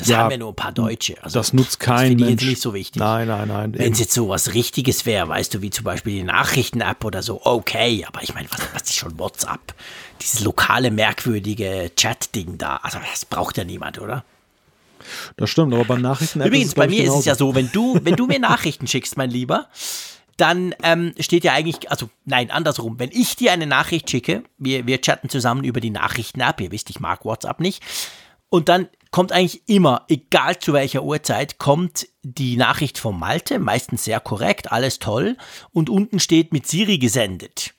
Das ja, haben ja nur ein paar Deutsche. Also, das nutzt kein das Mensch. jetzt nicht so wichtig. Nein, nein, nein. Wenn es jetzt so was Richtiges wäre, weißt du, wie zum Beispiel die Nachrichten-App oder so, okay. Aber ich meine, was, was ist schon WhatsApp? Dieses lokale, merkwürdige Chat-Ding da. Also, das braucht ja niemand, oder? Das stimmt, aber beim Nachrichten-App Übrigens, bei mir ist es ja so, wenn du, wenn du mir Nachrichten schickst, mein Lieber, dann ähm, steht ja eigentlich, also nein, andersrum, wenn ich dir eine Nachricht schicke, wir, wir chatten zusammen über die Nachrichten-App, ihr wisst, ich mag WhatsApp nicht, und dann kommt eigentlich immer, egal zu welcher Uhrzeit, kommt die Nachricht von Malte, meistens sehr korrekt, alles toll, und unten steht mit Siri gesendet.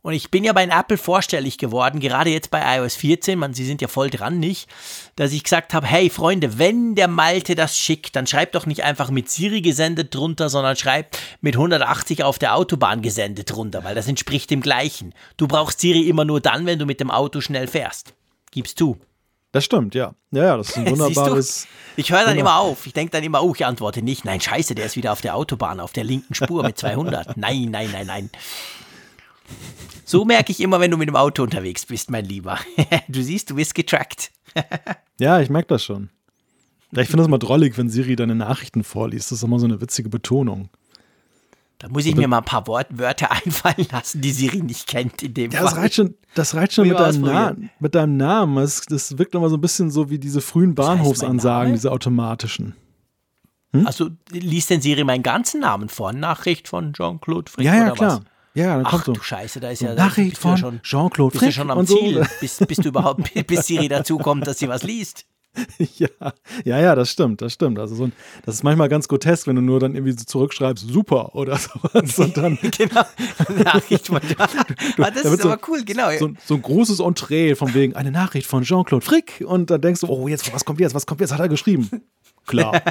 Und ich bin ja bei Apple vorstellig geworden, gerade jetzt bei iOS 14, man, sie sind ja voll dran, nicht, dass ich gesagt habe, hey Freunde, wenn der Malte das schickt, dann schreibt doch nicht einfach mit Siri gesendet drunter, sondern schreibt mit 180 auf der Autobahn gesendet drunter, weil das entspricht dem gleichen. Du brauchst Siri immer nur dann, wenn du mit dem Auto schnell fährst. Gibst du. Das stimmt, ja. Ja, ja, das ist ein wunderbares. ich höre dann immer auf. Ich denke dann immer, oh, ich antworte nicht. Nein, scheiße, der ist wieder auf der Autobahn, auf der linken Spur mit 200. nein, nein, nein, nein. So merke ich immer, wenn du mit dem Auto unterwegs bist, mein Lieber. du siehst, du bist getrackt. ja, ich merke das schon. Ich finde das mal drollig, wenn Siri deine Nachrichten vorliest. Das ist immer so eine witzige Betonung. Da muss ich mir mal ein paar Wort Wörter einfallen lassen, die Siri nicht kennt in dem ja, Fall. Das reicht schon, das reicht schon mit deinem, Na mit deinem Namen. Das, das wirkt immer so ein bisschen so wie diese frühen Bahnhofsansagen, diese automatischen. Hm? Also liest denn Siri meinen ganzen Namen vor? Nachricht von Jean-Claude Frick Ja, ja, klar. Was? Ja, dann kommt Ach, so. du Scheiße, da ist ja Nachricht von Jean-Claude Frick. Bist du schon am Ziel, so. bis, bis du überhaupt, bis Siri dazu kommt, dass sie was liest. ja, ja, ja, das stimmt, das stimmt. Also so ein, das ist manchmal ganz grotesk, wenn du nur dann irgendwie so zurückschreibst, super oder sowas. Und dann, genau, Nachricht von du, ah, Das ist so, aber cool, genau. So, so, ein großes Entree von wegen eine Nachricht von Jean-Claude Frick und dann denkst du, oh, jetzt, was kommt jetzt, was kommt jetzt, hat er geschrieben. Klar.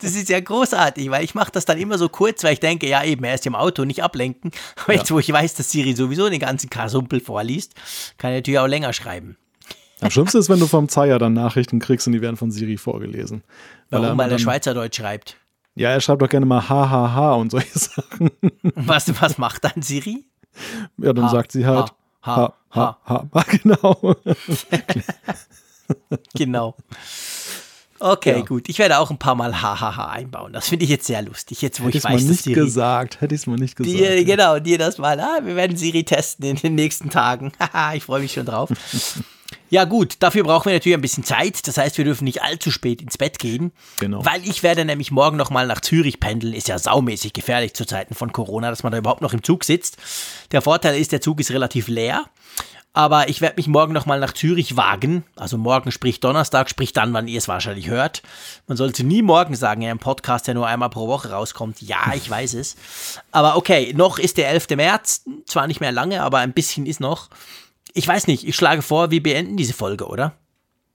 das ist ja großartig, weil ich mache das dann immer so kurz, weil ich denke, ja eben, er ist im Auto, nicht ablenken. Aber ja. jetzt, wo ich weiß, dass Siri sowieso den ganzen Kasumpel vorliest, kann er natürlich auch länger schreiben. Am schlimmsten ist, wenn du vom Zeier dann Nachrichten kriegst und die werden von Siri vorgelesen. Weil Warum? Weil der Schweizerdeutsch schreibt. Ja, er schreibt doch gerne mal hahaha und solche Sachen. Was, was macht dann Siri? Ja, dann ha, sagt sie halt ha, ha, ha, ha, genau. genau. Okay, ja. gut. Ich werde auch ein paar Mal hahaha einbauen. Das finde ich jetzt sehr lustig. Jetzt, wo Hätte ich weiß, mal nicht Siri, gesagt. Hätte ich es mal nicht gesagt. Dir, genau, dir das mal. Ah, wir werden Siri testen in den nächsten Tagen. Haha, ich freue mich schon drauf. Ja gut, dafür brauchen wir natürlich ein bisschen Zeit. Das heißt, wir dürfen nicht allzu spät ins Bett gehen. Genau. Weil ich werde nämlich morgen nochmal nach Zürich pendeln. Ist ja saumäßig gefährlich zu Zeiten von Corona, dass man da überhaupt noch im Zug sitzt. Der Vorteil ist, der Zug ist relativ leer. Aber ich werde mich morgen nochmal nach Zürich wagen. Also morgen spricht Donnerstag, sprich dann, wann ihr es wahrscheinlich hört. Man sollte nie morgen sagen, ja, ein Podcast, der nur einmal pro Woche rauskommt. Ja, ich weiß es. Aber okay, noch ist der 11. März. Zwar nicht mehr lange, aber ein bisschen ist noch ich weiß nicht, ich schlage vor, wir beenden diese Folge, oder?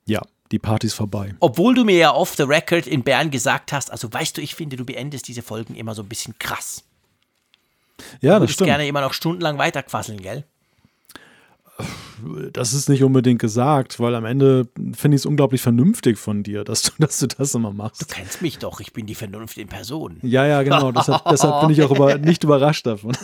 Ja, die Party ist vorbei. Obwohl du mir ja off the record in Bern gesagt hast, also weißt du, ich finde, du beendest diese Folgen immer so ein bisschen krass. Ja, du das stimmt. gerne immer noch stundenlang weiterquasseln, gell? Das ist nicht unbedingt gesagt, weil am Ende finde ich es unglaublich vernünftig von dir, dass du, dass du das immer machst. Du kennst mich doch, ich bin die Vernunft in Person. Ja, ja, genau. Deshalb, deshalb bin ich auch über, nicht überrascht davon.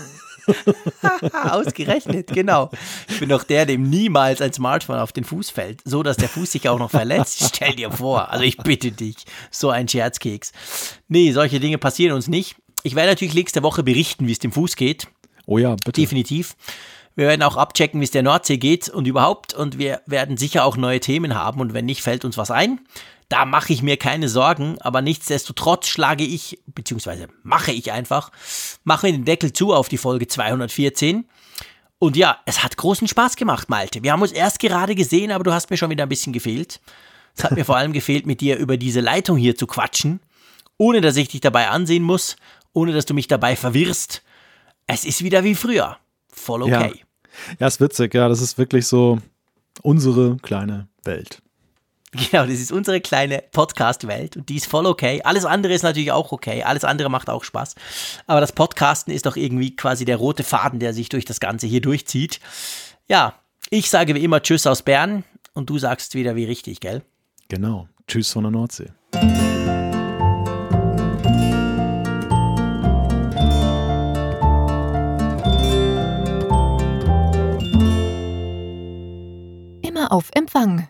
Ausgerechnet, genau. Ich bin doch der, dem niemals ein Smartphone auf den Fuß fällt, so dass der Fuß sich auch noch verletzt. Stell dir vor. Also ich bitte dich, so ein Scherzkeks. Nee, solche Dinge passieren uns nicht. Ich werde natürlich nächste Woche berichten, wie es dem Fuß geht. Oh ja, bitte. Definitiv. Wir werden auch abchecken, wie es der Nordsee geht und überhaupt. Und wir werden sicher auch neue Themen haben. Und wenn nicht, fällt uns was ein. Da mache ich mir keine Sorgen, aber nichtsdestotrotz schlage ich, beziehungsweise mache ich einfach, mache den Deckel zu auf die Folge 214. Und ja, es hat großen Spaß gemacht, Malte. Wir haben uns erst gerade gesehen, aber du hast mir schon wieder ein bisschen gefehlt. Es hat mir vor allem gefehlt, mit dir über diese Leitung hier zu quatschen. ohne dass ich dich dabei ansehen muss, ohne dass du mich dabei verwirrst. Es ist wieder wie früher. Voll okay. Ja, ja ist witzig, ja, das ist wirklich so unsere kleine Welt. Genau, das ist unsere kleine Podcast-Welt und die ist voll okay. Alles andere ist natürlich auch okay, alles andere macht auch Spaß. Aber das Podcasten ist doch irgendwie quasi der rote Faden, der sich durch das Ganze hier durchzieht. Ja, ich sage wie immer Tschüss aus Bern und du sagst wieder wie richtig, gell? Genau, Tschüss von der Nordsee. Immer auf Empfang